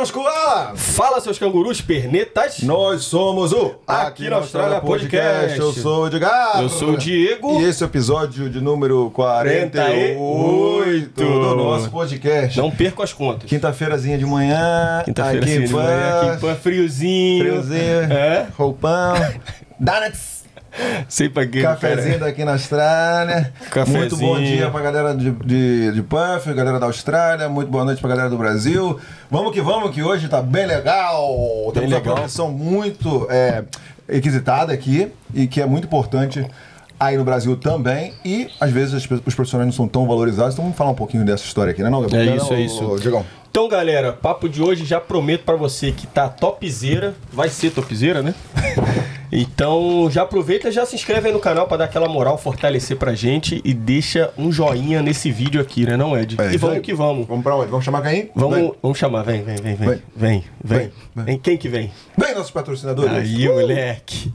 seus koala! Fala, seus cangurus pernetas. Nós somos o Aqui na Austrália Podcast. Eu sou o Edgar. Eu sou o Diego. E esse é o episódio de número 48 48 do nosso podcast. Não perco as contas. Quinta-feirazinha de manhã. Quinta-feira, aqui, de manhã, aqui, pã, friozinho. Friozinho. É? Roupão. Donuts. Sei pra quê, Cafezinho cara. daqui na Austrália. Cafezinho. Muito bom dia pra galera de, de, de Puff, galera da Austrália. Muito boa noite pra galera do Brasil. Vamos que vamos, que hoje tá bem legal. Temos legal. uma produção muito é, requisitada aqui e que é muito importante aí no Brasil também. E às vezes as os profissionais não são tão valorizados. Então vamos falar um pouquinho dessa história aqui, né, não, Gabriel? É isso, é isso. Diegão. Então, galera, papo de hoje já prometo pra você que tá topzera. Vai ser topzera, né? Então, já aproveita já se inscreve aí no canal pra dar aquela moral, fortalecer pra gente e deixa um joinha nesse vídeo aqui, né, não, Ed? É, e vamos que vamos. Vamos pra onde? Vamos chamar quem? Vamos, Vem, vamos chamar, vem, vem, vem, vem. Vem. Vem, vem. Vem, vem. Quem que vem? Vem nossos patrocinadores. Aí, moleque.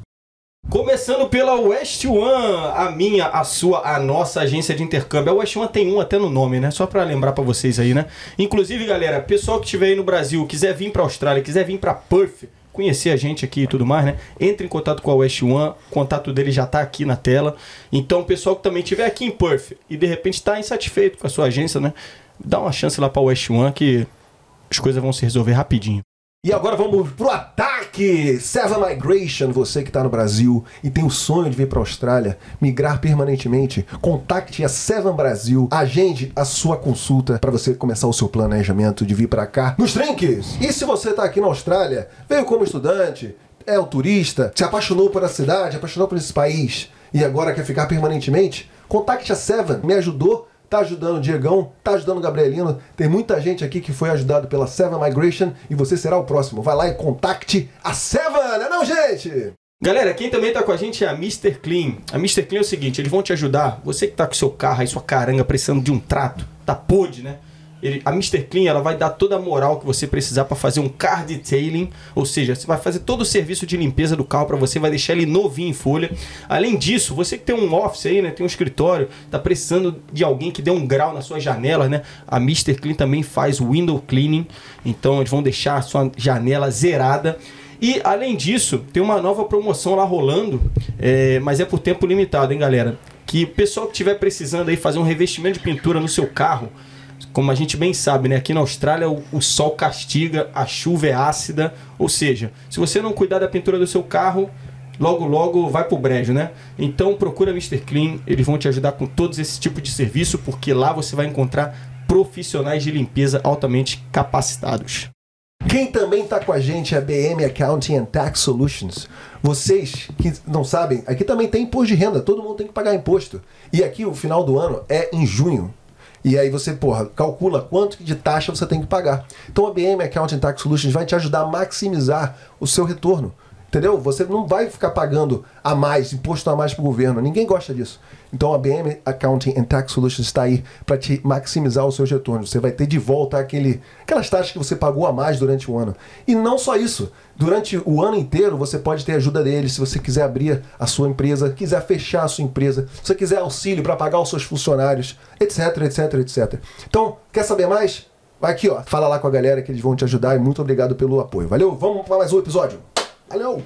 Começando pela West One, a minha, a sua, a nossa agência de intercâmbio. A West One tem um até no nome, né? Só pra lembrar pra vocês aí, né? Inclusive, galera, pessoal que estiver aí no Brasil, quiser vir pra Austrália, quiser vir pra Perth, conhecer a gente aqui e tudo mais, né? Entre em contato com a West One, o contato dele já tá aqui na tela. Então, pessoal que também estiver aqui em Perth e de repente tá insatisfeito com a sua agência, né? Dá uma chance lá pra West One que as coisas vão se resolver rapidinho. E agora vamos pro ataque! Seven Migration, você que está no Brasil e tem o sonho de vir para a Austrália, migrar permanentemente, contacte a Seven Brasil, agende a sua consulta para você começar o seu planejamento de vir para cá nos trinques. E se você está aqui na Austrália, veio como estudante, é o turista, se apaixonou por a cidade, apaixonou por esse país e agora quer ficar permanentemente, contacte a Seven, me ajudou tá ajudando o Diegão, tá ajudando o Gabrielino. Tem muita gente aqui que foi ajudado pela Seven Migration e você será o próximo. Vai lá e contacte a Seven, não é não, gente? Galera, quem também tá com a gente é a Mr. Clean. A Mr. Clean é o seguinte, eles vão te ajudar. Você que tá com seu carro aí, sua caranga, precisando de um trato, tá podre, né? Ele- a Mr. Clean, ela vai dar toda a moral que você precisar para fazer um car detailing, ou seja, você vai fazer todo o serviço de limpeza do carro para você, vai deixar ele novinho em folha. Além disso, você que tem um office aí, né, tem um escritório, tá precisando de alguém que dê um grau nas suas janelas, né? A Mr. Clean também faz window cleaning, então eles vão deixar a sua janela zerada. E além disso, tem uma nova promoção lá rolando, é, mas é por tempo limitado, hein, galera? Que o pessoal que estiver precisando aí fazer um revestimento de pintura no seu carro, como a gente bem sabe, né? Aqui na Austrália o, o sol castiga, a chuva é ácida, ou seja, se você não cuidar da pintura do seu carro, logo logo vai pro brejo, né? Então procura Mr. Clean, eles vão te ajudar com todos esse tipo de serviço, porque lá você vai encontrar profissionais de limpeza altamente capacitados. Quem também está com a gente é a BM Accounting and Tax Solutions. Vocês que não sabem, aqui também tem imposto de renda, todo mundo tem que pagar imposto. E aqui o final do ano é em junho. E aí você, porra, calcula quanto de taxa você tem que pagar. Então a BM Accounting Tax Solutions vai te ajudar a maximizar o seu retorno. Entendeu? Você não vai ficar pagando a mais, imposto a mais para o governo. Ninguém gosta disso. Então a BM Accounting and Tax Solutions está aí para te maximizar os seus retornos. Você vai ter de volta aquele, aquelas taxas que você pagou a mais durante o ano. E não só isso. Durante o ano inteiro você pode ter ajuda deles se você quiser abrir a sua empresa, quiser fechar a sua empresa, se você quiser auxílio para pagar os seus funcionários, etc, etc, etc. Então, quer saber mais? Vai aqui, ó. Fala lá com a galera que eles vão te ajudar e muito obrigado pelo apoio. Valeu? Vamos para mais um episódio. Valeu!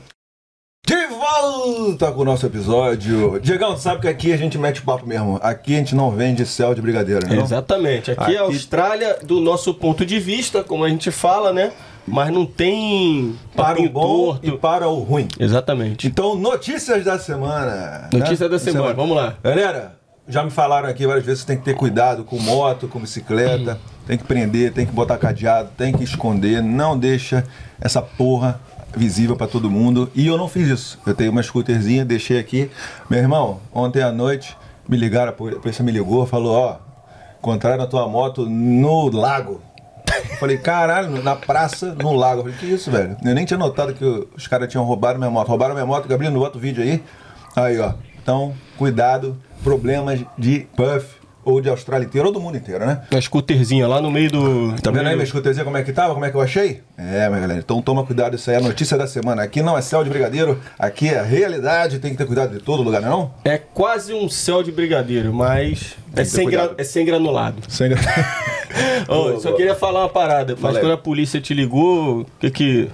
De volta com o nosso episódio. Diegão, tu sabe que aqui a gente mete papo mesmo. Aqui a gente não vende céu de brigadeiro, né? Exatamente. Aqui, Aqui- é a Austrália, do nosso ponto de vista, como a gente fala, né? Mas não tem Para o bom torto. e para o ruim. Exatamente. Então, notícias da semana. Notícia né? da semana, vamos lá. Galera, já me falaram aqui várias vezes que tem que ter cuidado com moto, com bicicleta. Tem que prender, tem que botar cadeado, tem que esconder. Não deixa essa porra visível pra todo mundo. E eu não fiz isso. Eu tenho uma scooterzinha, deixei aqui. Meu irmão, ontem à noite me ligaram, a polícia me ligou, falou, ó, encontraram a tua moto no lago. Eu Falei, caralho, na praça, no lago. Eu falei, que isso, velho? Eu nem tinha notado que os caras tinham roubado minha moto. Roubaram minha moto, Gabriel, não bota o vídeo aí. Aí, ó. Então, cuidado, problemas de puff ou de Austrália inteira, ou do mundo inteiro, né? Uma scooterzinha lá no meio do. Tá vendo aí minha escutezinha como é que tava? Como é que eu achei? É, minha galera. Então toma cuidado, isso aí é a notícia da semana. Aqui não é céu de brigadeiro, aqui é realidade, tem que ter cuidado de todo lugar, não é? É quase um céu de brigadeiro, mas é sem, gra- é sem granulado. Sem Ô, só queria falar uma parada, mas aí. quando a polícia te ligou, o que que.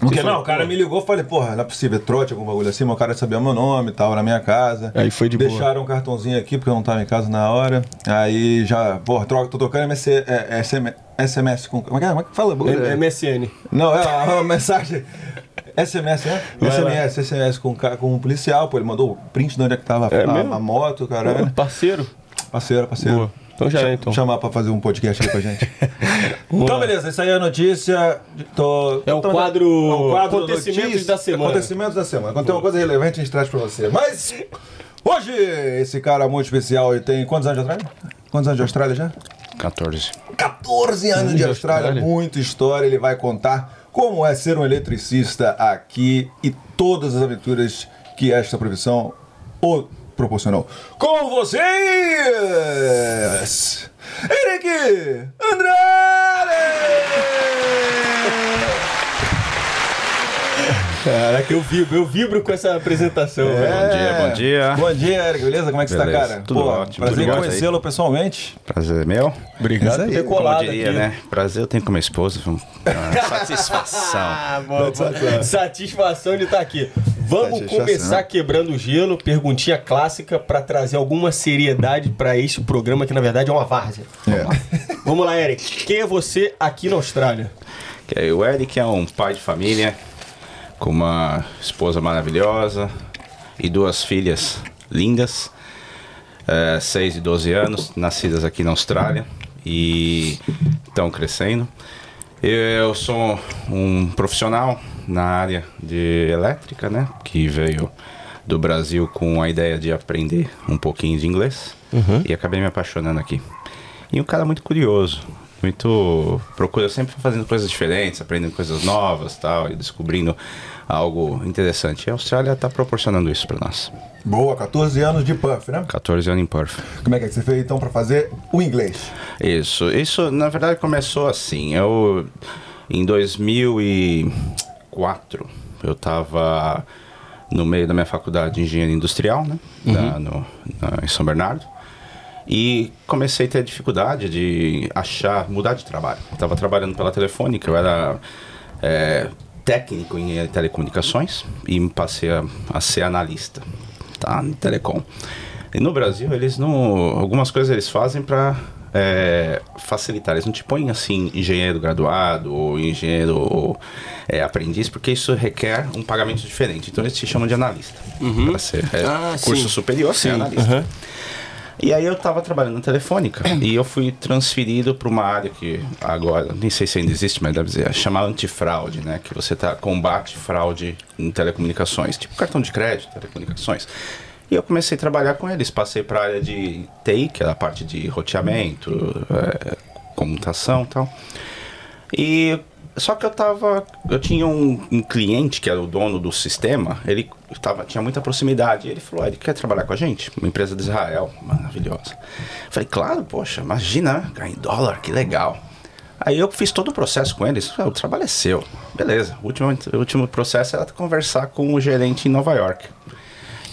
Porque não, falou, o cara me ligou e falei, porra, não é possível, é trote, algum bagulho assim, mas o cara sabia meu nome, tava na minha casa. Aí foi de boa. Deixaram um cartãozinho aqui, porque eu não tava em casa na hora. Aí já, porra, troca, tô tocando MC, é, é, SM SMS com. Como é que é? Como é que fala? É- MSN. Não, é uma, uma mensagem. SMS, né? Vai lá. SMS, SMS com, com um policial, pô, ele mandou o print de onde é que tava É a, a moto, caralho. Parceiro. Parceiro, parceiro. Boa. Então já é, então. Chamar pra fazer um podcast aqui com a gente. então, beleza, essa aí é a notícia. Tô, É o tô- quadro é o Acontecimentos notícia- da Semana. Acontecimentos da semana. Quando tem uma coisa relevante, a gente traz pra você. Mas, hoje, esse cara muito especial, ele tem quantos anos de Austrália? Quantos anos de Austrália já? 14. 14 anos de de Austrália, Austrália. muita história. Ele vai contar como é ser um eletricista aqui e todas as aventuras que esta profissão o proporcionou. Com vocês, Eric Andrade! Caraca, eu vibro, eu vibro com essa apresentação. velho. Bom dia, bom dia. Bom dia, Eric, beleza? Como é que você tá, cara? tudo ótimo, Prazer em conhecê-lo pessoalmente. Prazer meu. Obrigado por ter colado diria, aqui. né? Prazer eu tenho com minha esposa. Uma satisfação. Ah, mano, satisfação de estar aqui. Vamos Satisfação. começar quebrando o gelo. Perguntinha clássica para trazer alguma seriedade para este programa que na verdade é uma várzea. É. Vamos lá, Eric. Quem é você aqui na Austrália? Que aí O Eric é um pai de família com uma esposa maravilhosa e duas filhas lindas, é, 6 e 12 anos, nascidas aqui na Austrália e estão crescendo. Eu sou um profissional na área de elétrica, né? Que veio do Brasil com a ideia de aprender um pouquinho de inglês e acabei me apaixonando aqui. E um cara muito curioso, muito procura sempre fazendo coisas diferentes, aprendendo coisas novas, tal, e descobrindo algo interessante. E a Austrália está proporcionando isso para nós. Boa, 14 anos de Puff, né? 14 anos em Perth. Como é que você fez então pra fazer o inglês? Isso, isso na verdade começou assim. Eu em 2004 eu estava no meio da minha faculdade de engenharia industrial, né, da- no- na- em São Bernardo. E comecei a ter dificuldade de achar, mudar de trabalho. Estava trabalhando pela Telefônica, eu era é, técnico em telecomunicações e passei a, a ser analista, tá, em telecom. E no Brasil, eles não. Algumas coisas eles fazem para facilitar. Eles não te põem assim, engenheiro graduado ou engenheiro ou, é, aprendiz, porque isso requer um pagamento diferente. Então eles te chamam de analista. Para ser é, Ah, curso sim. superior, ser analista. aham. E aí eu tava trabalhando na Telefônica e eu fui transferido para uma área que agora, nem sei se ainda existe, mas deve dizer, é chamada antifraude, né? Que você tá combate fraude em telecomunicações, tipo cartão de crédito, telecomunicações. E eu comecei a trabalhar com eles, passei para a área de TI, que era a parte de roteamento, é, comutação e tal. E só que eu tava. Eu tinha um, um cliente que era o dono do sistema, ele tava, tinha muita proximidade. Ele falou: ele quer trabalhar com a gente? Uma empresa de Israel, maravilhosa. Falei, claro, poxa, imagina, ganhar em dólar, que legal. Aí eu fiz todo o processo com eles. "Ah, O trabalho é seu. Beleza. O último, o último processo era conversar com o gerente em Nova York.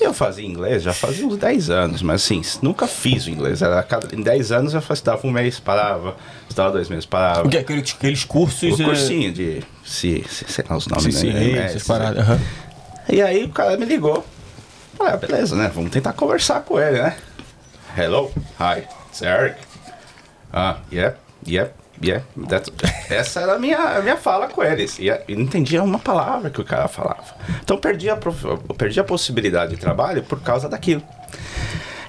Eu fazia inglês já fazia uns 10 anos, mas assim, nunca fiz o inglês. Era, cada, em 10 anos eu estudava um mês, parava, estudava dois meses, parava. O que é aqueles, aqueles cursos. O é, cursinho de. Se, se, sei lá os nomes, sim, né? é, É, essas paradas. aham. E aí o cara me ligou. Falei, ah, beleza, né? Vamos tentar conversar com ele, né? Hello, hi, it's Eric. Ah, yeah, yeah, yeah. Essa era a minha, a minha fala com eles. E eu não entendia uma palavra que o cara falava. Então perdi a, perdi a possibilidade de trabalho por causa daquilo.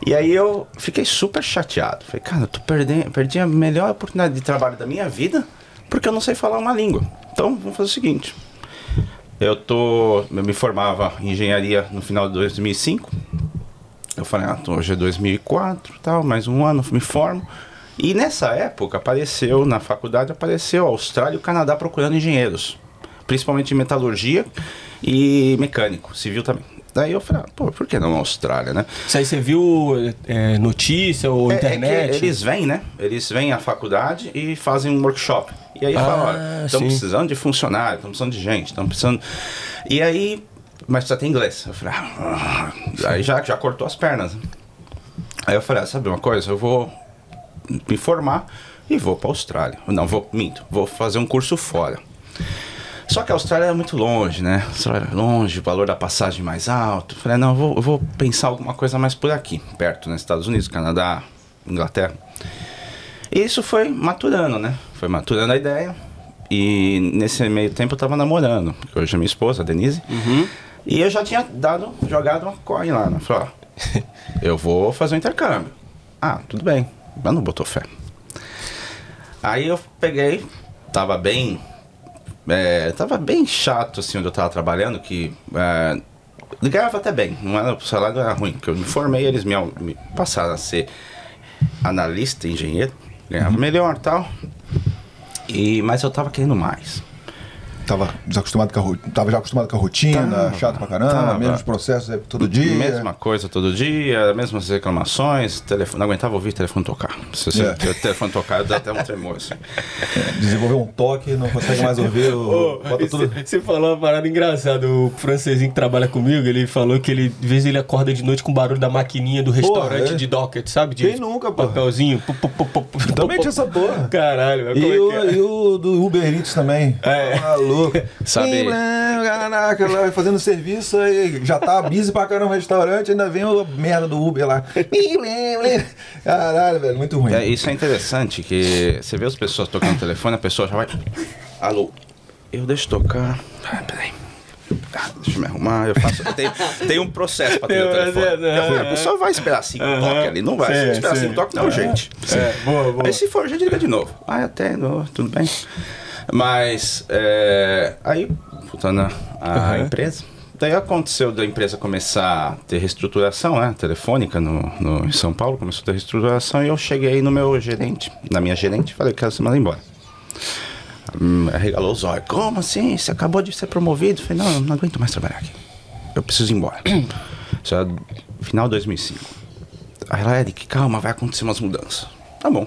E aí eu fiquei super chateado. Falei, cara, eu tô perdendo, perdi a melhor oportunidade de trabalho da minha vida porque eu não sei falar uma língua. Então vamos fazer o seguinte. Eu tô, eu me formava em engenharia no final de 2005. Eu falei, ah, hoje é 2004, tal, mais um ano me formo. E nessa época apareceu na faculdade apareceu a Austrália e o Canadá procurando engenheiros, principalmente em metalurgia e mecânico, civil também. Daí eu falei, ah, pô, por que não Austrália, né? Isso aí você viu é, notícia ou É- é internet? que eles vêm, né? Eles vêm à faculdade e fazem um workshop. E aí Ah, falam, olha, estamos precisando de funcionário, estamos precisando de gente, estamos precisando. E aí, mas precisa ter inglês. Eu falei, ah, aí já, já cortou as pernas. Aí eu falei, ah, sabe uma coisa? Eu vou me formar e vou para Austrália. Não, vou, minto, vou fazer um curso fora. Só que a Austrália é muito longe, né? Austrália é longe, o valor da passagem mais alto. Falei, não, eu vou, eu vou pensar alguma coisa mais por aqui, perto, nos Estados Unidos, Canadá, Inglaterra. E isso foi maturando, né? Foi maturando a ideia. E nesse meio tempo eu tava namorando, hoje é minha esposa, a Denise. E eu já tinha dado, jogado uma coin lá, né? Falei, ó, eu vou fazer um intercâmbio. Ah, tudo bem. Mas não botou fé. Aí eu peguei, tava bem. É, tava bem chato assim onde eu tava trabalhando, que. É, ganhava até bem, não era, o salário era ruim, porque eu me formei, eles me, me passaram a ser analista, engenheiro, ganhava melhor tal. E, mas eu tava querendo mais. Tava desacostumado com a, ro- tava já acostumado com a rotina, Tava, chato pra caramba, tava. mesmos processos aí todo dia. Mesma coisa todo dia, mesmas reclamações, telefone, não aguentava ouvir o telefone tocar. Se você É. o telefone tocar, dá até um tremor assim. Desenvolveu um toque, não consegue mais ouvir, o, tudo. Você falou uma parada engraçada. O francesinho que trabalha comigo, ele falou que ele, de vez ele acorda de noite com o barulho da maquininha do restaurante é? de docket, sabe? De Quem nunca, pô? Papelzinho. pu, Também tinha essa porra. Caralho, mas E é o, que é? e o do Uber Eats também. É. Tá louco. Sabe- Caraca, lá fazendo serviço aí, já tá busy pra caramba o restaurante, ainda vem o merda do Uber lá. Caralho, velho, muito ruim. É, isso é interessante, que você vê as pessoas tocando o telefone, a pessoa já vai. Alô, eu deixo tocar. Ah, peraí. Ah, deixa eu me arrumar, eu faço. Tenho, tem um processo pra ter Tem o telefone. processo, a pessoa vai esperar cinco Aham. toques ali, não vai. Se Sim, esperar sim. cinco toques, não, gente. É, boa, boa. Aí se for, gente liga de novo. Ah, até, tudo bem. Mas, é, aí, voltando a Aham. empresa, daí aconteceu da empresa começar a ter reestruturação, né, telefônica no, no- em São Paulo, começou a ter reestruturação e eu cheguei no meu gerente, na minha gerente, falei, quero ser mandado embora. Hum, Arregalou os olhos. Como assim? Você acabou de ser promovido? Eu falei, não, eu não aguento mais trabalhar aqui. Eu preciso ir embora. Isso é final de 2005. Aí ela, Eric, calma, vai acontecer umas mudanças. Tá bom.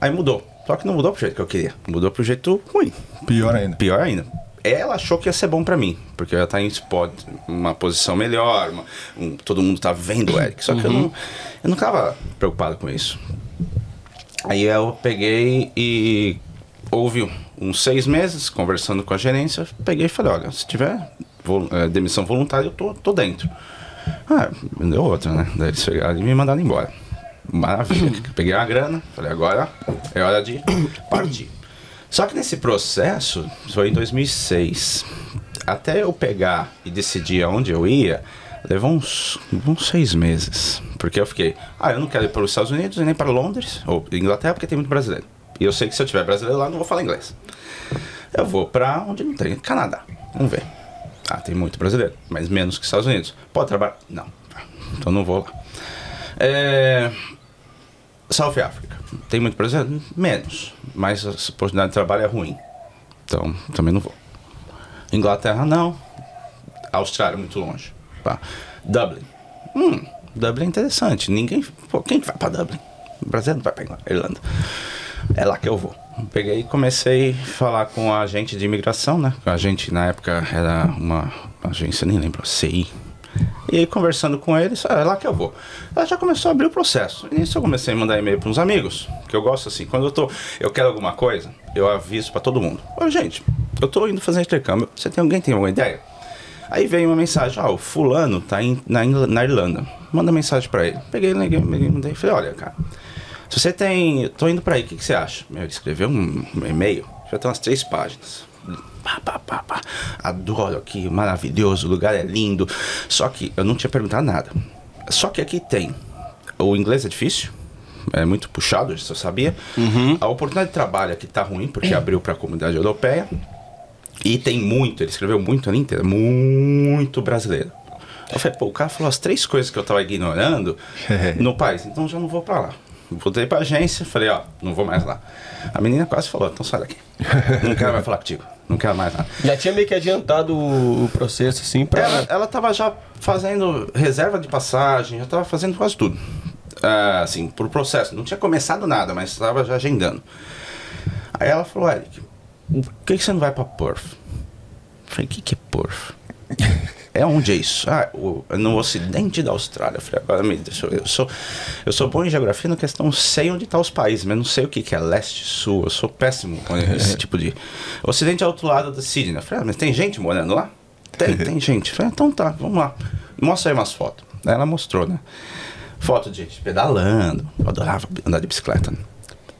Aí mudou. Só que não mudou pro jeito que eu queria. Mudou pro jeito ruim. Pior ainda. Pior ainda. Ela achou que ia ser bom pra mim, porque eu ia estar em spot, uma posição melhor, uma- um- todo mundo tá vendo o Eric. Só que eu não, eu não tava preocupado com isso. Aí eu peguei e houve uns seis meses conversando com a gerência, peguei e falei, olha, se tiver eh, demissão voluntária, eu tô, tô dentro. Ah, deu outra, né? Daí eles pegaram e me mandaram embora. Maravilha. Peguei a grana, falei, agora é hora de partir. Só que nesse processo, foi em 2006, até eu pegar e decidir aonde eu ia, levou uns, uns seis meses. Porque eu fiquei, ah, eu não quero ir para os Estados Unidos e nem para Londres, ou Inglaterra, porque tem muito brasileiro. E eu sei que se eu tiver brasileiro lá, não vou falar inglês. Eu vou para onde não tem, Canadá. Vamos ver. Ah, tem muito brasileiro, mas menos que Estados Unidos. Pode trabalhar? Não. Então não vou lá. É... South África. Tem muito brasileiro? Menos. Mas a oportunidade de trabalho é ruim. Então, também não vou. Inglaterra, não. Austrália, muito longe. Pá. Dublin. Hum, Dublin é interessante. Ninguém. Pô, quem que vai pra Dublin? O Brasil não vai Ingl- Irlanda. É lá que eu vou. Peguei e comecei a falar com a agente de imigração, né? A gente na época era uma agência, nem lembro, CI. E aí, conversando com eles, ah, é lá que eu vou. Ela já começou a abrir o processo. E nisso eu comecei a mandar e-mail para uns amigos, que eu gosto assim, quando eu tô, eu quero alguma coisa, eu aviso para todo mundo. Ô, gente, eu tô indo fazer intercâmbio, você tem alguém tem alguma ideia? Aí veio uma mensagem, ah, o fulano tá em- na, na Irlanda. Manda mensagem para ele. Peguei, liguei, mandei, falei, olha, cara, se você tem, tô indo para aí, o que, que você acha? Escreveu um, um e-mail, já tem umas três páginas. Pá, pá, pá, pá. Adoro aqui, maravilhoso, o lugar é lindo. Só que eu não tinha perguntado nada. Só que aqui tem. O inglês é difícil, é muito puxado, isso eu sabia. A oportunidade de trabalho aqui tá ruim, porque abriu para a comunidade europeia. E tem muito, ele escreveu muito ali inteira, muito brasileiro. Eu falei, pô, o cara falou as três coisas que eu tava ignorando no país, então já não vou pra lá. Voltei pra agência, falei, ó, não vou mais lá. A menina quase falou, então sai daqui. Não quero mais falar contigo, não quero mais nada. Já tinha meio que adiantado o, processo, assim, pra. Ela, ela tava já fazendo reserva de passagem, já tava fazendo quase tudo. Ah, assim, por processo. Não tinha começado nada, mas estava já agendando. Aí ela falou, Eric, por que, que você não vai pra Perth? Eu falei, o que, que é Perth? É onde é isso? Ah, o- no ocidente da Austrália. Eu falei, agora me deixa eu. Eu sou, eu sou bom em geografia na questão, sei onde estão os países, mas não sei o que, que é leste, sul. Eu sou péssimo com esse tipo de. O ocidente é outro lado da Sydney. Eu falei, ah, mas tem gente morando lá? Tem, tem gente. Eu falei, então tá, vamos lá. Mostra aí umas fotos. Aí ela mostrou, né? Foto de gente pedalando. Eu adorava andar de bicicleta.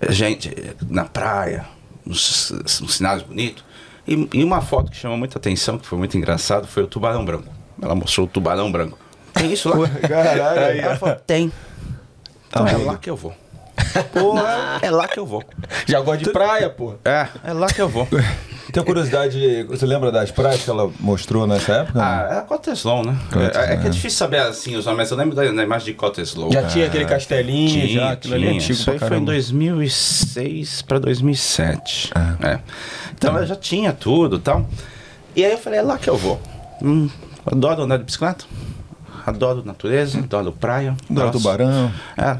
Gente na praia, uns, uns cenários bonitos. E, e uma foto que chamou muita atenção, que foi muito engraçado, foi o tubarão branco. Ela mostrou o tubarão branco. Tem isso lá? Caralho. Ela falou, tem. Então é lá que eu vou. Porra, é lá que eu vou. Já gosta de praia, pô. É, é lá que eu vou. Tenho curiosidade, você lembra das praias que ela mostrou nessa época? Ah, é a Cottesloe, né? Cottesloe, é, é que é é. difícil saber assim os nomes, mas eu lembro da, da imagem de Cottesloe. Já tinha aquele castelinho, Tinha, já, aquilo ali é tinha. antigo Isso aí foi em caramba. 2006 para 2007. É. Então eu já tinha tudo e tal. E aí eu falei, é lá que eu vou. Hum, adoro andar de bicicleta. Adoro natureza, adoro praia. Adoro Nossa. tubarão. É,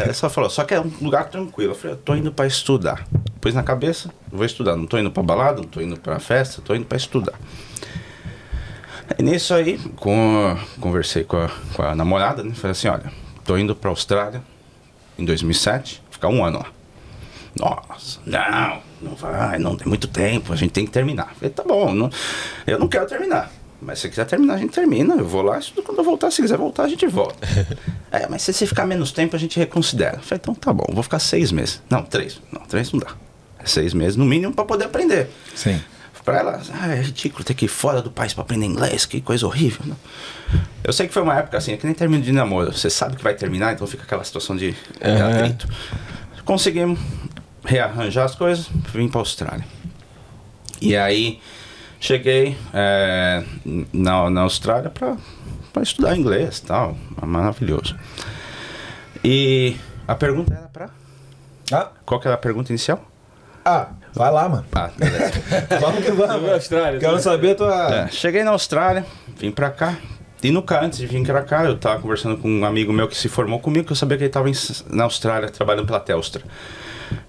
ela, só falou, só que é um lugar tranquilo. Eu falei, eu tô indo pra estudar. Pus na cabeça, vou estudar. Não tô indo pra balada, não tô indo pra festa, tô indo pra estudar. E nisso aí, com, conversei com a, com a namorada, né? Falei assim, olha, tô indo pra Austrália em 2007, ficar um ano lá. Nossa, não, não vai, não tem muito tempo, a gente tem que terminar. Falei, tá bom, não- eu não quero terminar. Mas se quiser terminar, a gente termina. Eu vou lá, quando eu voltar. Se quiser voltar, a gente volta. é, mas se você ficar menos tempo, a gente reconsidera. Falei, então tá bom, vou ficar seis meses. Não, três. Não, três não dá. É seis meses no mínimo pra poder aprender. Sim. Pra ela, ah, é ridículo ter que ir fora do país pra aprender inglês, que coisa horrível. Não. Eu sei que foi uma época assim, é que nem termino de namoro. Você sabe que vai terminar, então fica aquela situação de de atrito. Conseguimos rearranjar as coisas, vim pra Austrália. E aí, cheguei é, na, na Austrália pra, pra estudar inglês e tal. Maravilhoso. E a pergunta era pra. Ah, Qual que era a pergunta inicial? ah, vai lá, mano. Ah, beleza. Vamos que vamos. Austrália, Quero né? saber a tua. É, cheguei na Austrália, vim pra cá. E no cá, antes de vir pra cá, eu tava conversando com um amigo meu que se formou comigo, que eu sabia que ele tava em- na Austrália, trabalhando pela Telstra.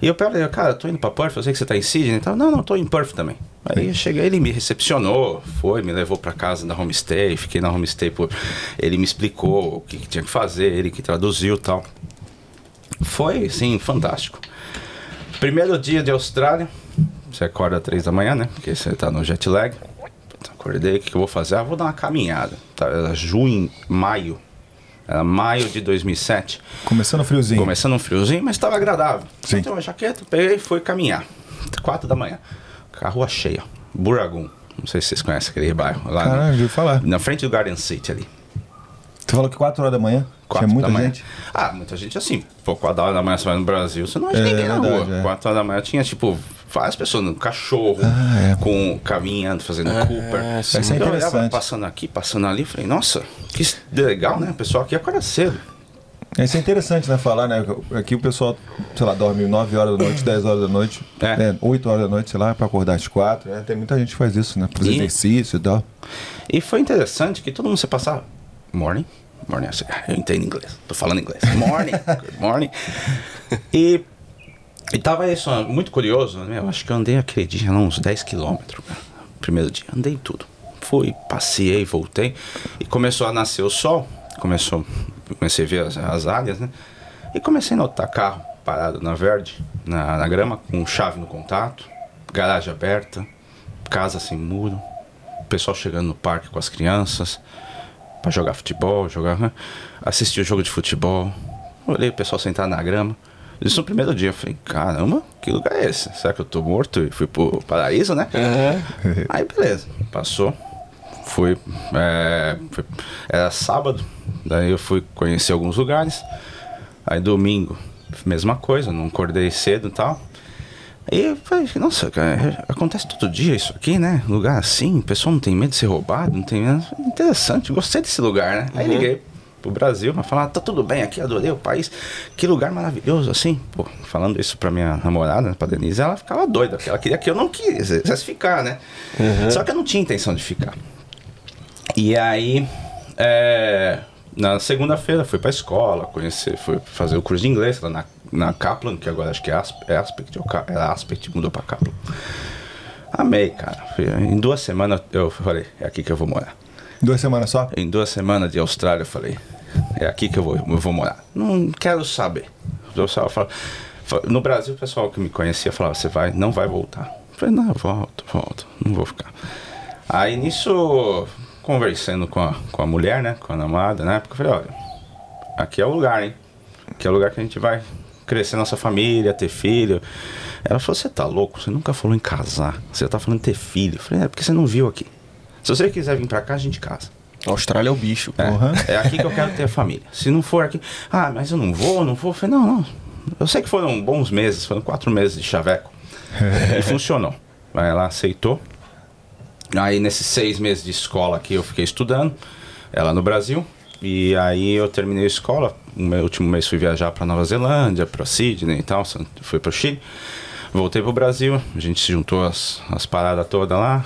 E eu falei, cara, tô indo pra Perth, eu sei que você tá em Sydney e tal. Não, não, tô em Perth também. Aí eu cheguei, ele me recepcionou, foi, me levou pra casa da homestay, fiquei na homestay por... Ele me explicou o que, que tinha que fazer, ele que traduziu tal. Foi, sim, fantástico. Primeiro dia de Austrália, você acorda às três da manhã, né? Porque você tá no jet lag. Putz, Acordei, o que, que eu vou fazer? Ah, vou dar uma caminhada. Tá, junho, maio. Era maio de 2007. Começando friozinho. Começando um friozinho, mas estava agradável. Sim. Então uma jaqueta, peguei e fui caminhar. Quatro da manhã. A rua cheia. Buragum. Não sei se vocês conhecem aquele bairro. Lá Caralho, no- falar. na frente do Garden City ali. Tu falou que 4 horas da manhã Quatro tinha muita da manhã. gente. Ah, muita gente assim. Pô, 4 horas da manhã você vai no Brasil, você não acha É, ninguém na verdade, rua. é. 4 horas da manhã tinha, tipo, várias pessoas, no cachorro, Ah, é. com caminhando, fazendo Cooper. sim. Isso é Eu olhava passando aqui, passando ali, falei, nossa, que legal, né? O pessoal aqui acorda cedo. Isso é interessante, né? Falar, né? Aqui o pessoal, sei lá, dorme 9 horas da noite, 10 horas da noite, É. né, 8 horas da noite, sei lá, pra acordar às 4. né? Tem muita gente que faz isso, né? Fazer E- exercício e tal. E foi interessante que todo mundo se passava. Morning. Morning. assim, Eu entendo inglês. Tô falando inglês. Morning. Good morning. E, e tava isso, muito curioso. Né? Eu acho que eu andei dia uns 10 quilômetros. Primeiro dia. Andei tudo. Fui, passei, voltei. E começou a nascer o sol. Começou. Comecei a ver as, as áreas, né? E comecei a notar carro parado na verde, na, na grama, com chave no contato, garagem aberta, casa sem muro, pessoal chegando no parque com as crianças pra jogar futebol, jogar, né? assistir o jogo de futebol. Olhei o pessoal sentado na grama. Isso no primeiro dia, eu falei, caramba, que lugar é esse? Será que eu tô morto e fui pro paraíso, né? Aí beleza, passou. Fui, é, fui- Era sábado, daí eu fui conhecer alguns lugares. Aí domingo, mesma coisa, não acordei cedo e tal. Aí eu falei, nossa, cara, acontece todo dia isso aqui, né? Lugar assim, o pessoal não tem medo de ser roubado, não tem medo. Interessante, gostei desse lugar, né? Aí liguei pro Brasil pra falar, tá tudo bem aqui, adorei o país. Que lugar maravilhoso, assim. Pô, falando isso pra minha namorada, pra Denise, ela ficava doida, porque ela queria que eu não quisesse ficar, né? Só que eu não tinha intenção de ficar. E aí, é, na segunda-feira fui pra escola, conhecer, fui fazer o curso de inglês lá na, na Kaplan, que agora acho que é, Asp, é Aspect, era Aspect, mudou pra Kaplan. Amei, cara. Em duas semanas eu falei, é aqui que eu vou morar. Duas semanas só? Em duas semanas de Austrália eu falei, é aqui que eu vou, eu vou morar. Não quero saber. O pessoal fala- fa- no Brasil o pessoal que me conhecia falava, você vai, não vai voltar. Eu falei, não, volto, volto, não vou ficar. Aí nisso, conversando com a, com a mulher, né, com a namorada, na época, eu falei, olha, aqui é o lugar, hein? Aqui é o lugar que a gente vai crescer nossa família, ter filho. Ela falou, você tá louco? Você nunca falou em casar. Você tá falando em ter filho. Eu falei, é porque você não viu aqui. Se você quiser vir pra cá, a gente casa. A Austrália é o bicho. É, Porra. é aqui que eu quero ter família. Se não for aqui, ah, mas eu não vou, não vou. Eu falei, não, não. Eu sei que foram bons meses, foram quatro meses de chaveco. e funcionou. Aí ela aceitou. Aí nesses seis meses de escola aqui eu fiquei estudando, ela no Brasil. E aí eu terminei a escola. No meu último mês fui viajar para Nova Zelândia, para Sydney e tal. Fui para o Chile. Voltei pro Brasil, a gente se juntou as, as paradas todas lá.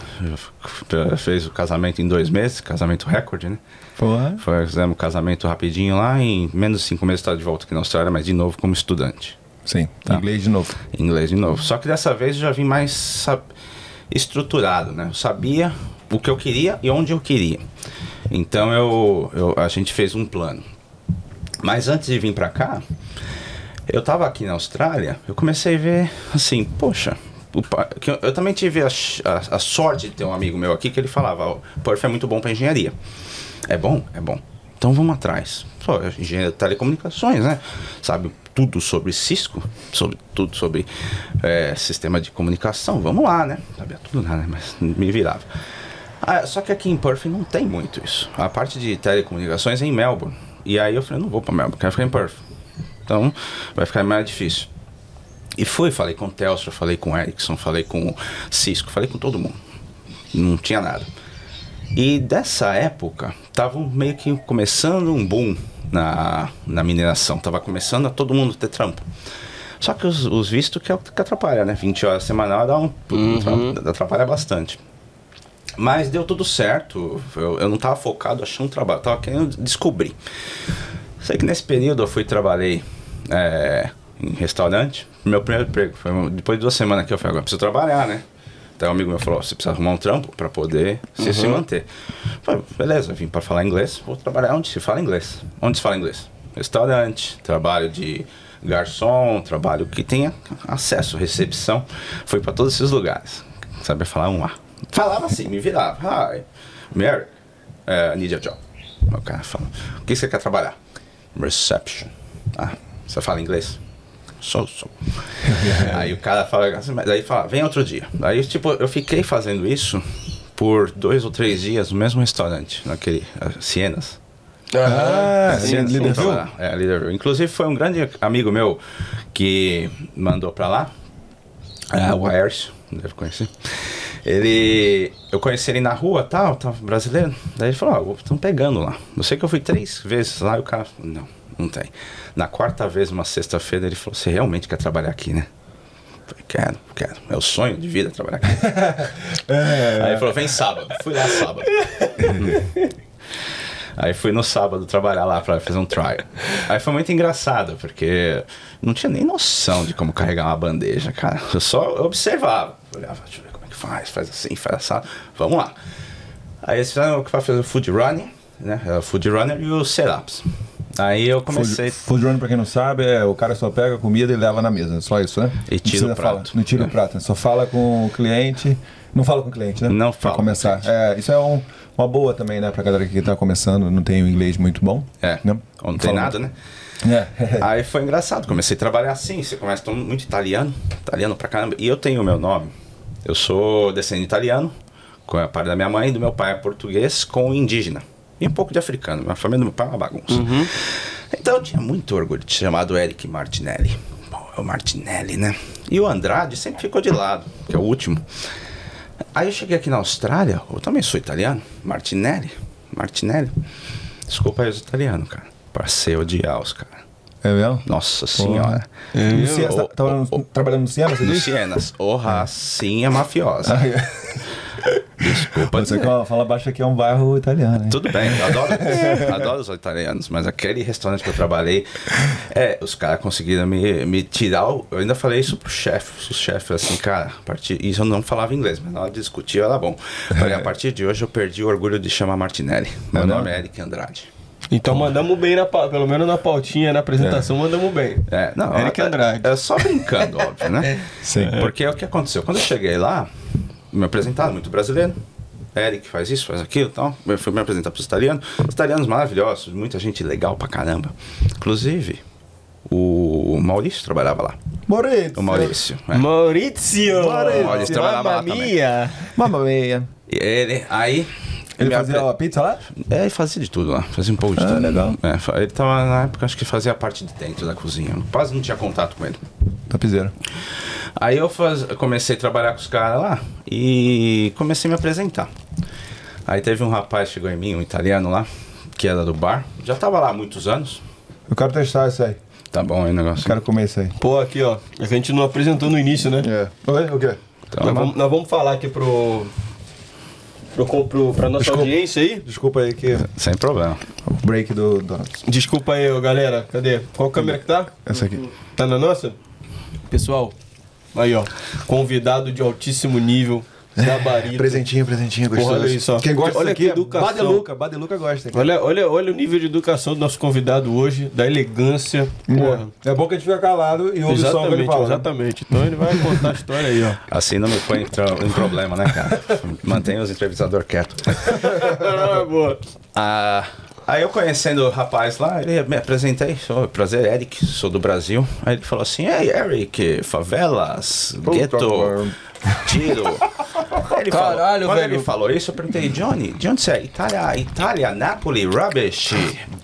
Fez o casamento em dois meses, casamento recorde, né? Porra. Foi, fizemos o casamento rapidinho lá, em menos de cinco meses estava de volta aqui na Austrália, mas de novo como estudante. Sim, Tá. inglês de novo. Inglês de novo. Só que dessa vez eu já vim mais sab- estruturado, né? Eu sabia o que eu queria e onde eu queria. Então eu, eu- a gente fez um plano. Mas antes de vir pra cá, eu tava aqui na Austrália, eu comecei a ver assim, poxa, eu, eu também tive a, a- a sorte de ter um amigo meu aqui que ele falava, o Perf é muito bom pra engenharia. É bom? É bom. Então vamos atrás. Pô, engenheiro de telecomunicações, né? Sabe tudo sobre Cisco, sobre tudo sobre é, sistema de comunicação. Vamos lá, né? Sabia tudo nada, né? Mas me virava. Ah, só que aqui em Perth não tem muito isso. A parte de telecomunicações é em Melbourne. E aí eu falei, não vou pra Melbourne, quero ficar em Perth. Então vai ficar mais difícil. E fui, falei com o Telstra, falei com o Ericsson, falei com o Cisco, falei com todo mundo. Não tinha nada. E dessa época, tava meio que começando um boom na, na mineração. Tava começando a todo mundo ter trampo. Só que os, os vistos que, é que atrapalha, né? 20 horas semanal dá um, tra- atrapalha bastante. Mas deu tudo certo. Eu, eu não tava focado achando trabalho, tava querendo descobrir. Sei que nesse período eu fui trabalhei é, em restaurante. Meu primeiro emprego foi depois de duas semanas que eu falei, agora preciso trabalhar, né? Então um amigo meu falou, você precisa arrumar um trampo para poder se, se manter. Eu Falei, beleza, vim para falar inglês, vou trabalhar onde se fala inglês. Onde se fala inglês? Restaurante, trabalho de garçom, trabalho que tenha acesso, recepção. Fui para todos esses lugares. Sabia falar um A. Falava assim, me virava. Hi, Mary, uh, need a job. O cara fala, o que você quer trabalhar? Reception. Ah, você fala inglês? Sou, sou. aí o cara fala, assim, mas aí fala, vem outro dia. Aí, tipo, eu fiquei fazendo isso por dois ou três dias no mesmo restaurante, naquele uh, Sienas. Ah, Sim, sim, Leaderville? É, Leaderville. Inclusive foi um grande amigo meu que mandou pra lá, é, o Aércio, deve conhecer. Ele, eu conheci ele na rua, tal, tava brasileiro. Daí ele falou, ó, estão pegando lá. Eu sei que eu fui três vezes lá e o cara, falou, não, não tem. Na quarta vez, uma sexta-feira, ele falou, você realmente quer trabalhar aqui, né? Falei, quero, quero. É o sonho de vida trabalhar aqui. Aí ele falou, vem sábado. Fui lá sábado. Aí fui no sábado trabalhar lá pra fazer um trial. Aí foi muito engraçado, porque não tinha nem noção de como carregar uma bandeja, cara. Eu só observava. Olhava, deixa eu ver como é que faz, faz assim, faz assado. Vamos lá. Aí eles fizeram o que fazer o food running, né? É O food runner e os setups. Aí eu comecei. Food, food running, pra quem não sabe, é o cara só pega a comida e leva na mesa. Só isso, né? E tira o falar, prato. Não tira É. o prato, né? só fala com o cliente. Não fala com o cliente, né? Não Pra fala com o começar. cliente. É, isso é um- uma boa também, né? Pra galera que tá começando, não tem o inglês muito bom. É, Né? ou não tem Fala- nada, né? É. Aí foi engraçado, comecei a trabalhar assim, você começa todo muito italiano, italiano pra caramba. E eu tenho o meu nome. Eu sou descendente italiano, com a parte da minha mãe e do meu pai é português com indígena. E um pouco de africano. Minha família do meu pai é uma bagunça. Então eu tinha muito orgulho de ser chamado Eric Martinelli. Bom, é o Martinelli, né? E o Andrade sempre ficou de lado, que é o último. Aí eu cheguei aqui na Austrália, eu também sou italiano, Martinelli. Martinelli. Desculpa aí os italianos, cara. Passei a odiar os caras. É mesmo? Nossa senhora. No Siena, você tá- ô, trabalhando no Siena, você No disse? Sienas, o racinha mafiosa. Ah, é. Desculpa. Você ó, fala baixo aqui é um bairro italiano, hein? Tudo bem, adoro, adoro os italianos, mas aquele restaurante que eu trabalhei, é, os caras conseguiram me, me tirar. o- eu ainda falei isso pro chefe, o chefe, assim, cara, a partir, isso eu não falava inglês, mas na hora de discutir era bom. Falei, a partir de hoje eu perdi o orgulho de chamar Martinelli. Meu É nome mesmo? é Eric Andrade. Então mandamos bem, na, pelo menos na pautinha, na apresentação, mandamos bem. É, não, Eric é- Andrade. É, só brincando, óbvio, né? Sim. Porque é o que aconteceu. Quando eu cheguei lá, me apresentaram, muito brasileiro. Eric faz isso, faz aquilo e tal. Eu fui me apresentar para os italianos. Os italianos maravilhosos, muita gente legal pra caramba. Inclusive, o Maurício trabalhava lá. Moreto. O Maurício. é. Maurício! Maurício. Maurício trabalhava lá Mamma também. mia! Mamma mia. E ele, aí. Ele me fazia a pizza lá? É, ele fazia de tudo lá, fazia um pouco de Ah, tudo. legal. É, ele tava na época, acho que fazia a parte de dentro da cozinha. Quase não tinha contato com ele. Tapizeiro. Aí eu faz- comecei a trabalhar com os caras lá e comecei a me apresentar. Aí teve um rapaz chegou em mim, um italiano lá, que era do bar. Já tava lá há muitos anos. Eu quero testar isso aí. Tá bom aí o negócio. Eu quero comer isso aí. Pô, aqui ó, a gente não apresentou no início, né? É. Oi, o quê? Então, nós, vamos, nós vamos falar aqui pro. Pro, pro pra nossa Desculpa. audiência aí. Desculpa aí que Sem problema. o break do Donuts. Desculpa aí, galera. Cadê? Qual câmera que tá? Essa aqui. Tá na nossa? Pessoal, aí ó. Convidado de altíssimo nível, gabarito. Presentinho, presentinho, gostoso. Porra, olha. Quem gosta Olha aqui que é educação. Badeluca. Badeluca gosta. Olha, olha, olha o nível de educação do nosso convidado hoje, da elegância. Porra. É bom que a gente fica calado e ouve só o que ele Exatamente, fala. né? exatamente. Então ele vai contar a história aí, ó. Assim não me põe em, problema, né, cara? Mantenha os entrevistadores quietos. Ah, boa. Ah, aí eu conhecendo o rapaz lá, ele me apresentei, sou prazer, Eric, sou do Brasil. Aí ele falou assim, ei, Eric, favelas, gueto. Tiro. Ele Caralho, falou, quando velho. ele falou isso, eu perguntei, Johnny, de onde você é? Itália, Itália, Napoli, rubbish,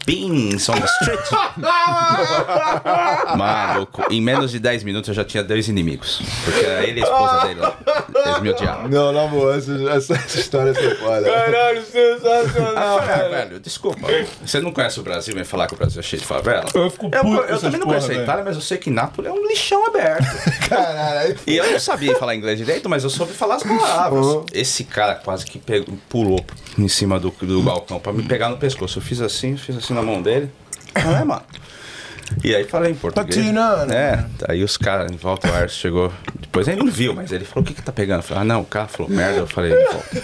beans on the street. Maluco, em menos de 10 minutos eu já tinha dois inimigos. Porque era ele e a esposa dele lá. Eles me odiavam. Não, na boa, essa, essa, história é foi foda. Caralho, eu sensacional, ah, velho, desculpa. Você não conhece o Brasil e vem falar que o Brasil é cheio de favela? Eu fico puto Eu, eu essas também não porra, conheço a velho. Itália, mas eu sei que Nápoles é um lixão aberto. Caralho. e eu não sabia falar inglês direito, mas eu soube falar as palavras. Esse cara quase que pegou, pulou em cima do, do balcão pra me pegar no pescoço. Eu fiz assim, fiz assim na mão dele. Não é, mano? E aí falei em português. Patina, né? É, aí os caras em volta, o Arce chegou. Depois ele não viu, mas ele falou: o que que tá pegando? Eu falei: ah, não, o cara falou merda. Eu falei: volta.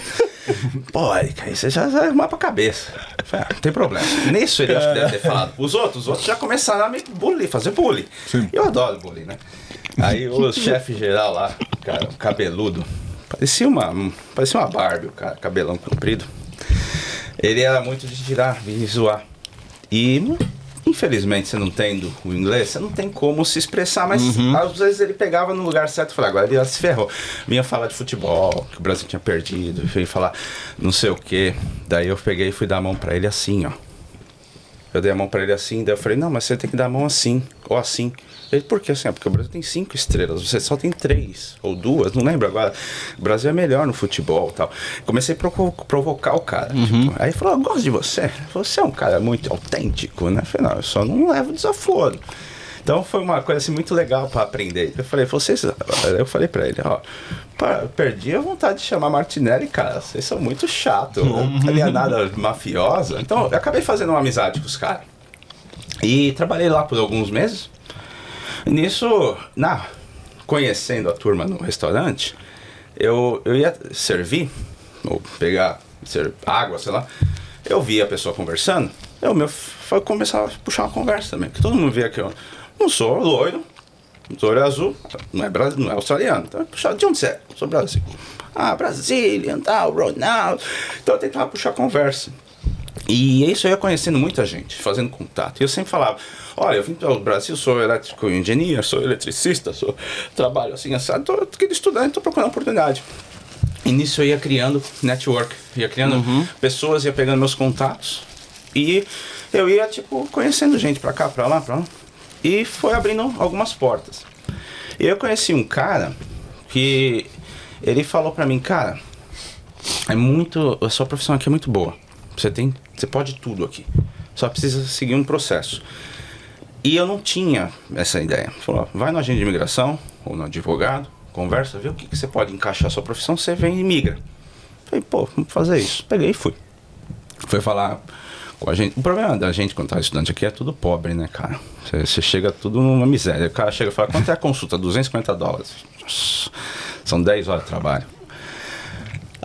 Pô, Erika, aí você já vai arrumar pra cabeça. Eu falei, ah, não tem problema. Nisso ele acho que deve ter falado pros outros, os outros já começaram a me bullying, fazer bullying. Eu adoro bullying, né? Aí o chefe geral lá, cara, cabeludo, parecia uma, um- parecia uma Barbie, o cara, cabelão comprido. Ele era muito de tirar, vir zoar. E infelizmente você não tendo o inglês, você não tem como se expressar, mas às vezes ele pegava no lugar certo e falava, agora ele se ferrou. Vinha falar de futebol, que o Brasil tinha perdido, veio falar não sei o que. Daí eu peguei e fui dar a mão pra ele assim, ó. Eu dei a mão pra ele assim, daí eu falei, não, mas você tem que dar a mão assim, ou assim. Ele, por que assim? Ah, Porque o Brasil tem cinco estrelas, você só tem três, ou duas, não lembro agora. O Brasil é melhor no futebol e tal. Comecei a provo- provocar o cara. tipo, aí ele falou, eu gosto de você. Você é um cara muito autêntico, né? Eu falei, não, eu só não levo desaforo. Então foi uma coisa assim muito legal pra aprender. Eu falei, vocês. Eu falei pra ele, ó, perdi a vontade de chamar Martinelli, cara. Vocês são muito chato, nada mafiosa. Então eu acabei fazendo uma amizade com os caras. E trabalhei lá por alguns meses. Nisso, na, conhecendo a turma no restaurante, eu, eu ia servir, ou pegar ser, água, sei lá. Eu via a pessoa conversando, eu meu, foi começar a puxar uma conversa também. Porque todo mundo via que eu não sou loiro, sou olho azul, não é, não é australiano. Então eu puxava, de onde você é? Sou Brasil. Ah, Brasília, tal, Ronaldo. Então eu tentava puxar conversa. E isso eu ia conhecendo muita gente, fazendo contato. E eu sempre falava: olha, eu vim para o Brasil, sou elétrico engenheiro, sou eletricista, sou trabalho assim, assado, tô querendo estudar, estou procurando oportunidade. E nisso eu ia criando network, ia criando pessoas, ia pegando meus contatos. E eu ia, tipo, conhecendo gente pra cá, pra lá, pra lá. E foi abrindo algumas portas. E eu conheci um cara que ele falou pra mim, cara, é muito. A sua profissão aqui é muito boa. Você tem. Você pode tudo aqui. Só precisa seguir um processo. E eu não tinha essa ideia. Falou, vai no agente de imigração ou no advogado, conversa, vê o que, que você pode encaixar a sua profissão, você vem e migra. Falei, pô, vamos fazer isso. Peguei e fui. Fui falar com a gente. O problema da gente quando tá estudante aqui é tudo pobre, né, cara? Você- chega tudo numa miséria. O cara chega e fala, quanto é a consulta? 250 dólares. Nossa, São 10 horas de trabalho.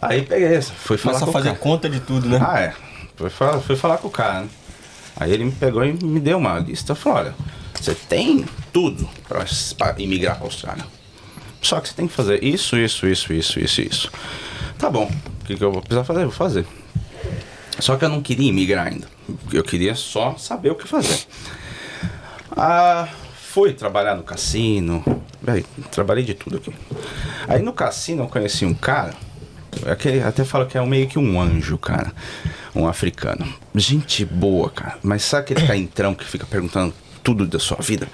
Aí peguei, fui falar Começa com a fazer cara. conta de tudo, né? Ah, é. Fui falar, falar com o cara, né? Aí ele me pegou e me deu uma lista. Falou, olha, você tem tudo pra imigrar pra Austrália. Só que você tem que fazer isso, isso, isso, isso, isso, isso. Tá bom. O que, que eu vou precisar fazer? Vou fazer. Só que eu não queria imigrar ainda. Eu queria só saber o que fazer. Ah, fui trabalhar no cassino. Trabalhei de tudo aqui. Aí no cassino eu conheci um cara. Aquele, até falo que é meio que um anjo, cara. Um africano. Gente boa, cara. Mas sabe aquele caintrão que fica perguntando tudo da sua vida?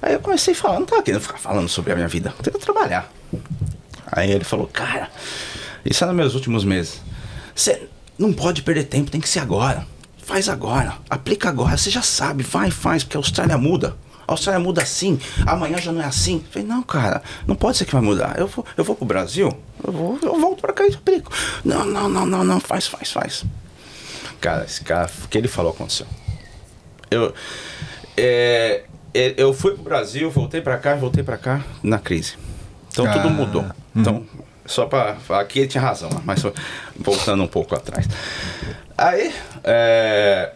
Aí eu comecei a falar, não tava querendo ficar falando sobre a minha vida. Eu queria trabalhar. Aí ele falou, cara, isso é nos meus últimos meses. Você não pode perder tempo, tem que ser agora. Faz agora, aplica agora, você já sabe, vai, faz, porque a Austrália muda. A Austrália muda assim, amanhã já não é assim. Eu falei, não, cara, não pode ser que vai mudar. Eu vou, eu vou pro Brasil, eu, vou, eu volto pra cá e aplico. Não, não, não, não, não, faz, faz, faz. Cara, esse cara, o que ele falou aconteceu. Eu, é, é, eu fui pro Brasil, voltei pra cá, voltei pra cá na crise. Então tudo Ah, mudou. Então, só pra. Aqui ele tinha razão, mas voltando um pouco atrás. Aí, é,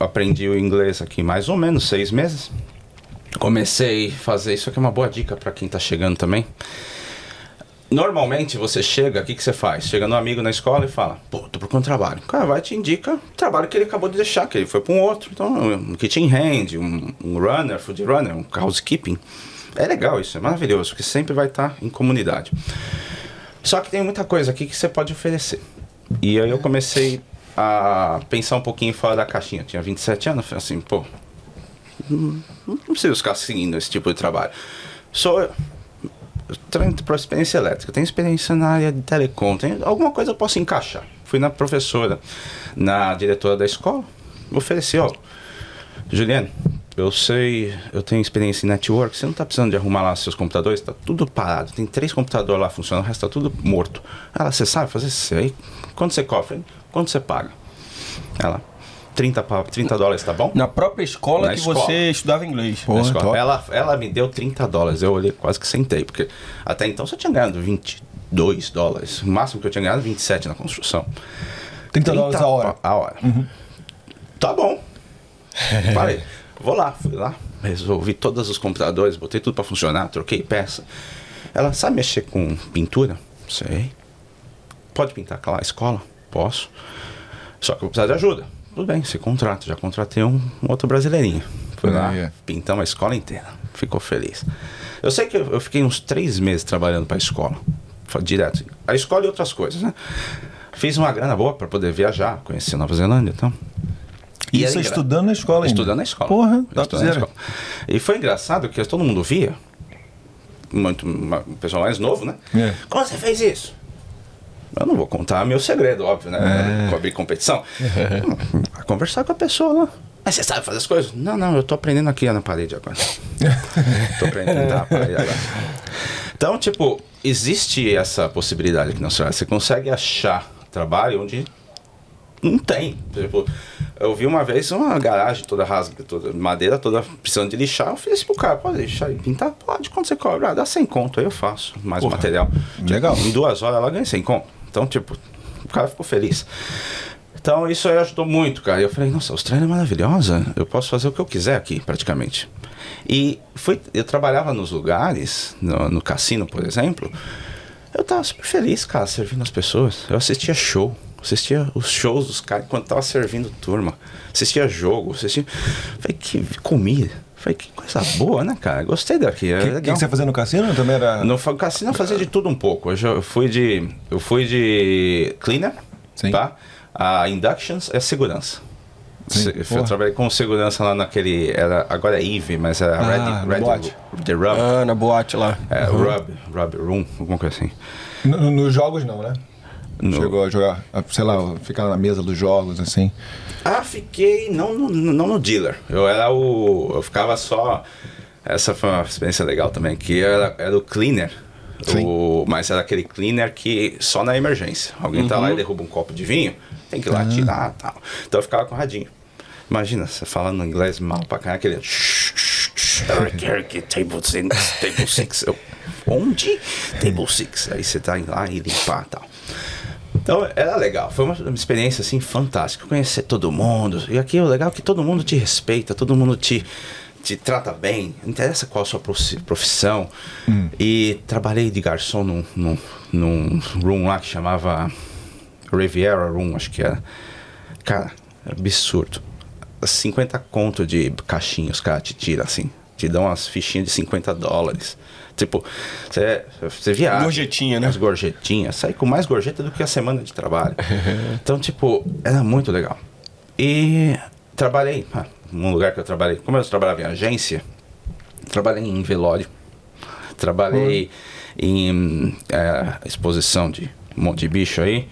aprendi o inglês aqui mais ou menos seis meses. Comecei a fazer. Isso aqui é uma boa dica pra quem tá chegando também. Normalmente você chega, o que, que você faz? Chega no amigo na escola e fala, pô, tô procurando trabalho. O cara vai te indica trabalho que ele acabou de deixar, que ele foi para um outro. Então, um kitchen hand, um, um runner, food runner, um housekeeping. É legal isso, é maravilhoso, porque sempre vai estar em comunidade. Só que tem muita coisa aqui que você pode oferecer. E aí eu comecei a pensar um pouquinho fora da caixinha. Eu tinha 27 anos, falei assim, pô, não não preciso ficar seguindo esse tipo de trabalho. Eu tenho para experiência elétrica, tenho experiência na área de telecom, tenho, alguma coisa eu posso encaixar. Fui na professora, na diretora da escola, ofereci, ó, Juliane, eu sei, eu tenho experiência em network, você não está precisando de arrumar lá seus computadores, está tudo parado, tem três computadores lá funcionando, o resto está tudo morto. Ela, você sabe fazer isso aí? Quanto você falei, Quanto você paga? Ela, 30, pa- 30 dólares, tá bom? Na própria escola Na que escola. você estudava inglês. Na escola. Ela, ela me deu 30 dólares. Eu olhei, quase que sentei, porque até então só tinha ganhado 22 dólares. O máximo que eu tinha ganhado 27 na construção. 30 dólares a hora. A hora. Tá bom. Falei, vou lá, fui lá, resolvi todos os computadores, botei tudo pra funcionar, troquei peça. Ela sabe mexer com pintura? Sei. Pode pintar aquela escola? Posso. Só que eu vou precisar de ajuda. Tudo bem, você contrata. Já contratei um, um outro brasileirinho. Fui lá, é. pintamos a escola inteira. Ficou feliz. Eu sei que eu, eu fiquei uns três meses trabalhando para a escola. Direto. A escola e outras coisas, né? Fiz uma grana boa para poder viajar, conhecer Nova Zelândia e tal. E Isso estudando na escola ainda. Estudando na escola. Porra, Estudando na escola. E foi engraçado que todo mundo via, muito, uma- um pessoal mais novo, né? É. Como você fez isso? Eu não vou contar meu segredo, óbvio, né? É. Cobrir competição. Vai conversar com a pessoa lá. Mas você sabe fazer as coisas? Não, não, eu tô aprendendo aqui na parede agora. tô aprendendo a pintar a parede agora. Então, tipo, existe essa possibilidade aqui na Austrália. Você consegue achar trabalho onde não tem. Tipo, eu vi uma vez uma garagem toda rasga, toda madeira toda precisando de lixar. Eu fiz isso pro cara, pode lixar e pintar? Pode, quanto você cobra? Ah, dá 100 conto, aí eu faço mais material. Tipo, legal. em duas horas ela ganha 100 conto. Então, tipo, o cara ficou feliz. Então isso aí ajudou muito, cara. Eu falei, nossa, a Austrália é maravilhosa. Eu posso fazer o que eu quiser aqui, praticamente. E fui, eu trabalhava nos lugares, no, no cassino, por exemplo. Eu tava super feliz, cara, servindo as pessoas. Eu assistia show. Assistia os shows dos caras enquanto tava servindo turma. Assistia jogo, assistia. Falei, que comida. Falei, que coisa boa, né, cara? Gostei daqui. É O que, que, você fazia no cassino? Também era. No cassino eu fazia de tudo um pouco. Eu, fui de. Eu fui de cleaner, Sim. tá? A inductions é segurança. Sim, eu trabalhei com segurança lá naquele. Era, agora é Eve, mas era Ah, Red, Red boate. The Rub. Ah, na boate lá. É, Rub, Rub Room, alguma coisa assim. No- nos jogos não, né? No- Chegou a jogar, a, sei lá, ficar na mesa dos jogos, assim. Ah, fiquei não no, não no dealer. Eu era o. Eu ficava só. Essa foi uma experiência legal também, que era, era o cleaner O, mas era aquele cleaner que só na emergência. Alguém tá lá e derruba um copo de vinho, tem que ir lá tirar tal. Então eu ficava com o radinho. Imagina, você falando inglês mal pra cá, aquele. Eric, Eric, table six, table six. Eu, Onde? Table six. Aí você tá indo lá e limpar tal. Então era legal, foi uma, experiência assim fantástica, conhecer todo mundo. E aqui o legal é que todo mundo te respeita, todo mundo te, te trata bem, não interessa qual a sua profi- profissão. E trabalhei de garçom num, num, num room lá que chamava Riviera Room, acho que era. Cara, absurdo. 50 conto de caixinha os caras te tiram assim. Te dão umas fichinhas de 50 dólares. Tipo, você, viaja. Gorjetinha, né? As gorjetinhas. Sai com mais gorjeta do que a semana de trabalho. então, tipo, era muito legal. E trabalhei, ah, num lugar que eu trabalhei. Como eu trabalhava em agência, trabalhei em velório. Trabalhei em é, exposição de um monte de bicho aí.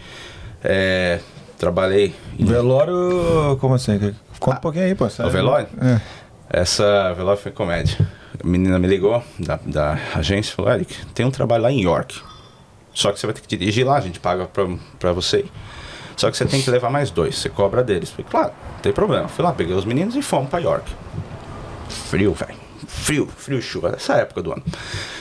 É, trabalhei em Velório, como assim? Conta um pouquinho aí, pô. o velório? É. Essa velório foi comédia. A menina me ligou da, da agência e falou: Eric, tem um trabalho lá em York. Só que você vai ter que dirigir lá, a gente paga pra, pra você. Só que você tem que levar mais dois, você cobra deles. Falei, claro, não tem problema. Fui lá, peguei os meninos e fomos pra York. Frio, velho. Frio, frio chuva, essa época do ano.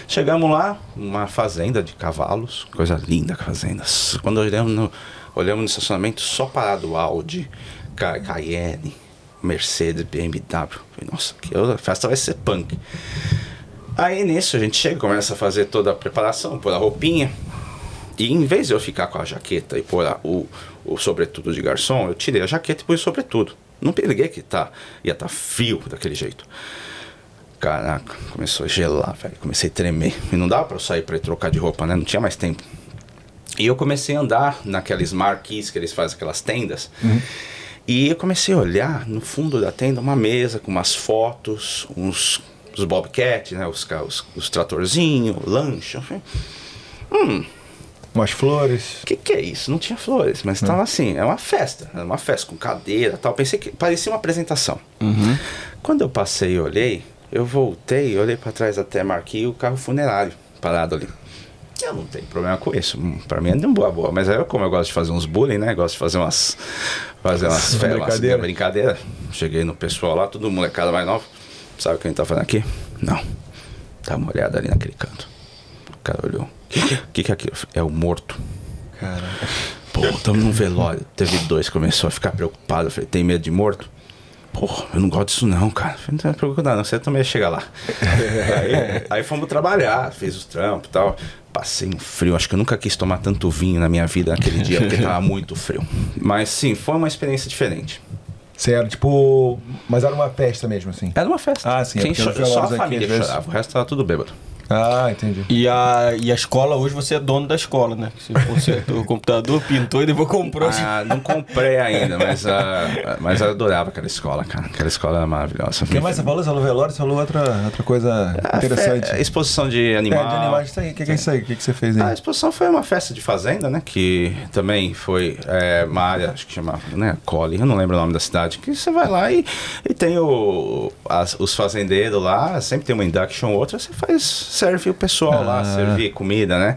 Chegamos lá, uma fazenda de cavalos, coisa linda a fazenda. Quando olhamos no, olhamos no estacionamento, só parado Audi, Ca- Cayenne, Mercedes, BMW. Falei, nossa, que a festa vai ser punk. Aí nisso a gente chega, começa a fazer toda a preparação, pôr a roupinha. E em vez de eu ficar com a jaqueta e pôr a- o, o sobretudo de garçom, eu tirei a jaqueta e pus o sobretudo. Não peguei que tá, ia estar frio daquele jeito. Caraca, começou a gelar, velho. Comecei a tremer. E não dava pra eu sair ir trocar de roupa, né? Não tinha mais tempo. E eu comecei a andar naqueles marquis que eles fazem, aquelas tendas. E eu comecei a olhar no fundo da tenda uma mesa com umas fotos, uns os bobcat, né? Os, os, os tratorzinhos, lanche. Falei, Umas flores. o que, que é isso? Não tinha flores, mas estava assim, é uma festa, era uma festa com cadeira tal. Pensei que parecia uma apresentação. Quando eu passei e olhei, eu voltei, olhei para trás até marquei o carro funerário parado ali. Eu não tenho problema com isso. Hum, Pra mim é de boa boa. Mas aí, eu, como eu gosto de fazer uns bullying, né? Gosto de fazer umas. Fazer umas fe- umas Brincadeira. brincadeira. Cheguei no pessoal lá, todo molecada mais nova. Sabe o que a gente tá fazendo aqui? Não. Dá uma olhada ali naquele canto. O cara olhou. O que, que, que é aquilo? É o morto. Cara. Pô, estamos num velório. Teve dois, começou a ficar preocupado. Eu falei, tem medo de morto? Pô, eu não gosto disso não, cara. Falei, não tem preocupado não, você também ia chegar lá. aí, aí fomos trabalhar, fez os trampos e tal. Passei um frio, acho que eu nunca quis tomar tanto vinho na minha vida naquele dia, porque tava muito frio. Mas sim, foi uma experiência diferente. Sério, tipo. Mas era uma festa mesmo, assim. Era uma festa. Ah, sim, é Quem cho- só a aqui, família vezes- chorava, o resto tava tudo bêbado. Ah, entendi. E a, e a escola, hoje você é dono da escola, né? Você consertou o computador, pintou e depois comprou. Ah, não comprei ainda, mas, ah, mas eu adorava aquela escola, cara. Aquela escola era maravilhosa. O que mais você falou? Você falou velório, você falou outra, outra coisa Ah, interessante. fe- exposição de É, animal. de animais. O que, que é isso aí? O que, que você fez aí? A exposição foi uma festa de fazenda, né? Que também foi é, uma área, acho que chama, né? Collie, eu não lembro o nome da cidade. Que você vai lá e, e tem o, as- os fazendeiros lá, sempre tem uma induction ou outra, você faz, serve o pessoal lá, servir comida, né?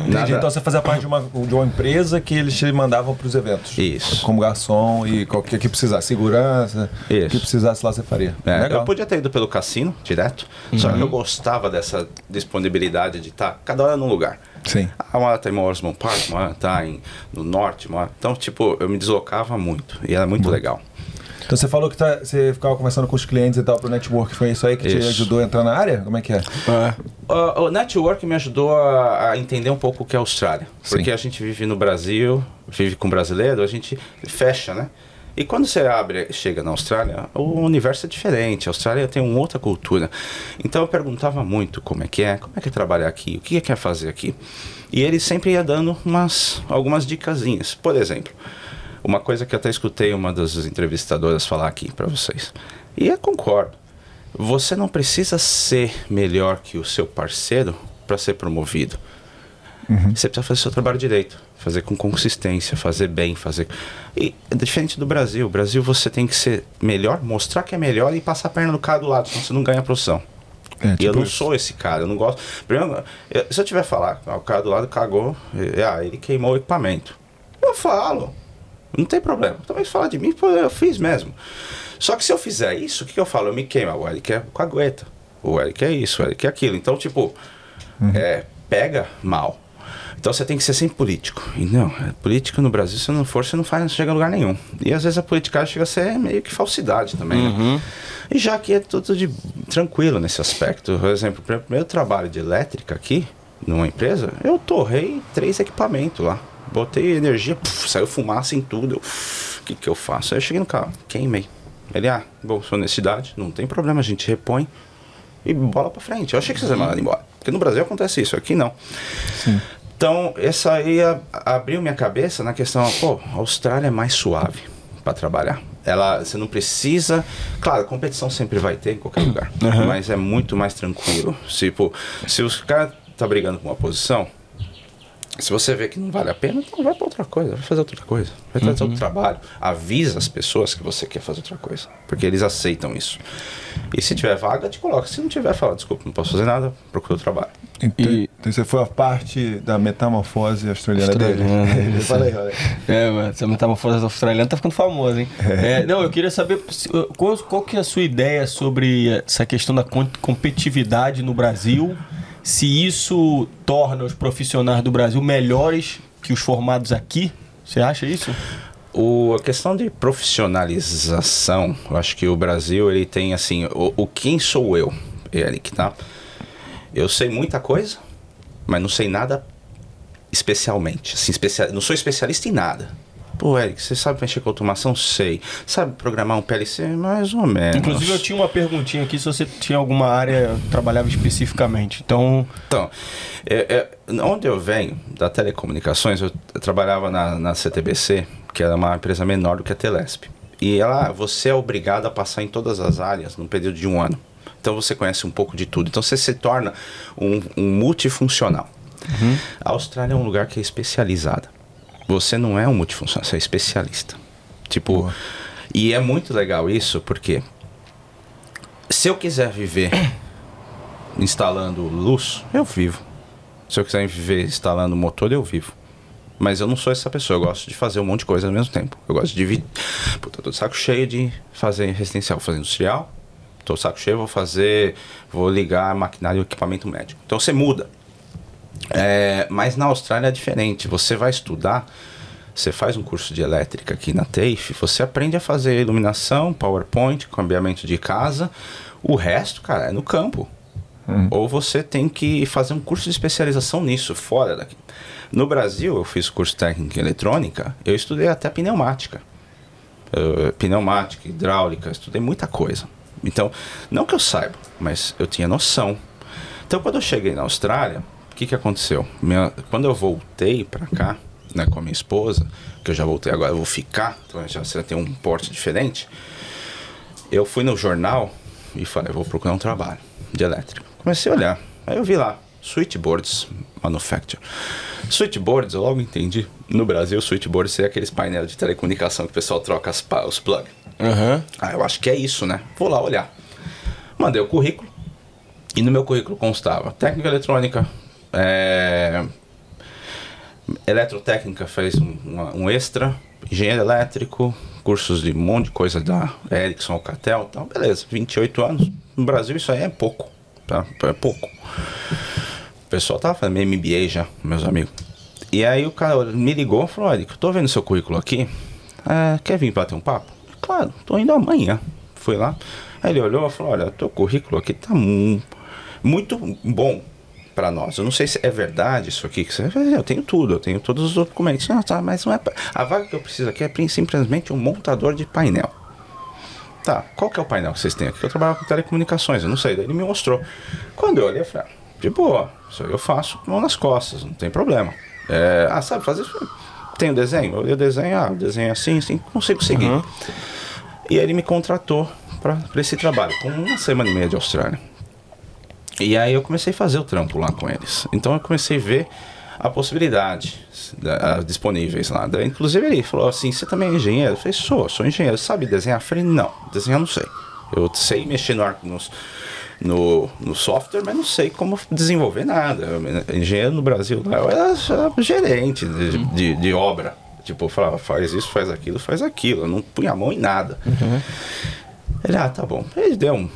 Entendi. Nada- Então você fazia parte de uma, de uma empresa que eles te mandavam para os eventos. Isso. Como garçom e qualquer que precisasse. Segurança. O Isso. que precisasse lá você faria. É, Legal. eu podia ter ido pelo cassino direto, só que eu gostava dessa disponibilidade de estar cada hora num lugar. Sim. Ah, Uma hora tá em Morrisman Park, uma hora tá em, no norte, uma hora... Então, tipo, eu me deslocava muito e era muito legal. Então você falou que tá- você ficava conversando com os clientes e tal pro network. Foi isso aí que te Isso. ajudou a entrar na área? Como é que é? Uh, o network me ajudou a, a entender um pouco o que é a Austrália. Sim. Porque a gente vive no Brasil, vive com brasileiro, a gente fecha, né? E quando você abre, chega na Austrália, o universo é diferente. A Austrália tem uma outra cultura. Então eu perguntava muito como é que é, como é que é trabalhar aqui, o que é que é fazer aqui. E ele sempre ia dando umas, algumas dicasinhas. Por exemplo, uma coisa que eu até escutei uma das entrevistadoras falar aqui para vocês. E eu concordo. Você não precisa ser melhor que o seu parceiro para ser promovido. Você precisa fazer seu trabalho direito, fazer com consistência, fazer bem, fazer. E é diferente do Brasil. O Brasil você tem que ser melhor, mostrar que é melhor e passar a perna no cara do lado, senão você não ganha a profissão. É, tipo e eu não isso. sou esse cara, eu não gosto. Primeiro, eu- se eu tiver falar, ah, o cara do lado cagou, e- ah, ele queimou o equipamento. Eu falo. Não tem problema. Também se falar de mim, pô, eu fiz mesmo. Só que se eu fizer isso, o que, que eu falo? Eu me queimo. O Eric é cagueta. O Eric é isso, o Eric é aquilo. Então, tipo, é, pega mal. Então você tem que ser sempre político. E não, é, política no Brasil, se não for, você não faz, não chega a lugar nenhum. E às vezes a politicagem chega a ser meio que falsidade também. né? E já que é tudo de tranquilo nesse aspecto. Por exemplo, primeiro trabalho de elétrica aqui, numa empresa, eu torrei três equipamentos lá. Botei energia, puf, saiu fumaça em tudo. O que, que eu faço? Aí eu cheguei no carro, queimei. Ele, ah, bom, sua honestidade, não tem problema, a gente repõe e bola pra frente. Eu achei que vocês iam mandar embora. Porque no Brasil acontece isso, aqui não. Então, essa aí abriu minha cabeça na questão, pô, a Austrália é mais suave para trabalhar. Ela, você não precisa. Claro, competição sempre vai ter em qualquer lugar, mas é muito mais tranquilo. Tipo, se os caras tá brigando com uma posição, se você vê que não vale a pena, então vai para outra coisa, vai fazer outra coisa, vai fazer outro trabalho. Avisa as pessoas que você quer fazer outra coisa, porque eles aceitam isso. E se tiver vaga, te coloca. Se não tiver, fala, desculpa, não posso fazer nada, procura outro trabalho. Então, E- então você foi a parte da metamorfose australiana, Australiana, dele. aí. fala aí. É, mano, essa metamorfose australiana tá ficando famosa, hein? É, não, eu queria saber qual, qual que é a sua ideia sobre essa questão da com- competitividade no Brasil, se isso torna os profissionais do Brasil melhores que os formados aqui. Você acha isso? O, a questão de profissionalização, eu acho que o Brasil ele tem assim, o, o quem sou eu, Eric, tá? Eu sei muita coisa, mas não sei nada especialmente. Assim, especia, não sou especialista em nada. Pô, Eric, você sabe mexer com automação? Sei. Sabe programar um PLC? Mais ou menos. Inclusive, eu tinha uma perguntinha aqui se você tinha alguma área que trabalhava especificamente. Então, Então, é, é, onde eu venho, da telecomunicações, eu, trabalhava na, na CTBC, que era uma empresa menor do que a Telesp. E ela, você é obrigado a passar em todas as áreas num período de um ano. Então você conhece um pouco de tudo. Então você se torna um, um multifuncional. A Austrália é um lugar que é especializada. Você não é um multifuncional, você é especialista. Tipo, e é muito legal isso, porque se eu quiser viver instalando luz, eu vivo. Se eu quiser viver instalando motor, eu vivo. Mas eu não sou essa pessoa, eu gosto de fazer um monte de coisa ao mesmo tempo. Eu gosto de dividir. Puta, tô de saco cheio de fazer residencial, fazer industrial. Tô de saco cheio, vou fazer. Vou ligar maquinário e equipamento médico. Então você muda. É, mas na Austrália é diferente. Você vai estudar, você faz um curso de elétrica aqui na TAFE, você aprende a fazer iluminação, PowerPoint, cambiamento de casa. O resto, cara, é no campo. Ou você tem que fazer um curso de especialização nisso, fora daqui. No Brasil, eu fiz curso técnico em eletrônica, eu estudei até pneumática. Eh, pneumática, hidráulica, estudei muita coisa. Então, não que eu saiba, mas eu tinha noção. Então, quando eu cheguei na Austrália, que, que aconteceu? Minha- quando eu voltei para cá, né, com a minha esposa, que eu já voltei agora, eu vou ficar, então já você tem um porte diferente. Eu fui no jornal e falei, vou procurar um trabalho de elétrico. Comecei a olhar, aí eu vi lá, Switchboards Manufacture. Switchboards, eu logo entendi. No Brasil, switchboards seria aqueles painéis de telecomunicação que o pessoal troca as, os plugs. Aham. Ah, eu acho que é isso, né? Vou lá olhar. Mandei o currículo. E no meu currículo constava técnica eletrônica, é, eletrotécnica fez um, um extra, engenheiro elétrico, cursos de um monte de coisa da Ericsson, Alcatel e tal. Beleza, 28 anos. No Brasil isso aí é pouco, tá? É pouco. O pessoal tava fazendo MBA já, meus amigos. E aí o cara me ligou e falou, olha, eu tô vendo seu currículo aqui. É, quer vir bater um papo? Claro, tô indo amanhã. Fui lá. Aí ele olhou e falou, olha, teu currículo aqui tá mu- muito bom para nós. Eu não sei se é verdade isso aqui que você. Eu tenho tudo, eu tenho todos os documentos. Não, tá, mas não é. pra- A vaga que eu preciso aqui é simplesmente um montador de painel. Tá, qual que é o painel que vocês têm aqui? Eu trabalho com telecomunicações, eu não sei. Daí ele me mostrou. Quando eu olhei, eu falei, ah, de boa, isso aí eu faço com mão nas costas, não tem problema. É, ah, sabe fazer isso? Tem o desenho? Eu desenho, ah, desenho é assim, assim, consigo seguir. E aí ele me contratou para esse trabalho, com uma semana e meia de Austrália. E aí eu comecei a fazer o trampo lá com eles. Então eu comecei a ver a possibilidade da- a- disponíveis lá. Daí, inclusive ele falou assim, você também é engenheiro? Eu falei, sou, sou engenheiro. Sabe desenhar? Eu falei, não, desenhar não sei. Eu sei mexer no nos, no, no software, mas não sei como desenvolver nada. Eu, engenheiro no Brasil, eu era, era gerente de, de, de obra. Tipo, eu falava, faz isso, faz aquilo, faz aquilo. Eu não punha a mão em nada. Ele, ah, tá bom. Ele deu um-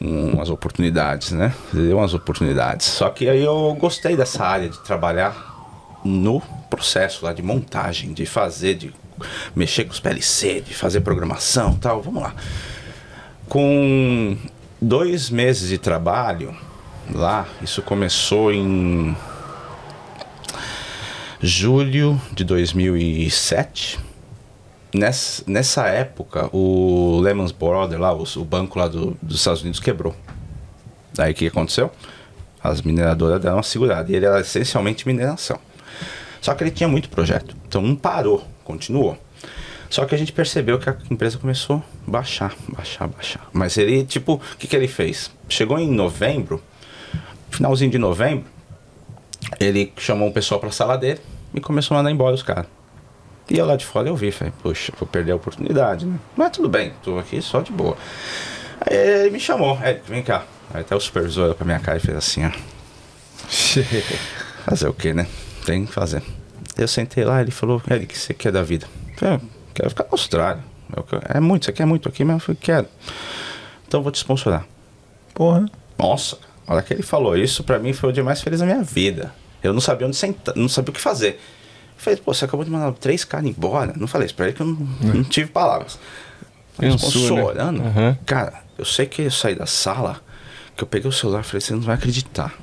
umas oportunidades, né? Deu umas oportunidades. Só que aí eu gostei dessa área de trabalhar no processo lá de montagem, de fazer, de mexer com os PLC, de fazer programação tal. Vamos lá. Com dois meses de trabalho lá, isso começou em julho de 2007. Nessa, nessa época, o Lehman Brothers, lá, o, o banco lá do- dos Estados Unidos, quebrou. Daí o que aconteceu? As mineradoras deram uma segurada. E ele era essencialmente mineração. Só que ele tinha muito projeto. Então não parou, continuou. Só que a gente percebeu que a empresa começou a baixar, baixar, baixar. Mas ele, tipo, o que, que ele fez? Chegou em novembro, finalzinho de novembro, ele chamou um pessoal pra sala dele e começou a mandar embora os caras. E eu lá de fora eu vi, falei, poxa, vou perder a oportunidade, né? Mas tudo bem, tô aqui só de boa. Aí ele me chamou, Eric, vem cá. Aí até o supervisor olhou pra minha cara e fez assim, ó. Fazer o que, né? Tem que fazer. Eu sentei lá, ele falou, Eric, o que você quer da vida? Eu falei, "Ah, quero ficar na Austrália. Quero- É muito, você quer muito aqui, mas eu falei, quero. Então vou te sponsorar. Porra. Nossa, a hora que ele falou isso, pra mim foi o dia mais feliz da minha vida. Eu não sabia onde sentar, não sabia o que fazer. Eu falei, pô, você acabou de mandar três caras embora. Não falei isso pra ele que eu não, não tive palavras. Pensou, né? Sponsorando? Uhum. Cara, eu sei que eu saí da sala, que eu peguei o celular e falei, você não vai acreditar.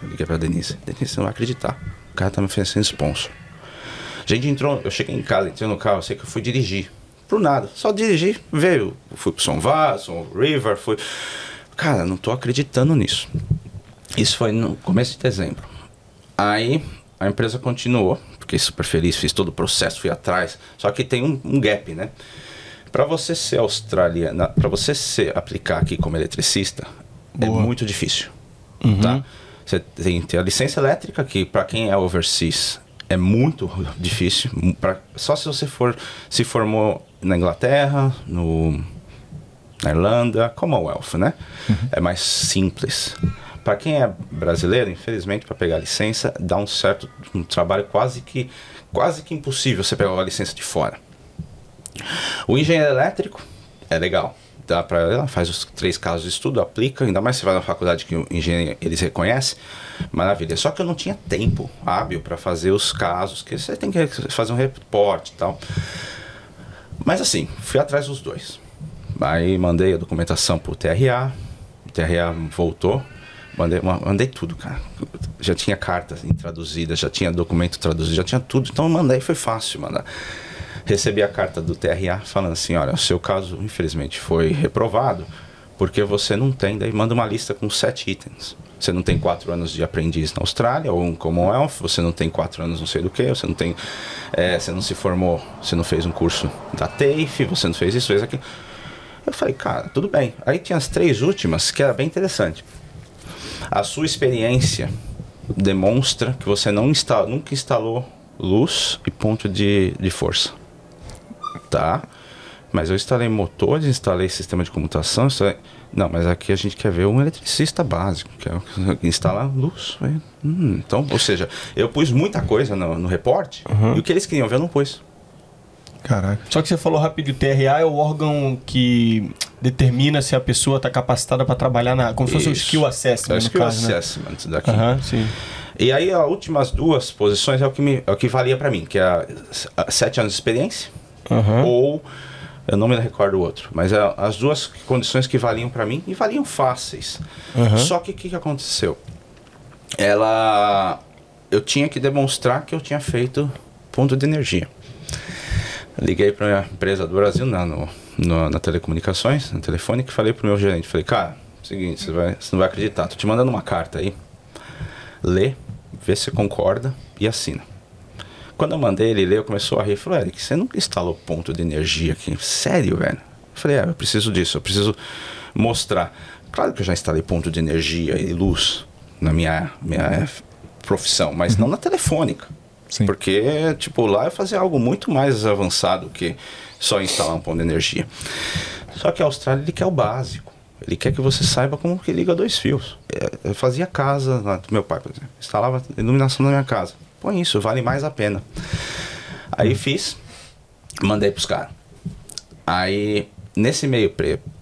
Eu liguei pra Denise. Denise, você não vai acreditar. O cara tá me oferecendo sponsor. A gente entrou, eu cheguei em casa, entrei no carro, eu sei que eu fui dirigir. Pro nada. Só dirigi, veio. Fui pro São Vaz, São River, fui. Cara, não tô acreditando nisso. Isso foi no começo de dezembro. Aí a empresa continuou, fiquei super feliz, fiz todo o processo, fui atrás. Só que tem um, um gap, né? Para você ser australiana, para você ser aplicar aqui como eletricista, é muito difícil, tá? Você tem que ter a licença elétrica que para quem é overseas é muito difícil. Pra, só se você for se formou na Inglaterra, no na Irlanda, Commonwealth, né? É mais simples. Para quem é brasileiro, infelizmente, para pegar licença, dá um certo um trabalho quase que quase que impossível você pegar a licença de fora. O engenheiro elétrico é legal. Dá para ela faz os três casos de estudo, aplica, ainda mais se vai na faculdade que o engenheiro eles reconhecem. Maravilha. Só que eu não tinha tempo hábil para fazer os casos, que você tem que fazer um reporte e tal. Mas assim, fui atrás dos dois. Aí mandei a documentação pro TRA, o TRA voltou, mandei, ma- mandei tudo, cara. Já tinha carta traduzida, já tinha documento traduzido, já tinha tudo. Então eu mandei, foi fácil mandar. Recebi a carta do TRA falando assim, olha, o seu caso infelizmente foi reprovado porque você não tem, daí manda uma lista com sete itens. Você não tem quatro anos de aprendiz na Austrália ou um Commonwealth, você não tem quatro anos não sei do que, você não tem, é, você não se formou, você não fez um curso da TAFE, você não fez isso, fez aquilo. Eu falei, cara, tudo bem. Aí tinha as três últimas que era bem interessante. A sua experiência demonstra que você não nunca instalou luz e ponto de, de força. Tá? Mas eu instalei motores, instalei sistema de comutação. instalei- Não, mas aqui a gente quer ver um eletricista básico, que é o que instala luz. Aí, hum, então, ou seja, eu pus muita coisa no, no reporte e o que eles queriam ver eu não pus. Caraca. Só que você falou rápido, o TRA é o órgão que determina se a pessoa está capacitada para trabalhar na. Como se fosse o skill assessment, É o skill caso, né? assessment daqui. Aham, sim. E aí as últimas duas posições é o que, me, é o que valia pra mim, que é a, a sete anos de experiência Aham. ou eu não me recordo o outro, mas é as duas condições que valiam pra mim e valiam fáceis. Aham. Só que o que, que aconteceu? Ela eu tinha que demonstrar que eu tinha feito ponto de energia. Liguei para minha empresa do Brasil na, no, no- na telecomunicações, na telefone, que falei pro meu gerente, falei, cara, seguinte, você, vai, você não vai acreditar, tô te mandando uma carta aí, lê, vê se você concorda e assina. Quando eu mandei ele ler, eu começou a rir, falou, Eric, você nunca instalou ponto de energia aqui? Sério, velho? Eu falei, é, eu preciso disso, eu preciso mostrar. Claro que eu já instalei ponto de energia e luz na minha, minha profissão, mas não na telefônica. Sim. Porque, tipo, lá eu fazia algo muito mais avançado que só instalar um ponto de energia. Só que a Austrália, ele quer o básico. Ele quer que você saiba como que liga dois fios. É, Eu fazia casa lá do meu pai, por exemplo. Instalava iluminação na minha casa. Põe isso, vale mais a pena. Aí fiz, mandei pros caras. Aí, nesse meio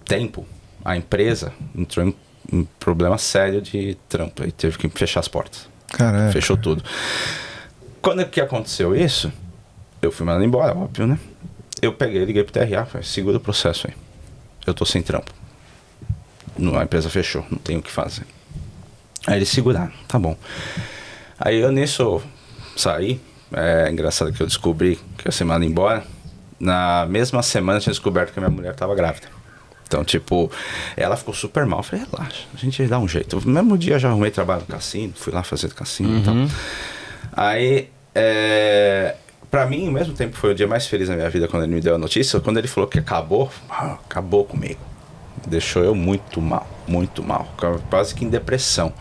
tempo, a empresa entrou em, em problema sério de trampo. Aí teve que fechar as portas. Caralho. Fechou tudo. Quando que aconteceu isso, eu fui mandado embora, óbvio, né? Eu peguei, liguei pro TRA, falei, segura o processo aí. Eu tô sem trampo. Não, A empresa fechou, não tenho o que fazer. Aí eles seguraram, tá bom. Aí eu nisso saí, é engraçado que eu descobri que eu ia ser mandado embora. Na mesma semana eu tinha descoberto que a minha mulher tava grávida. Então, tipo, ela ficou super mal. Eu falei, relaxa, a gente dá um jeito. No mesmo dia eu já arrumei trabalho no cassino, fui lá fazer cassino e tal. Aí, é, pra mim, ao mesmo tempo, foi o dia mais feliz da minha vida quando ele me deu a notícia. Quando ele falou que acabou, ah, acabou comigo. Deixou eu muito mal, muito mal. Quase que em depressão.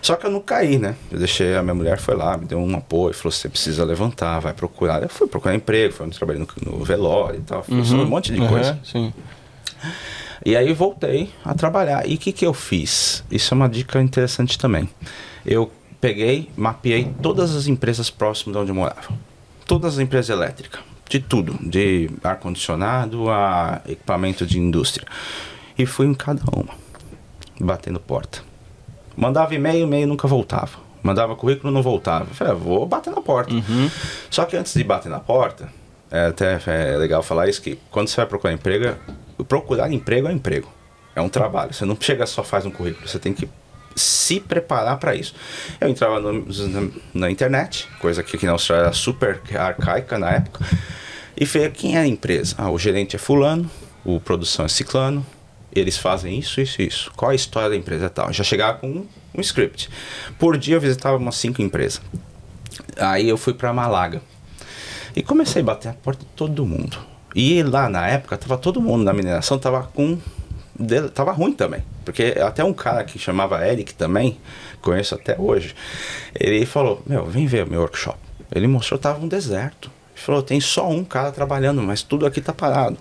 Só que eu não caí, né? Eu deixei, a minha mulher foi lá, me deu um apoio, falou: você precisa levantar, vai procurar. Eu fui procurar emprego, fui trabalhei no, no velório e tal, fiz um monte de Uhum, coisa. Sim. E aí voltei a trabalhar. E o que, que eu fiz? Isso é uma dica interessante também. Eu peguei, mapeei todas as empresas próximas de onde eu morava. Todas as empresas elétricas. De tudo. De ar-condicionado a equipamento de indústria. E fui em cada uma. Batendo porta. Mandava e-mail, e-mail nunca voltava. Mandava currículo, não voltava. Eu Falei, ah, vou bater na porta. Só que antes de bater na porta, é até é legal falar isso, que quando você vai procurar emprego, procurar emprego é emprego. É um trabalho. Você não chega só faz um currículo, você tem que se preparar para isso. Eu entrava no- na, na internet, coisa que aqui na Austrália era super arcaica na época, e via quem é a empresa. Ah, o gerente é fulano, o produção é ciclano, eles fazem isso, isso, isso. Qual a história da empresa tal? Já chegava com um, um script. Por dia eu visitava umas cinco empresas. Aí eu fui para Malaga. E comecei a bater a porta de todo mundo. E lá na época, tava todo mundo na mineração, tava com. De- Tava ruim também. Porque até um cara que chamava Eric também, conheço até hoje, ele falou: Meu, vem ver o meu workshop. Ele mostrou tava um deserto. Ele falou: Tem só um cara trabalhando, mas tudo aqui tá parado.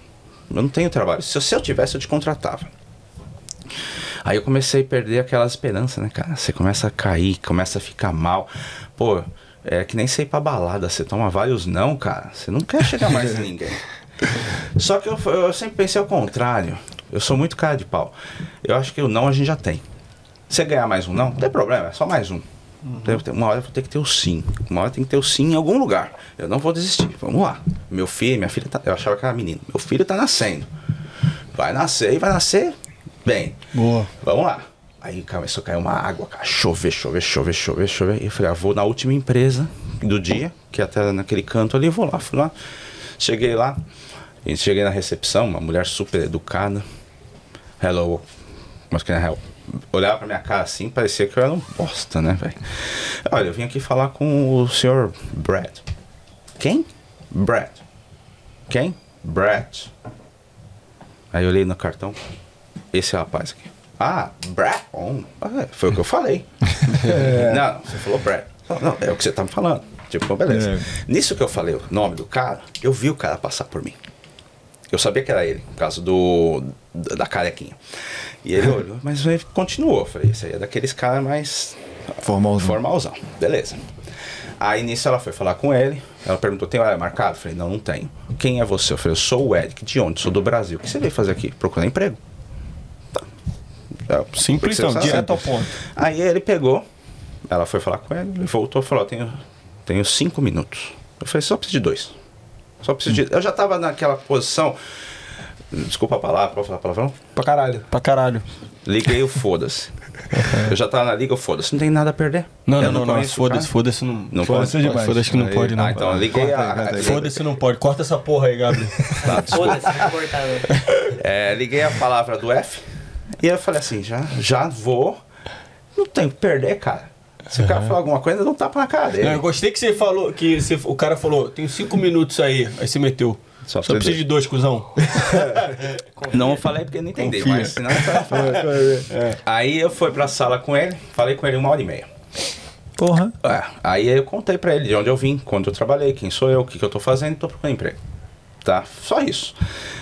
Eu não tenho trabalho. Se, se eu tivesse, eu te contratava. Aí eu comecei a perder aquela esperança, né, cara? Você começa a cair, começa a ficar mal. Pô, é que nem ir pra balada, você toma vários não, cara. Você não quer chegar mais ninguém. Só que eu, eu sempre pensei ao contrário. Eu sou muito cara de pau. Eu acho que o não a gente já tem. Você ganhar mais um não, não tem problema, é só mais um. Ter- Uma hora eu vou ter que ter o sim. Uma hora tem que ter o sim em algum lugar. Eu não vou desistir. Vamos lá. Meu filho, minha filha, tá, eu achava que era menino. Meu filho tá nascendo. Vai nascer e vai nascer bem. Boa. Vamos lá. Aí começou a cair uma água, cara. Chover, chover, chover, chover, chover. E eu falei, ah, vou na última empresa do dia, que até naquele canto ali, vou lá, fui lá. Cheguei lá, e cheguei na recepção, uma mulher super educada. Hello, mas que help? Olhava pra minha cara assim, parecia que eu era um bosta, né, velho? Olha, eu vim aqui falar com o senhor Brad. Quem? Brad. Quem? Brad. Aí eu olhei no cartão. Esse rapaz aqui. Ah, Brad. Ah, foi o que eu falei. Não, você falou Brad. Não, não, é o que você tá me falando. Tipo, beleza. É. Nisso que eu falei o nome do cara, eu vi o cara passar por mim. Eu sabia que era ele, por causa do, da carequinha. E ele olhou, mas ele continuou. Eu falei, esse aí é daqueles caras mais Formalzão. Formalzão. Beleza. Aí nisso ela foi falar com ele. Ela perguntou: tem hora marcado? Eu falei: não, não tenho. Quem é você? Eu falei: eu sou o Eric. De onde? Sou do Brasil. O que você veio fazer aqui? Procurar emprego. Tá. É, Simples, sabe. direto ao ponto. Aí ele pegou, ela foi falar com ele, ele voltou e falou: "Ó, tenho, tenho cinco minutos. Eu falei: só preciso de dois. Só preciso de. Eu já tava naquela posição. Desculpa a palavra, pode falar palavrão? Pra caralho. Pra caralho. Liguei o foda-se. Eu já tava na liga, o foda-se. Não tem nada a perder. Não, Eu não, não, não. Foda-se, foda-se não. Não Foda-se pode. demais. Foda-se que não Aí- pode, não. Ah, então liguei a. Foda-se não pode. Corta essa porra aí, Gabriel. Tá. Foda-se. É, liguei a palavra do F e eu falei assim, já, já vou. Não tem que perder, cara. Se o cara falar alguma coisa, dá um tapa na cara dele. Não, eu gostei que você falou, que você- o cara falou, tem cinco minutos aí, aí você meteu. Só Só, precisa de- dois, cuzão. Não falei porque não entendi, Confia. mas senão eu falar. Aí eu fui pra sala com ele, falei com ele uma hora e meia. Porra. É, aí eu contei pra ele de onde eu vim, quando eu trabalhei, quem sou eu, o que, que eu tô fazendo tô procurando emprego. Tá? Só isso.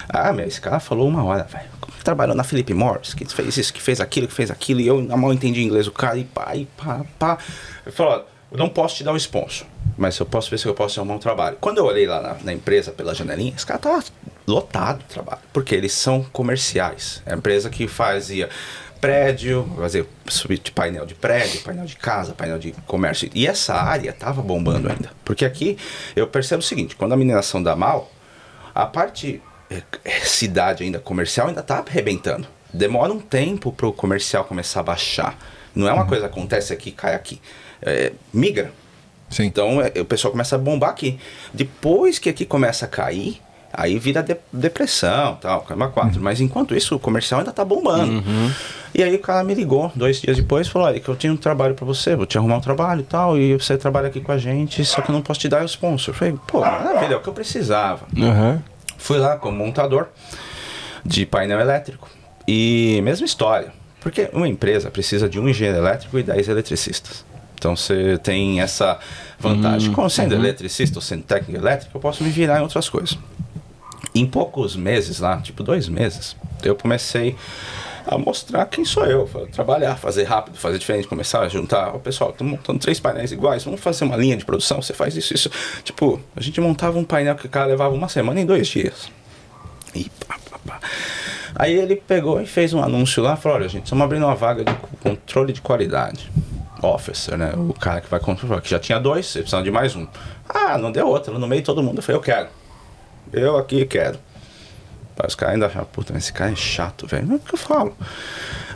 Ah, meu, esse cara falou uma hora, velho. Trabalhou na Philip Morris, que fez isso, que fez aquilo, que fez aquilo, e eu mal entendi inglês, o cara, e pá, e pá, pá. Ele falou, "Ó, eu não posso te dar um sponsor, mas eu posso ver se eu posso arrumar um trabalho. Quando eu olhei lá na, na empresa pela janelinha, esse cara tava lotado de trabalho, porque eles são comerciais. É a empresa que fazia prédio, fazer suíte de painel de prédio, painel de casa, painel de comércio. E essa área tava bombando ainda. Porque aqui eu percebo o seguinte, quando a mineração dá mal, a parte cidade ainda comercial ainda tá arrebentando. Demora um tempo para o comercial começar a baixar. Não é uma coisa que acontece aqui cai aqui. É, migra. Sim. Então é, o pessoal começa a bombar aqui. Depois que aqui começa a cair, aí vira de- depressão, tal, calma quatro. Mas enquanto isso, o comercial ainda tá bombando. E aí o cara me ligou dois dias depois e falou: Olha, que eu tenho um trabalho pra você, vou te arrumar um trabalho e tal, e você trabalha aqui com a gente, só que eu não posso te dar o sponsor. Eu falei, pô, maravilha, é o que eu precisava. Fui lá como montador de painel elétrico. E mesma história. Porque uma empresa precisa de um engenheiro elétrico e 10 eletricistas. Então você tem essa vantagem. Como sendo eletricista ou sendo técnico elétrico, eu posso me virar em outras coisas. Em poucos meses lá, tipo dois meses, eu comecei a mostrar quem sou eu, trabalhar, fazer rápido, fazer diferente, começar a juntar. O pessoal, estamos montando três painéis iguais, vamos fazer uma linha de produção, você faz isso, isso. Tipo, a gente montava um painel que o cara levava uma semana em dois dias. E pá, pá, pá. Aí ele pegou e fez um anúncio lá, falou, olha gente, estamos abrindo uma vaga de co- controle de qualidade. Officer, né? O cara que vai controlar, que já tinha dois, você precisa de mais um. Ah, não deu outro, no meio todo mundo. Falei, eu quero. Eu aqui quero. Os caras ainda acharam, puta, esse cara é chato, velho. Não é o que eu falo.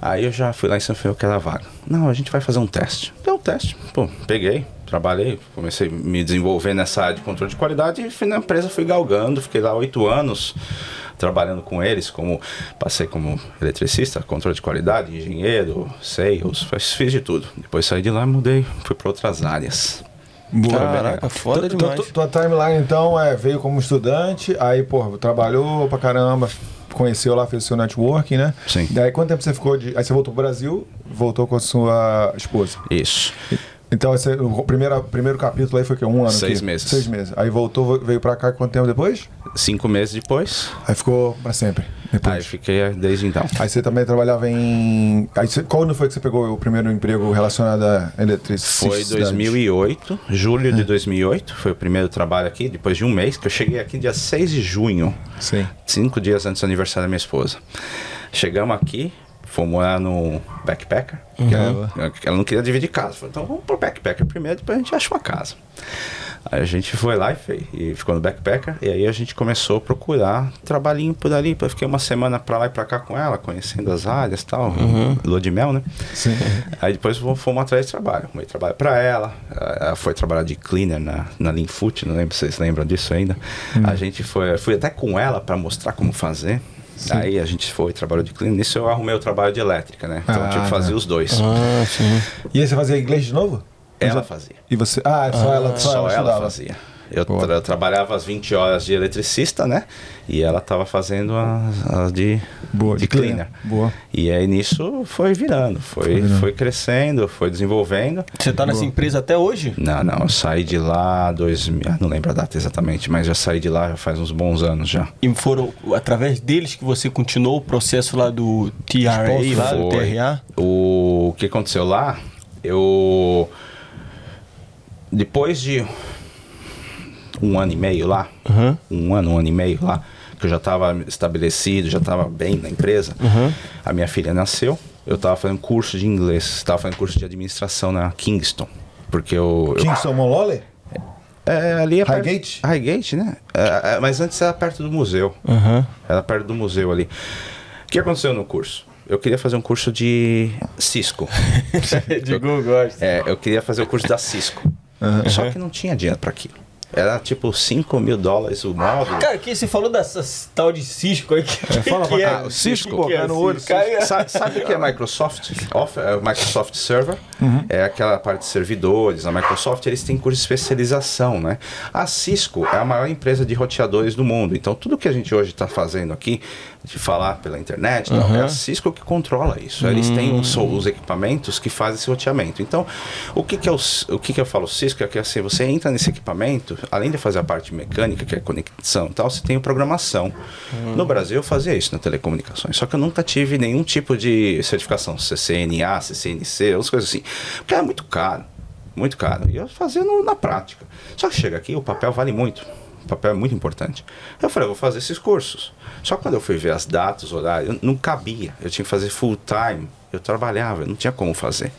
Aí eu já fui lá em São Paulo, eu quero a vaga. Não, a gente vai fazer um teste. Deu um teste. Pô, peguei, trabalhei, comecei a me desenvolver nessa área de controle de qualidade e fui na empresa, fui galgando, fiquei lá oito anos trabalhando com eles, como passei como eletricista, controle de qualidade, engenheiro, sales, fiz de tudo. Depois saí de lá, mudei, fui para outras áreas. Boa, Caraca, foda Tu- demais. tu- Tua timeline, então, é, veio como estudante, aí, pô, trabalhou pra caramba, conheceu lá, fez o seu networking, né? Sim. Daí, quanto tempo você ficou de... Aí você voltou pro Brasil, voltou com a sua esposa. Isso. Então, esse, o primeiro, primeiro capítulo aí foi o quê? Um ano? Seis aqui? meses. Seis meses. Aí voltou, veio pra cá quanto tempo depois? Cinco meses depois, Aí ficou pra sempre. Depois. aí fiquei desde então. Aí você também trabalhava em. Aí você... Quando foi que você pegou o primeiro emprego relacionado à eletricidade? Foi 2008, julho de 2008, foi o primeiro trabalho aqui, depois de um mês, que eu cheguei aqui dia 6 de junho, Sim. cinco dias antes do aniversário da minha esposa. Chegamos aqui, fomos morar no Backpacker, que ela, ela não queria dividir casa. Falei, então vamos pro Backpacker primeiro, depois a gente acha uma casa. Aí a gente foi lá e, fez, e ficou no Backpacker, e aí a gente começou a procurar trabalhinho por ali. Depois fiquei uma semana pra lá e pra cá com ela, conhecendo as áreas e tal, lua de mel, né? Sim. Aí depois fomos atrás de trabalho. Arrumei trabalho pra ela. Ela foi trabalhar de cleaner na, na Linfoot, não lembro se vocês lembram disso ainda. A gente foi, fui até com ela pra mostrar como fazer. Aí a gente foi, trabalhou de cleaner. Nisso eu arrumei o trabalho de elétrica, né? Então eu tive Ah, que fazer os dois. Ah, sim. E aí você fazia inglês de novo? Ela fazia. E você. Ah, só ela, só, Só ela, ela fazia. Eu, tra- eu trabalhava as 20 horas de eletricista, né? E ela tava fazendo as, as de, Boa, de de cleaner. cleaner. Boa. E aí nisso foi virando, foi, foi crescendo, foi desenvolvendo. Você tá nessa empresa até hoje? Não, não, eu saí de lá 2000, ah, não lembro a data exatamente, mas já saí de lá já faz uns bons anos já. E foram através deles que você continuou o processo lá do TRA, lá do. TRA? O que aconteceu lá, eu depois de um ano e meio lá, Aham. um ano, um ano e meio lá, que eu já estava estabelecido, já estava bem na empresa, a minha filha nasceu, eu estava fazendo curso de inglês, estava fazendo curso de administração na Kingston, porque eu, eu Kingston Molole? É, ali é perto- Highgate? Highgate, né? É, é, mas antes era perto do museu. Aham. Era perto do museu ali. O que aconteceu no curso? Eu queria fazer um curso de Cisco. de Google. É, eu queria fazer o curso da Cisco. Só que não tinha dinheiro para aquilo. Era tipo 5 mil dólares o módulo. Cara, que você falou dessas tal de Cisco aí que, que, fala que pra é? cá, o Cisco, Que pô, que é cai no olho, Cisco? Cara, Sa- Sabe, o que é Microsoft? Off- é Microsoft Server. É aquela parte de servidores. A Microsoft eles têm curso de especialização, né? A Cisco é a maior empresa de roteadores do mundo. Então tudo que a gente hoje está fazendo aqui, de falar pela internet, não, é a Cisco que controla isso. Eles têm os, os equipamentos que fazem esse roteamento. Então, o que que, é o, o que que eu falo Cisco é que assim, você entra nesse equipamento, além de fazer a parte mecânica, que é conexão e tal, você tem a programação. No Brasil eu fazia isso na telecomunicações, só que eu nunca tive nenhum tipo de certificação, CCNA, CCNC, umas coisas assim, porque era muito caro, muito caro. E eu fazia no- na prática. Só que chega aqui, o papel vale muito. Papel é muito importante. Eu falei, eu vou fazer esses cursos. Só quando eu fui ver as datas, os horários, não cabia. Eu tinha que fazer full time. Eu trabalhava, eu não tinha como fazer.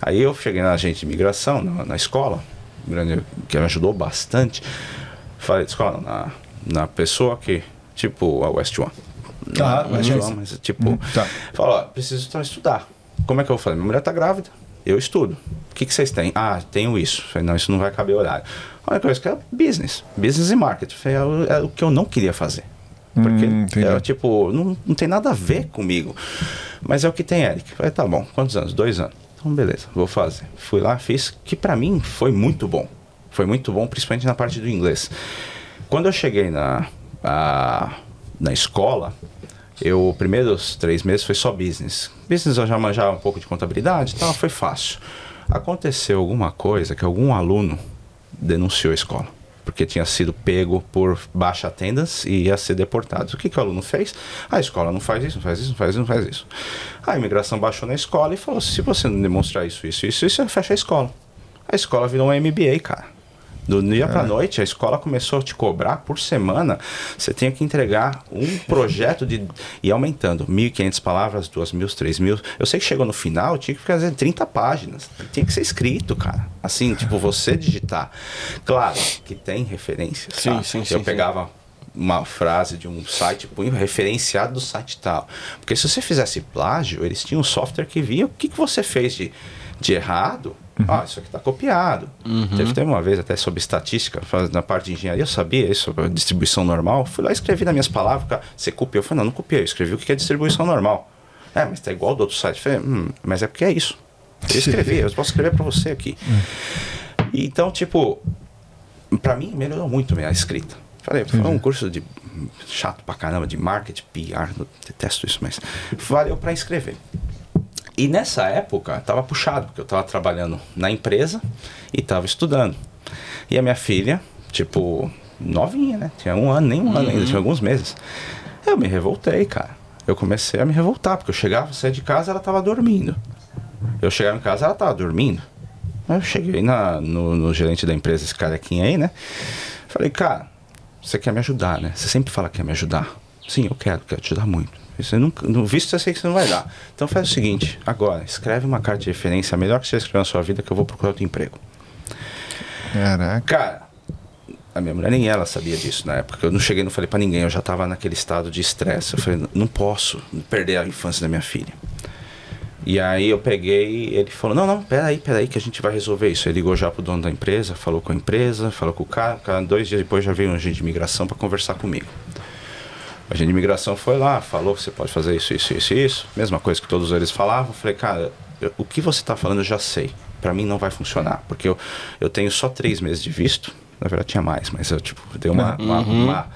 Aí eu cheguei na agente de imigração, na, na escola, grande- que me ajudou bastante. Falei, escola, na, na pessoa que, tipo, a West One. Ah, West. One, mas tipo, tá. falou, ó, preciso estudar. Como é que eu vou fazer? Minha mulher tá grávida, eu estudo. O que, que vocês têm? Ah, tenho isso. Falei, não, isso não vai caber horário. A única coisa que é business, business e marketing. É, o- que eu não queria fazer. Porque, Hum, é, tipo, não, não tem nada a ver comigo. Mas é o que tem, Eric. Falei, tá bom, quantos anos? Dois anos. Então, beleza, vou fazer. Fui lá, fiz, que pra mim foi muito bom. Foi muito bom, principalmente na parte do inglês. Quando eu cheguei na, a- na escola, eu, primeiros três meses foi só business. Business eu já manjava um pouco de contabilidade e tal, foi fácil. Aconteceu alguma coisa que algum aluno denunciou a escola. Porque tinha sido pego por baixa attendance e ia ser deportado. O que, que o aluno fez? A escola não faz isso, não faz isso, não faz isso, não faz isso. A imigração baixou na escola e falou: se você não demonstrar isso, isso, isso, isso, fecha a escola. A escola virou um MBA, cara. Do dia pra noite, a escola começou a te cobrar por semana. Você tinha que entregar um projeto de. e aumentando. 1.500 palavras, 2.000, 3.000. Eu sei que chegou no final, tinha que fazer 30 páginas. Tinha que ser escrito, cara. Assim, tipo, você digitar. Claro que tem referências. Sim, tá? sim, Eu sim, pegava uma frase de um site, punho referenciado do site tal. Porque se você fizesse plágio, eles tinham um software que via o que, que você fez de, de errado. Ah, isso aqui está copiado. Teve, teve uma vez até sobre estatística, na parte de engenharia, eu sabia isso, distribuição normal. Fui lá e escrevi nas minhas palavras, cara, você copiou? Eu falei, não, não copiei, eu escrevi o que é distribuição normal. É, mas tá igual do outro site. Eu falei, hum, mas é porque é isso. Eu escrevi, eu posso escrever para você aqui. Então, tipo, Pra mim, melhorou muito a escrita. Falei, foi um curso de chato pra caramba, de marketing, PR, detesto isso, mas valeu pra escrever. E nessa época, tava puxado, porque eu tava trabalhando na empresa e tava estudando. E a minha filha, tipo, novinha, né? Tinha um ano, nem um ano ainda, tinha alguns meses. Eu me revoltei, cara. Eu comecei a me revoltar, porque eu chegava, saía de casa, ela tava dormindo. Eu chegava em casa, ela tava dormindo. Eu cheguei na, no, no gerente da empresa, esse carequinha aí, né? Falei, cara, você quer me ajudar, né? Você sempre fala que quer me ajudar. Sim, eu quero, quero te ajudar muito. Você nunca, no visto eu sei que você não vai dar. Então faz o seguinte, agora, escreve uma carta de referência, a melhor que você escreveu na sua vida, que eu vou procurar outro emprego. Caraca. Cara, a minha mulher nem ela sabia disso na época. Eu não cheguei, não falei pra ninguém, eu já tava naquele estado de estresse. Eu falei, não posso perder a infância da minha filha. E aí eu peguei, ele falou, não, não, peraí, peraí que a gente vai resolver isso. Ele ligou já pro dono da empresa, falou com a empresa, falou com o cara, o cara dois dias depois já veio um agente de imigração para conversar comigo. O agente de imigração foi lá, falou que você pode fazer isso, isso, isso, isso. Mesma coisa que todos eles falavam. Falei, cara, eu- o que você está falando eu já sei. Para mim não vai funcionar, porque eu, eu tenho só três meses de visto. Na verdade tinha mais, mas eu tipo dei uma, uma, uma-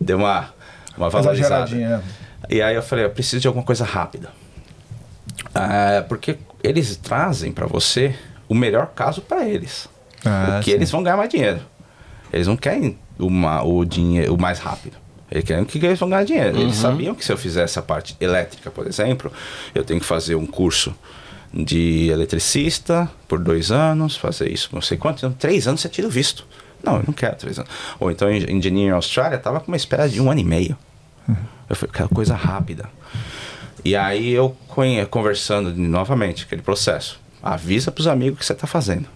deu uma uma valorizada. É. E aí eu falei, eu preciso de alguma coisa rápida. Ah, porque eles trazem para você o melhor caso para eles. Ah, o que sim. eles vão ganhar mais dinheiro. Eles não querem uma, o dinheiro o mais rápido. Eles querem que eles vão ganhar dinheiro. Eles sabiam que se eu fizesse a parte elétrica, por exemplo, eu tenho que fazer um curso de eletricista por dois anos, fazer isso não sei quanto. Então, três anos você tira o visto. Não, eu não quero três anos. Ou então, Engineering Austrália, tava com uma espera de um ano e meio. Eu falei, quero coisa rápida. E aí eu conversando novamente, aquele processo. Avisa pros amigos o que você tá fazendo.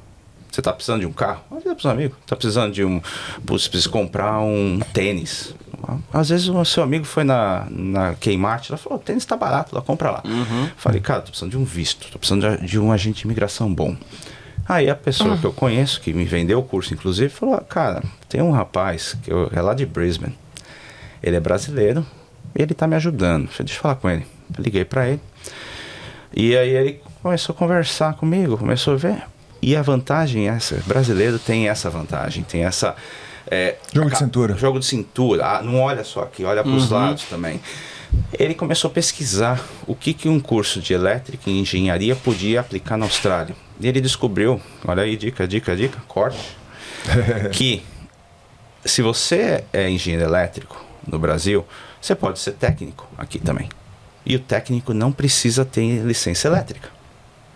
Você tá precisando de um carro? Avisa pros amigos. Tá precisando de um. Você precisa comprar um tênis. Às vezes o seu amigo foi na, na Kmart e falou: o tênis tá barato, lá, compra lá. Falei, cara, tô precisando de um visto, tô precisando de, de um agente de imigração bom. Aí a pessoa que eu conheço, que me vendeu o curso, inclusive, falou: "Ah, cara, tem um rapaz que eu- é lá de Brisbane. Ele é brasileiro e ele tá me ajudando. Deixa eu falar com ele. Eu liguei pra ele. E aí ele começou a conversar comigo, começou a ver. E a vantagem é essa, brasileiro tem essa vantagem, tem essa... é, Jogo de cintura. Jogo de cintura. Ah, não olha só aqui, olha pros lados também. Ele começou a pesquisar o que, que um curso de elétrica e engenharia podia aplicar na Austrália. E ele descobriu, olha aí, dica, dica, dica, corte, que se você é engenheiro elétrico no Brasil, você pode ser técnico aqui também. E o técnico não precisa ter licença elétrica.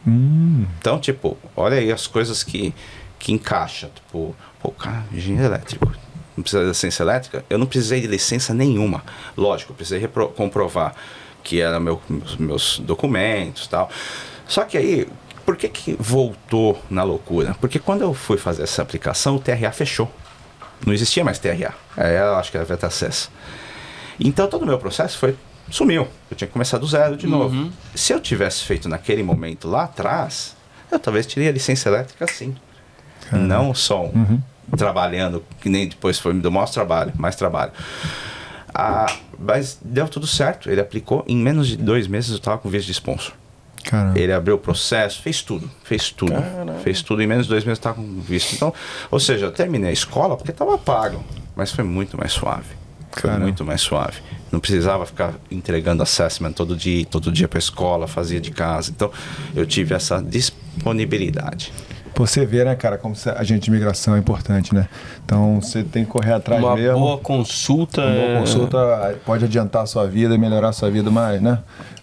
Então, tipo, olha aí as coisas que, que encaixa. Tipo, pô, cara, engenheiro elétrico. Não precisa de licença elétrica? Eu não precisei de licença nenhuma. Lógico, eu precisei comprovar que eram meu, meus, meus documentos e tal. Só que aí, por que, que voltou na loucura? Porque quando eu fui fazer essa aplicação, o TRA fechou. Não existia mais TRA. Eu acho que era VetaCess. Então todo o meu processo foi sumiu. Eu tinha que começar do zero de novo. Se eu tivesse feito naquele momento lá atrás, eu talvez teria licença elétrica sim. Não só um, trabalhando, que nem depois foi me deu mais trabalho, mais trabalho. Ah, mas deu tudo certo. Ele aplicou em menos de dois meses eu estava com visto de sponsor. Caramba. Ele abriu o processo, fez tudo, fez tudo. Fez tudo em menos de dois meses estava com visto. Então, ou seja, eu terminei a escola porque estava pago, mas foi muito mais suave. Foi Caramba. muito mais suave. Não precisava ficar entregando assessment todo dia, todo dia para a escola, fazia de casa. Então, eu tive essa disponibilidade. Você vê, né, cara, como se- agente de imigração é importante, né? Então você tem que correr atrás Uma mesmo. boa consulta. Uma boa é- consulta pode adiantar a sua vida e melhorar a sua vida mais, né?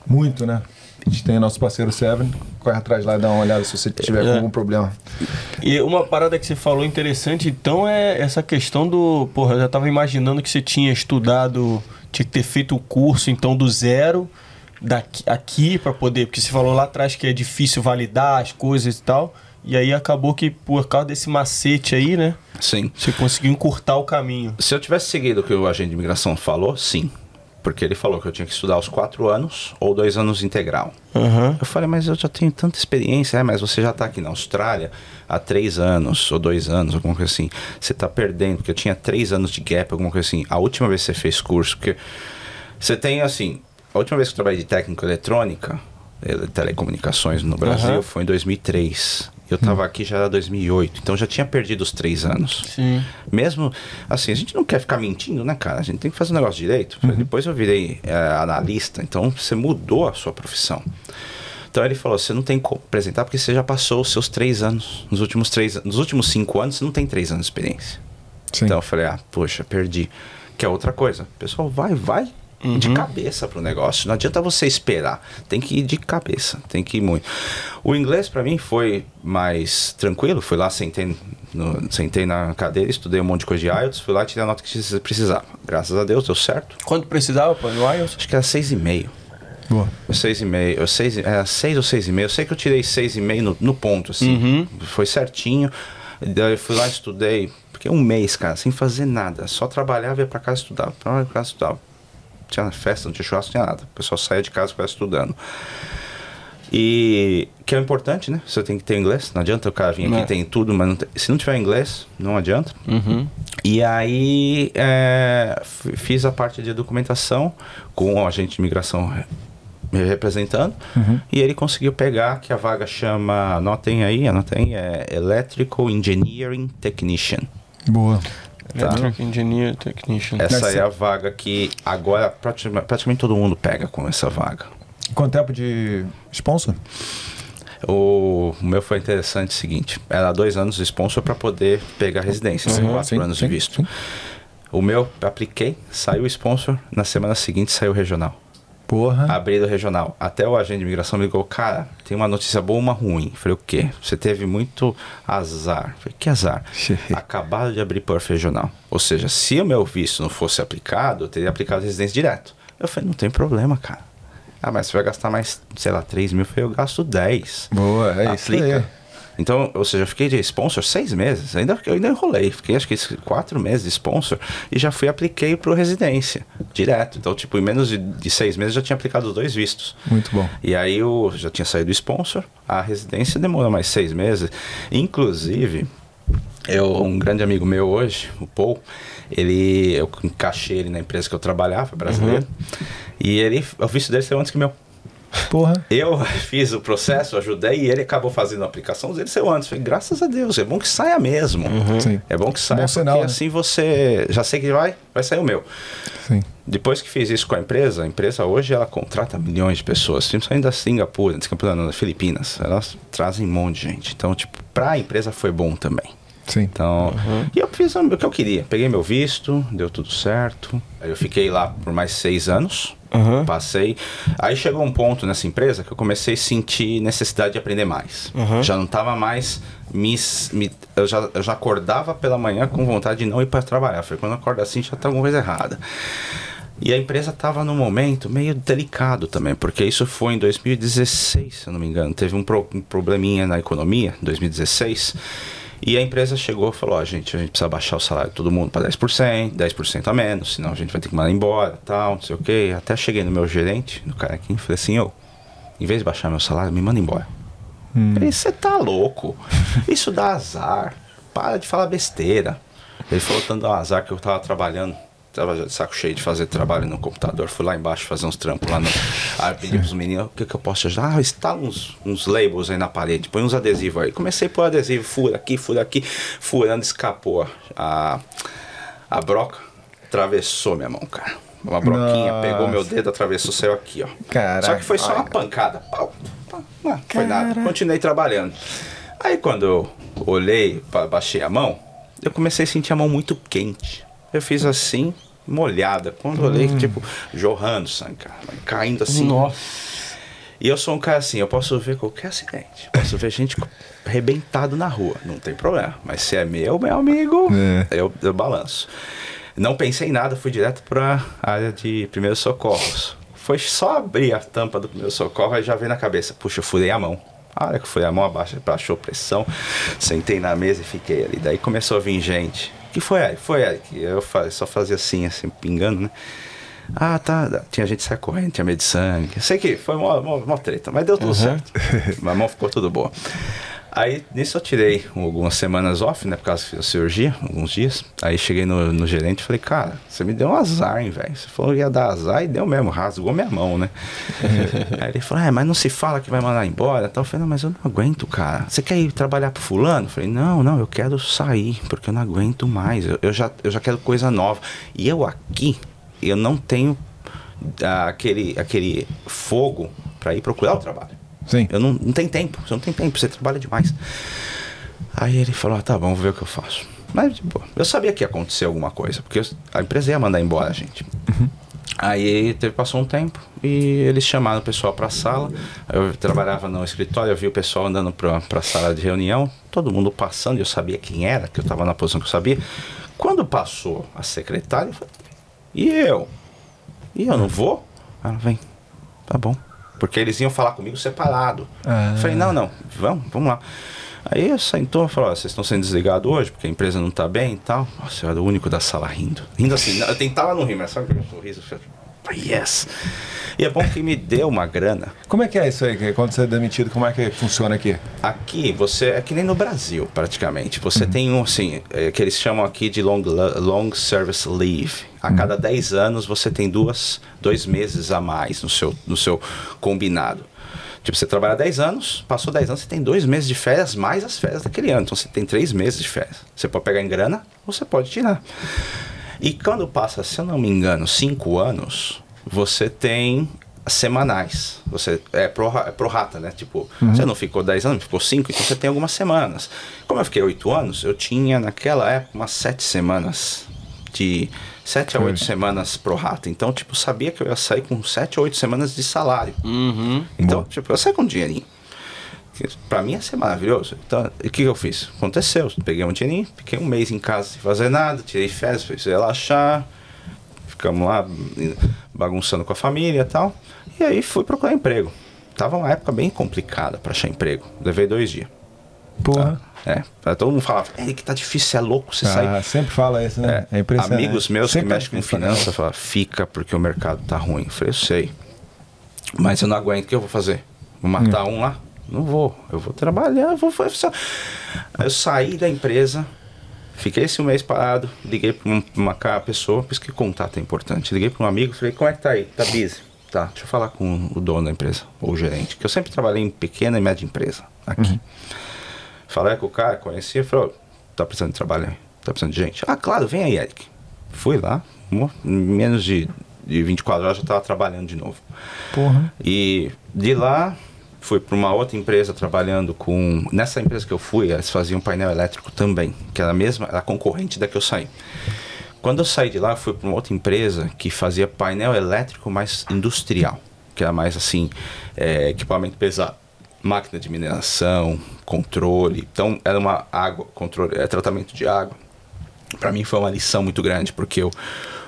Muito, né? A gente tem nosso parceiro Seven, corre atrás lá e dá uma olhada se você tiver É. algum problema. E uma parada que você falou interessante, então, é essa questão do. Porra, eu já tava imaginando que você tinha estudado, tinha que ter feito o curso, então, do zero daqui, aqui para poder. Porque você falou lá atrás que é difícil validar as coisas e tal. E aí acabou que, por causa desse macete aí, né? Sim. Você conseguiu encurtar o caminho. Se eu tivesse seguido o que o agente de imigração falou, sim. Porque ele falou que eu tinha que estudar os quatro anos ou dois anos integral. Aham. Eu falei, mas eu já tenho tanta experiência, é, mas você já está aqui na Austrália há três anos ou dois anos, alguma coisa assim. Você está perdendo, porque eu tinha três anos de gap, alguma coisa assim. A última vez que você fez curso, porque você tem assim, a última vez que eu trabalhei de técnico eletrônica, ele- telecomunicações no Brasil, Aham. foi em 2003. Eu estava aqui já era 2008, então já tinha perdido os três anos. Sim. Mesmo assim, a gente não quer ficar mentindo, né, cara? A gente tem que fazer o negócio direito. Depois eu virei é, analista, então você mudou a sua profissão. Então ele falou: você não tem como apresentar porque você já passou os seus três anos. Nos últimos três, nos últimos cinco anos, você não tem três anos de experiência. Sim. Então eu falei: ah, poxa, perdi. Que é outra coisa. Pessoal, vai, vai de cabeça pro negócio. Não adianta você esperar. Tem que ir de cabeça. Tem que ir muito. O inglês para mim foi mais tranquilo. Fui lá, sentei, no- sentei na cadeira, estudei um monte de coisa de IELTS. Fui lá e tirei a nota que precisava. Graças a Deus, deu certo. Quanto precisava, pô, no IELTS? Acho que era seis e meio. Boa. Seis e meio, eu seis, era seis ou seis e meio. Eu sei que eu tirei seis e meio no, no ponto, assim. Uhum. Foi certinho. Daí eu fui lá, estudei, porque um mês, cara, sem fazer nada. Só trabalhava, ia pra casa estudar. Pra casa estudava. Tinha festa, não tinha churrasco, não tinha nada. O pessoal saía de casa para estudando. E que é importante, né? Você tem que ter inglês. Não adianta o cara vir aqui É. tem tudo, mas não tem- se não tiver inglês, não adianta. Uhum. E aí é, fiz a parte de documentação com o agente de imigração me representando e ele conseguiu pegar que a vaga chama, anotem aí, anotem, é Electrical Engineering Technician. Boa. Tá. Engineer Technician. Essa Deve é a vaga que agora praticamente, praticamente todo mundo pega com essa vaga. Quanto tempo de sponsor? O, meu foi interessante o seguinte, era dois anos de sponsor para poder pegar residência, Uhum, quatro sim, anos sim, de visto. sim. O meu, apliquei, saiu o sponsor, na semana seguinte saiu o regional. Porra. Abri do regional. Até o agente de imigração me ligou, cara, tem uma notícia boa uma ruim. Falei, o quê? Você teve muito azar. Falei, que azar? Acabaram de abrir Perth regional. Ou seja, se o meu visto não fosse aplicado, eu teria aplicado residência direto. Eu falei, não tem problema, cara. Ah, mas você vai gastar mais, sei lá, 3 mil. Eu falei, eu gasto 10. Boa, é isso Aplica. aí. Então, ou seja, eu fiquei de sponsor seis meses. Ainda, eu ainda enrolei. Fiquei acho que quatro meses de sponsor e já fui apliquei pro residência. Direto. Então, tipo, em menos de, de seis meses eu já tinha aplicado os dois vistos. Muito bom. E aí eu já tinha saído do sponsor. A residência demorou mais seis meses. Inclusive, eu, um grande amigo meu hoje, o Paul, ele, eu encaixei ele na empresa que eu trabalhava, brasileiro. E ele, o visto dele saiu antes que meu. Porra. Eu fiz o processo, ajudei e ele acabou fazendo a aplicação. Ele saiu antes. Falei, graças a Deus, é bom que saia mesmo. Sim. É bom que saia, Bom porque sinal, né? assim você já sei que vai, vai sair o meu. Sim. Depois que fiz isso com a empresa, a empresa hoje ela contrata milhões de pessoas, principalmente da Singapura, da Singapura, não, das Filipinas. Elas trazem um monte de gente. Então, tipo, pra empresa foi bom também. Sim. Então, e eu fiz o que eu queria. Peguei meu visto, deu tudo certo. Aí eu fiquei lá por mais seis anos. Uhum. Passei. Aí chegou um ponto nessa empresa que eu comecei a sentir necessidade de aprender mais. Uhum. Já não estava mais me, me- eu, já, eu já acordava pela manhã com vontade de não ir para trabalhar. Falei, quando eu acordo assim já tá alguma coisa errada. E a empresa estava num momento meio delicado também, porque isso foi em 2016, se eu não me engano. Teve um, pro- um probleminha na economia, em 2016. E a empresa chegou e falou: ó, gente, a gente precisa baixar o salário de todo mundo para 10%, 10% a menos, senão a gente vai ter que mandar embora, tal, não sei o quê. Até cheguei no meu gerente, no cara aqui, e falei assim: ô, em vez de baixar meu salário, me manda embora. Falei, você tá louco? Isso dá azar. Para de falar besteira. Ele falou tanto dá azar que eu tava trabalhando. Tava de saco cheio de fazer trabalho no computador. Fui lá embaixo fazer uns trampos lá no. Aí pedi pros meninos, o que, que eu posso te ajudar? Ah, instala uns, uns labels aí na parede, põe uns adesivos aí. Comecei a pôr adesivo, fura aqui, fura aqui, furando, escapou a, a broca, atravessou minha mão, cara. Uma broquinha, Nossa. pegou meu dedo, atravessou, saiu aqui, ó. Caraca. Só que foi só uma pancada. Pau, pau, Não, foi nada. Continuei trabalhando. Aí quando eu olhei, ba- baixei a mão, eu comecei a sentir a mão muito quente. Eu fiz assim, molhada. Quando eu olhei, tipo, jorrando sangue, cara. Caindo assim. Nossa. E eu sou um cara assim, eu posso ver qualquer acidente. Posso ver gente arrebentado na rua, não tem problema. Mas se é meu, meu amigo, É. eu, eu balanço. Não pensei em nada, fui direto pra área de primeiros socorros. Foi só abrir a tampa do primeiro socorro e já veio na cabeça, puxa, eu furei a mão. A hora que eu furei a mão, abaixo, baixou pressão, sentei na mesa e fiquei ali. Daí começou a vir gente. Que foi, Eric? Foi, Eric. Eu só fazia assim, assim, pingando, né? Ah, tá. Tinha gente saia correndo, tinha medo de sangue. Sei que foi uma, uma, uma treta, mas deu tudo certo. Minha mão ficou tudo boa. Aí, nisso eu tirei algumas semanas off, né? Por causa da cirurgia, alguns dias. Aí cheguei no, no gerente e falei, cara, você me deu um azar, hein, velho? Você falou que ia dar azar e deu mesmo, rasgou minha mão, né? Aí ele falou, é, mas não se fala que vai mandar embora. Então eu falei, não, mas eu não aguento, cara. Você quer ir trabalhar pro fulano? Eu falei, não, não, eu quero sair, porque eu não aguento mais. Eu, eu já, eu já quero coisa nova. E eu aqui, eu não tenho ah, aquele, aquele fogo para ir procurar o trabalho. Sim. Eu não, não tem tempo, você não tem tempo, você trabalha demais. Aí ele falou, ah, tá bom, vou ver o que eu faço. Mas, tipo, eu sabia que ia acontecer alguma coisa, porque a empresa ia mandar embora a gente. Aí teve, passou um tempo e eles chamaram o pessoal para a sala. Eu trabalhava no escritório, eu vi o pessoal andando para a sala de reunião, todo mundo passando, eu sabia quem era, que eu estava na posição que eu sabia. Quando passou a secretária, eu falei, e eu? E eu não vou? Ela vem, tá bom. Porque eles iam falar comigo separado. Ah. Falei, não, não, vamos, vamos lá. Aí eu sentou e falou, vocês estão sendo desligados hoje porque a empresa não tá bem e tal. Nossa, eu era o único da sala rindo. Rindo assim, eu tentava não rir, mas sabe aquele sorriso? Yes. E é bom que me deu uma grana. Como é que é isso aí? Quando você é demitido, como é que funciona aqui? Aqui, você é que nem no Brasil, praticamente. Você tem um, assim, é, que eles chamam aqui de long, long service leave. A cada 10 anos você tem duas, dois meses a mais no seu, no seu combinado. Tipo, você trabalha 10 anos, passou 10 anos, você tem dois meses de férias mais as férias daquele ano. Então você tem três meses de férias. Você pode pegar em grana ou você pode tirar. E quando passa, se eu não me engano, 5 anos, você tem semanais. Você é pro, é pro rata, né? Tipo, você não ficou 10 anos, ficou 5, então você tem algumas semanas. Como eu fiquei 8 anos, eu tinha naquela época umas 7 semanas de 7 a 8 semanas pro rata. Então, tipo, sabia que eu ia sair com 7 a 8 semanas de salário. Uhum. Então, tipo, eu saí com um dinheirinho. Pra mim ia ser maravilhoso. Então, o que, eu fiz? Aconteceu. Peguei um dinheirinho, fiquei um mês em casa sem fazer nada, tirei férias, fui relaxar. Ficamos lá bagunçando com a família e tal. E aí fui procurar emprego. Tava uma época bem complicada pra achar emprego. Levei dois dias. Porra. É. Todo mundo falava, é que tá difícil, você é louco, você Ah, sai. sempre fala isso, né? É, impressionante. Amigos meus Sempre que é mexem com finanças falam, fica porque o mercado tá ruim. Eu falei, eu sei. Mas eu não aguento, o que eu vou fazer? Vou matar Hum. um lá? Não vou. Eu vou trabalhar, eu vou Aí eu saí da empresa, fiquei esse mês parado, liguei um- uma ca- pessoa, por isso que contato é importante. Liguei para um amigo, falei, como é que tá aí? Tá busy? Tá, deixa eu falar com o dono da empresa, ou o gerente, que eu sempre trabalhei em pequena e média empresa aqui. Uhum. Falei com o cara, conhecia, falou, tá precisando de trabalho aí? Tá precisando de gente? Ah, claro, vem aí, Eric. Fui lá, menos de, de 24 horas eu já tava trabalhando de novo. Porra. E de lá fui para uma outra empresa trabalhando com. Nessa empresa que eu fui, eles faziam painel elétrico também, que era a mesma, era a concorrente da que eu saí. Quando eu saí de lá, fui para uma outra empresa que fazia painel elétrico mais industrial, que era mais assim, é, equipamento pesado, máquina de mineração, controle. Então era uma água, controle, é tratamento de água. Para mim foi uma lição muito grande, porque eu,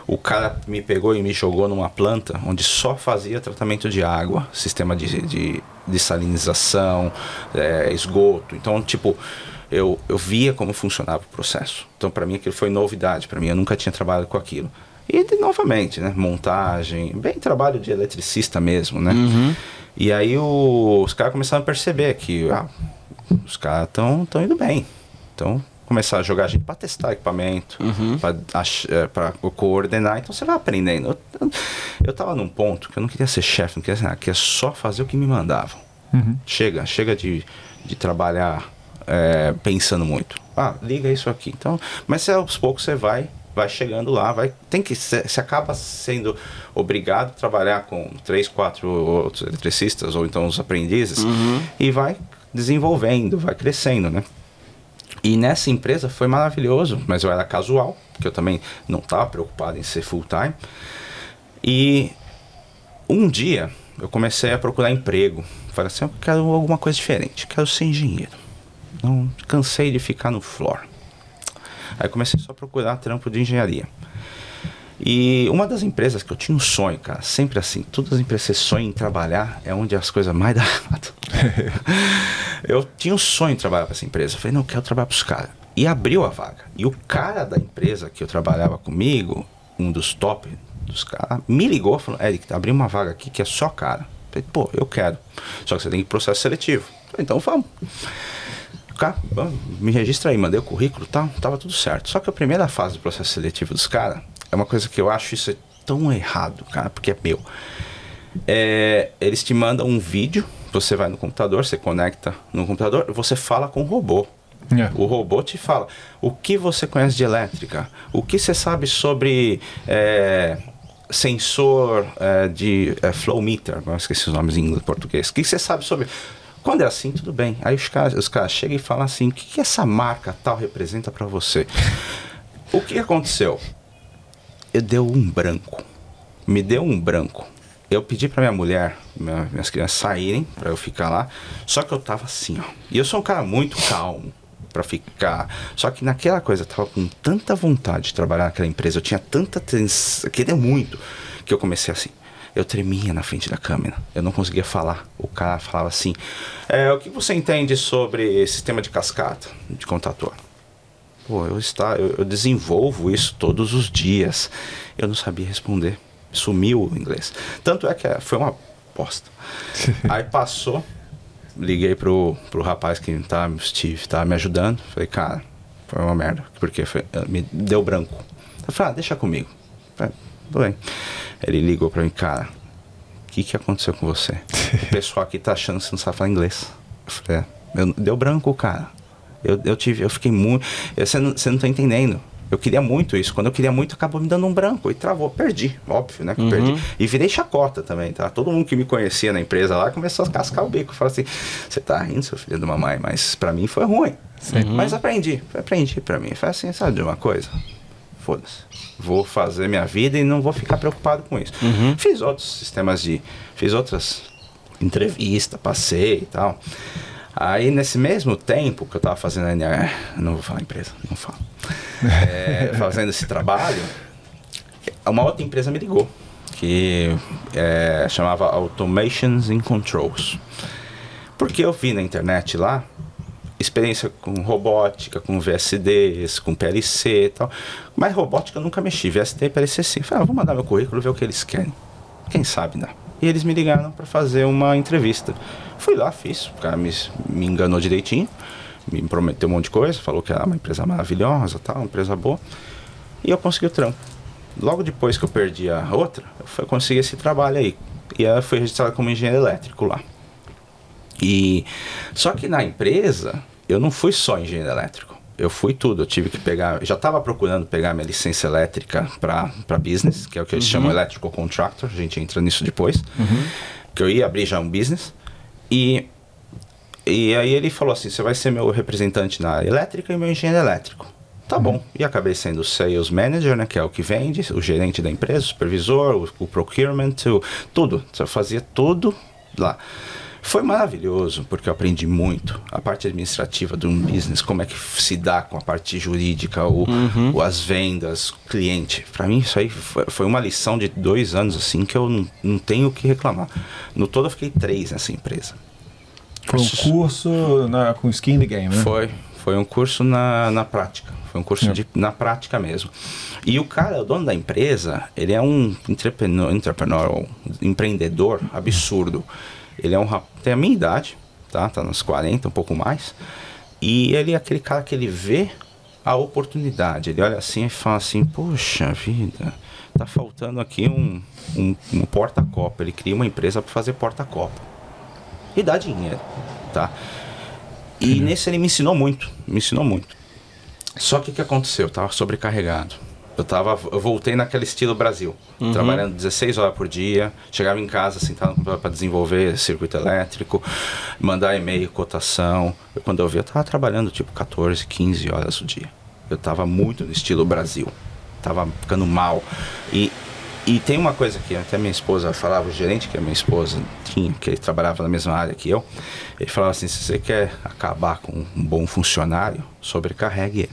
o cara me pegou e me jogou numa planta onde só fazia tratamento de água, sistema de, de, de salinização, é, esgoto. Então, tipo, eu, eu via como funcionava o processo. Então, para mim, aquilo foi novidade. Para mim, eu nunca tinha trabalhado com aquilo. E, de, novamente, né? Montagem, bem trabalho de eletricista mesmo, né? E aí o, os caras começaram a perceber que ah, os caras estão tão indo bem. Então, começar a jogar a gente para testar equipamento, para coordenar. Então, você vai aprendendo. Eu, eu tava num ponto que eu não queria ser chefe, não queria ser nada, queria só fazer o que me mandavam. Chega, chega de, de trabalhar é, pensando muito. Ah, liga isso aqui. Então, mas você, aos poucos você vai, vai chegando lá, vai, tem que você você acaba sendo obrigado a trabalhar com três, quatro outros eletricistas ou então os aprendizes e vai desenvolvendo, vai crescendo, né? E nessa empresa foi maravilhoso, mas eu era casual, porque eu também não estava preocupado em ser full time. E um dia eu comecei a procurar emprego. Falei assim, eu quero alguma coisa diferente, quero ser engenheiro. Não cansei de ficar no floor. Aí comecei só a procurar trampo de engenharia. E uma das empresas que eu tinha um sonho, cara, sempre assim, todas as empresas que você sonha em trabalhar é onde as coisas mais dão errado. eu tinha um sonho em trabalhar para essa empresa. Eu falei, não, eu quero trabalhar para os caras. E abriu a vaga. E o cara da empresa que eu trabalhava comigo, um dos top dos caras, me ligou e falou, Eric, abriu uma vaga aqui que é só cara. Eu falei, pô, eu quero. Só que você tem que processo seletivo. Falei, então vamos. Cara, me registra aí, mandei o currículo e tal, tava tudo certo. Só que a primeira fase do processo seletivo dos caras é uma coisa que eu acho isso é tão errado, cara, porque é meu. É, eles te mandam um vídeo, você vai no computador, você conecta no computador, você fala com o robô. É. O robô te fala o que você conhece de elétrica, o que você sabe sobre é, sensor é, de é, flow meter, eu esqueci os nomes em inglês e português. O que você sabe sobre. Quando é assim, tudo bem. Aí os caras, os caras chegam e falam assim: o que, que essa marca tal representa para você? O que aconteceu? Eu deu um branco. Me deu um branco. Eu pedi pra minha mulher, minha- minhas crianças saírem pra eu ficar lá. Só que eu tava assim, ó. E eu sou um cara muito calmo pra ficar. Só que naquela coisa eu tava com tanta vontade de trabalhar naquela empresa, eu tinha tanta tensão, queria muito, que eu comecei assim. Eu tremia na frente da câmera. Eu não conseguia falar. O cara falava assim: é, O que você entende sobre sistema de cascata de contator? Pô, eu, está, eu, eu desenvolvo isso todos os dias. Eu não sabia responder. Sumiu o inglês. Tanto é que é, foi uma bosta. Aí passou, liguei pro, pro rapaz que tá, Steve, tava me ajudando. Falei, cara, foi uma merda. Porque foi, me deu branco. Eu falei, ah, deixa comigo. Falei, tudo bem. Ele ligou pra mim, cara, o que, que aconteceu com você? O pessoal aqui tá achando que você não sabe falar inglês. Eu falei, é, eu- deu branco, cara. Eu, eu tive, eu fiquei muito. Você não, você não tá entendendo. Eu queria muito isso. Quando eu queria muito, acabou me dando um branco e travou. Perdi, óbvio, né? Que eu perdi. E virei chacota também, tá? Todo mundo que me conhecia na empresa lá começou a cascar o bico. Falou assim: você tá rindo, seu filho de mamãe, mas pra mim foi ruim. Mas aprendi, aprendi pra mim. Foi assim, sabe de uma coisa? Foda-se. Vou fazer minha vida e não vou ficar preocupado com isso. Fiz outros sistemas de. Fiz outras entrevistas, passei e tal. Aí, nesse mesmo tempo que eu tava fazendo a não vou falar empresa, não falo. É, fazendo esse trabalho, uma outra empresa me ligou, que é, chamava Automations and Controls. Porque eu vi na internet lá experiência com robótica, com VSDs, com PLC e tal. Mas robótica eu nunca mexi, VSD e PLC sim. Falei, ah, vou mandar meu currículo ver o que eles querem. Quem sabe dá. E eles me ligaram para fazer uma entrevista. Fui lá, fiz. O cara me, me enganou direitinho, me prometeu um monte de coisa, falou que era uma empresa maravilhosa, tal, uma empresa boa. E eu consegui o trampo. Logo depois que eu perdi a outra, eu fui, consegui esse trabalho aí. E ela foi registrada como engenheiro elétrico lá. E só que na empresa eu não fui só engenheiro elétrico. Eu fui tudo. Eu tive que pegar. Já estava procurando pegar minha licença elétrica para business, que é o que eles chamam electrical contractor. A gente entra nisso depois. Que eu ia abrir já um business. E, e aí ele falou assim: você vai ser meu representante na área elétrica e meu engenheiro elétrico. Tá bom. E acabei sendo o sales manager, né? Que é o que vende, o gerente da empresa, o supervisor, o, o procurement, o, tudo. Eu fazia tudo lá. Foi maravilhoso, porque eu aprendi muito. A parte administrativa de um business, como é que se dá com a parte jurídica, o, o- as vendas, cliente. Para mim, isso aí foi, foi uma lição de dois anos, assim, que eu não, não tenho o que reclamar. No todo, eu fiquei três nessa empresa. Foi um curso na- com skin in the game, né? Foi, foi um curso na, na prática. Foi um curso É. de, na prática mesmo. E o cara, o dono da empresa, ele é um entrepreneur, entrepreneur um empreendedor absurdo. Ele é um rap- tem a minha idade, tá? Tá nos 40, um pouco mais. E ele é aquele cara que ele vê a oportunidade. Ele olha assim e fala assim: Poxa vida, tá faltando aqui um, um, um porta-copo. Ele cria uma empresa para fazer porta-copo. E dá dinheiro, tá? E nesse ele me ensinou muito, me ensinou muito. Só que o que aconteceu? Eu tava sobrecarregado. Eu tava, eu voltei naquele estilo Brasil, trabalhando 16 horas por dia, chegava em casa sentado para desenvolver circuito elétrico, mandar e-mail, cotação. Eu, quando eu vi, eu tava trabalhando tipo 14, 15 horas o dia. Eu tava muito no estilo Brasil. Tava ficando mal. E e tem uma coisa que até minha esposa falava, o gerente que a minha esposa tinha, que ele trabalhava na mesma área que eu, ele falava assim, se você quer acabar com um bom funcionário, sobrecarregue ele.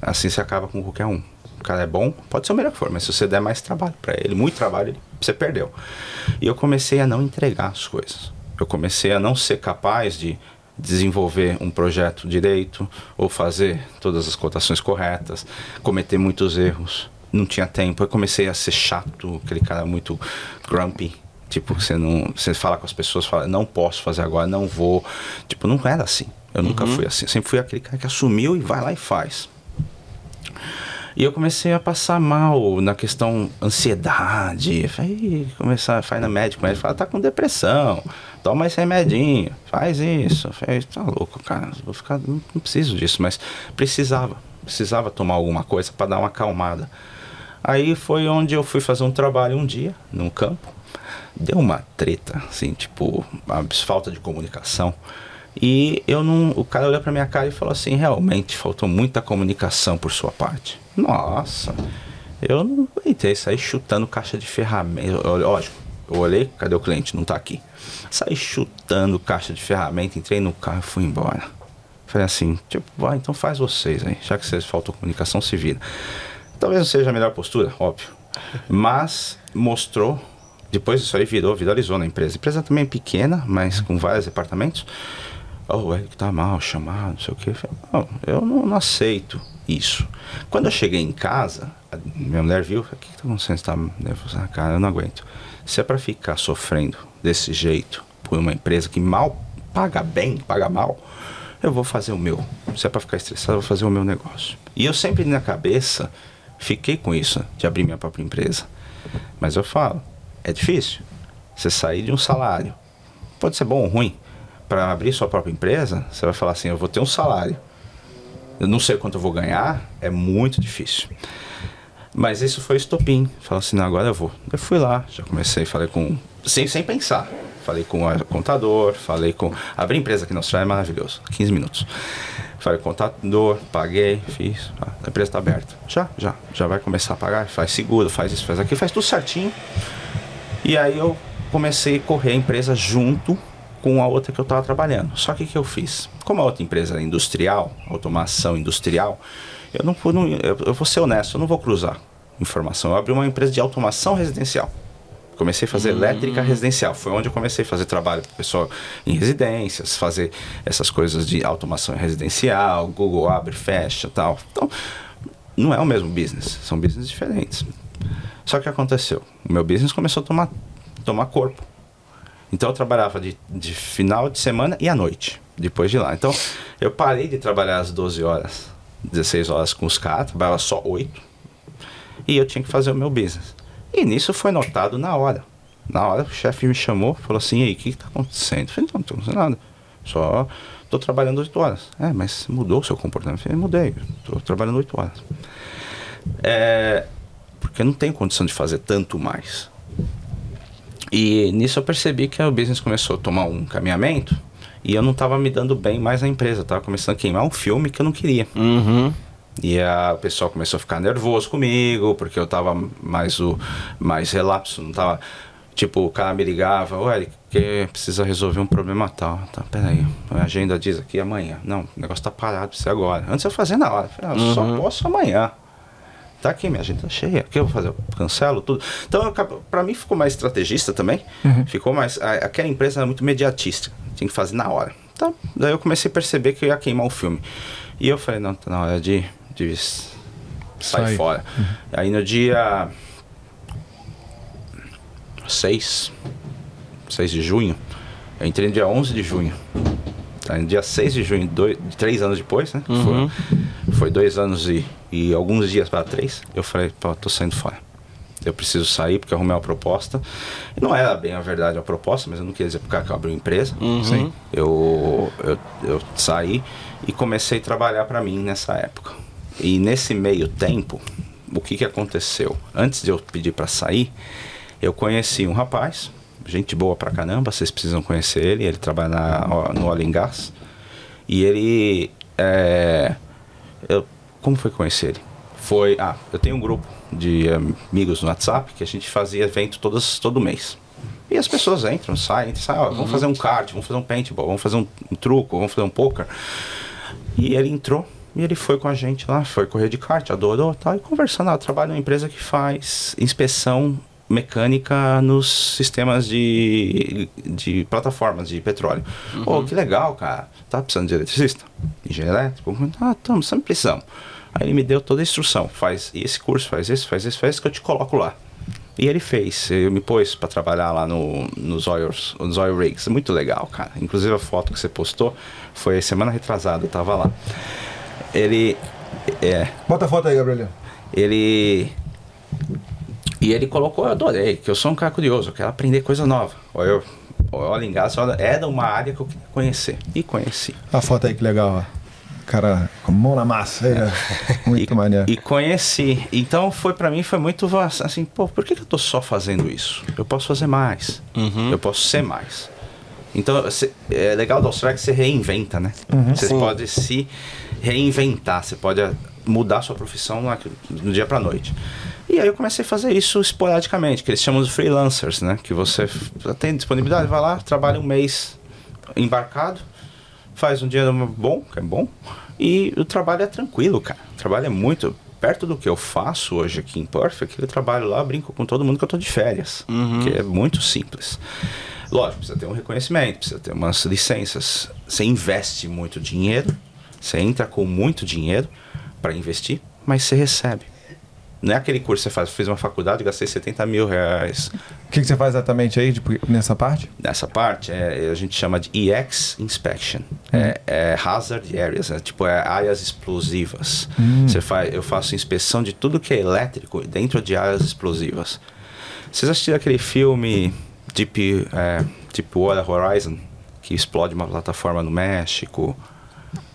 Assim você acaba com qualquer um. Cara é bom, pode ser o melhor que for, mas se você der mais trabalho para ele, muito trabalho, ele- você perdeu. E eu comecei a não entregar as coisas. Eu comecei a não ser capaz de desenvolver um projeto direito ou fazer todas as cotações corretas, cometer muitos erros. Não tinha tempo. Eu comecei a ser chato, aquele cara muito grumpy. Tipo, você não, você fala com as pessoas, fala, não posso fazer agora, não vou. Tipo, não era assim. Eu nunca fui assim. Eu sempre fui aquele cara que assumiu e vai lá e faz. E eu comecei a passar mal na questão ansiedade. Falei, começar, vai na o médico fala, tá com depressão, toma esse remedinho, faz isso. Falei, tá louco, cara, vou ficar, não, não preciso disso, mas precisava, precisava tomar alguma coisa para dar uma acalmada. Aí foi onde eu fui fazer um trabalho um dia, num campo. Deu uma treta, assim, tipo, falta de comunicação. E eu não. O cara olhou pra minha cara e falou assim: realmente faltou muita comunicação por sua parte. Nossa, eu não aguentei sair chutando caixa de ferramenta. Lógico, eu olhei, cadê o cliente? Não tá aqui. Saí chutando caixa de ferramenta, entrei no carro e fui embora. Falei assim, tipo, vai, então faz vocês aí. Já que vocês faltou comunicação, se vira. Talvez não seja a melhor postura, óbvio. Mas mostrou, depois isso aí virou, viralizou na empresa. A empresa também é pequena, mas com vários departamentos. Oh, o Eric tá mal, chamado, não sei o quê. Eu falei, não, eu não, não aceito isso. Quando eu cheguei em casa, minha mulher viu, o que, que tá acontecendo? Você tá nervoso? Ah, cara, eu não aguento. Se é pra ficar sofrendo desse jeito por uma empresa que mal paga bem, paga mal, eu vou fazer o meu. Se é pra ficar estressado, eu vou fazer o meu negócio. E eu sempre na cabeça fiquei com isso, de abrir minha própria empresa. Mas eu falo, é difícil. Você sair de um salário, pode ser bom ou ruim, para abrir sua própria empresa, você vai falar assim, eu vou ter um salário. Eu não sei quanto eu vou ganhar, é muito difícil. Mas isso foi estopim. Falei assim, não, agora eu vou. Eu fui lá, já comecei, falei com. Sem, sem pensar. Falei com o contador, falei com. Abrir empresa aqui na Austrália é maravilhoso. 15 minutos. Falei com o contador, paguei, fiz. Ah, a empresa está aberta. Já, já. Já vai começar a pagar, faz seguro, faz isso, faz aquilo, faz tudo certinho. E aí eu comecei a correr a empresa junto com a outra que eu estava trabalhando. Só que o que eu fiz? Como a outra empresa era industrial, automação industrial, eu não, vou- não eu, vou ser honesto, eu não vou cruzar informação. Eu abri uma empresa de automação residencial. Comecei a fazer elétrica residencial. Foi onde eu comecei a fazer trabalho para pessoal em residências, fazer essas coisas de automação residencial, Google abre, fecha tal. Então, não é o mesmo business, são business diferentes. Só que aconteceu? O meu business começou a tomar, tomar corpo. Então eu trabalhava de, de final de semana e à noite, depois de lá. Então eu parei de trabalhar às 12 horas, 16 horas com os caras, trabalhava só 8. E eu tinha que fazer o meu business. E nisso foi notado na hora. Na hora o chefe me chamou, falou assim, aí, o que está acontecendo? Eu falei, não, não estou acontecendo nada. Só estou trabalhando 8 horas. É, mas mudou o seu comportamento? Eu falei, mudei, estou trabalhando 8 horas. É, porque eu não tenho condição de fazer tanto mais. E nisso eu percebi que o business começou a tomar um caminhamento e eu não estava me dando bem mais na empresa. Eu tava começando a queimar um filme que eu não queria. Uhum. E a, o pessoal começou a ficar nervoso comigo, porque eu tava mais o mais relapso, não tava. Tipo, o cara me ligava, ué, que precisa resolver um problema tal. Tá, peraí, a agenda diz aqui amanhã. Não, o negócio tá parado, precisa agora. Antes eu fazia na hora. Eu falei, ah, só posso amanhã. Tá aqui, minha agenda cheia. O que eu vou fazer? Eu cancelo tudo. Então, pra mim ficou mais estrategista também. Ficou mais. a- Aquela empresa era muito mediatista. Tinha que fazer na hora. Então, daí eu comecei a perceber que eu ia queimar o filme. E eu falei, não, tá na hora de, de sair Sai. fora. Aí no dia 6, 6 de junho, eu entrei no dia 11 de junho. No dia 6 de junho, dois, três anos depois, né? Foi, foi dois anos e, e alguns dias para três, eu falei, pô, tô saindo fora. Eu preciso sair porque arrumei uma proposta. Não era bem a verdade a proposta, mas eu não queria dizer pro cara que eu abri uma empresa. Sim. Eu, eu, eu saí e comecei a trabalhar para mim nessa época. E nesse meio tempo, o que, que aconteceu? Antes de eu pedir para sair, eu conheci um rapaz, gente boa pra caramba, vocês precisam conhecer ele. Ele trabalha na, no Oil Gas. E ele. É, eu, como foi conheci ele? Foi. Ah, eu tenho um grupo de amigos no WhatsApp que a gente fazia evento todos, todo mês. E as pessoas entram, saem, saem, ó, vamos fazer um kart, vamos fazer um paintball, vamos fazer um, um truco, vamos fazer um poker. E ele entrou e ele foi com a gente lá, foi correr de kart, adorou tal, e conversando. Ah, eu trabalho numa empresa que faz inspeção mecânica nos sistemas de, de plataformas de petróleo. Pô, que legal, cara. Tá precisando de eletricista? Engenheiro elétrico? Ah, estamos, sempre precisamos. Aí ele me deu toda a instrução. Faz esse curso, faz esse, faz esse, faz esse que eu te coloco lá. E ele fez, ele me pôs para trabalhar lá no, nos, oils, nos oil rigs. Muito legal, cara. Inclusive a foto que você postou foi semana retrasada, eu tava lá. Ele. É. Bota a foto aí, Gabriel. Ele. E ele colocou, eu adorei, que eu sou um cara curioso, eu quero aprender coisa nova. Ou eu. Olha, em Gás, era uma área que eu queria conhecer. E conheci. A foto aí que legal, ó. Cara, com a mão na massa. Né? Muito e, maneiro. E conheci. Então foi para mim foi muito assim, pô, por que, que eu tô só fazendo isso? Eu posso fazer mais. Eu posso ser mais. Então cê- é legal da Austrália que você reinventa, né? Você pode se reinventar, você pode ah, mudar sua profissão no, no dia para noite. E aí eu comecei a fazer isso esporadicamente, que eles chamam de freelancers, né? Que você tem disponibilidade, vai lá, trabalha um mês embarcado, faz um dinheiro bom, que é bom, e o trabalho é tranquilo, cara. O trabalho é muito perto do que eu faço hoje aqui em Perth, aquele trabalho lá, eu brinco com todo mundo que eu tô de férias, que é muito simples. Lógico, precisa ter um reconhecimento, precisa ter umas licenças. Você investe muito dinheiro, você entra com muito dinheiro para investir, mas você recebe. Não é aquele curso que você faz, eu fiz uma faculdade, gastei 70 mil reais. O que, que você faz exatamente aí tipo, nessa parte? Nessa parte, é, a gente chama de EX Inspection. É, é Hazard Areas, é, tipo, é áreas explosivas. Você faz, eu faço inspeção de tudo que é elétrico dentro de áreas explosivas. Vocês assistiram aquele filme Deep, é, Deepwater Horizon, que explode uma plataforma no México?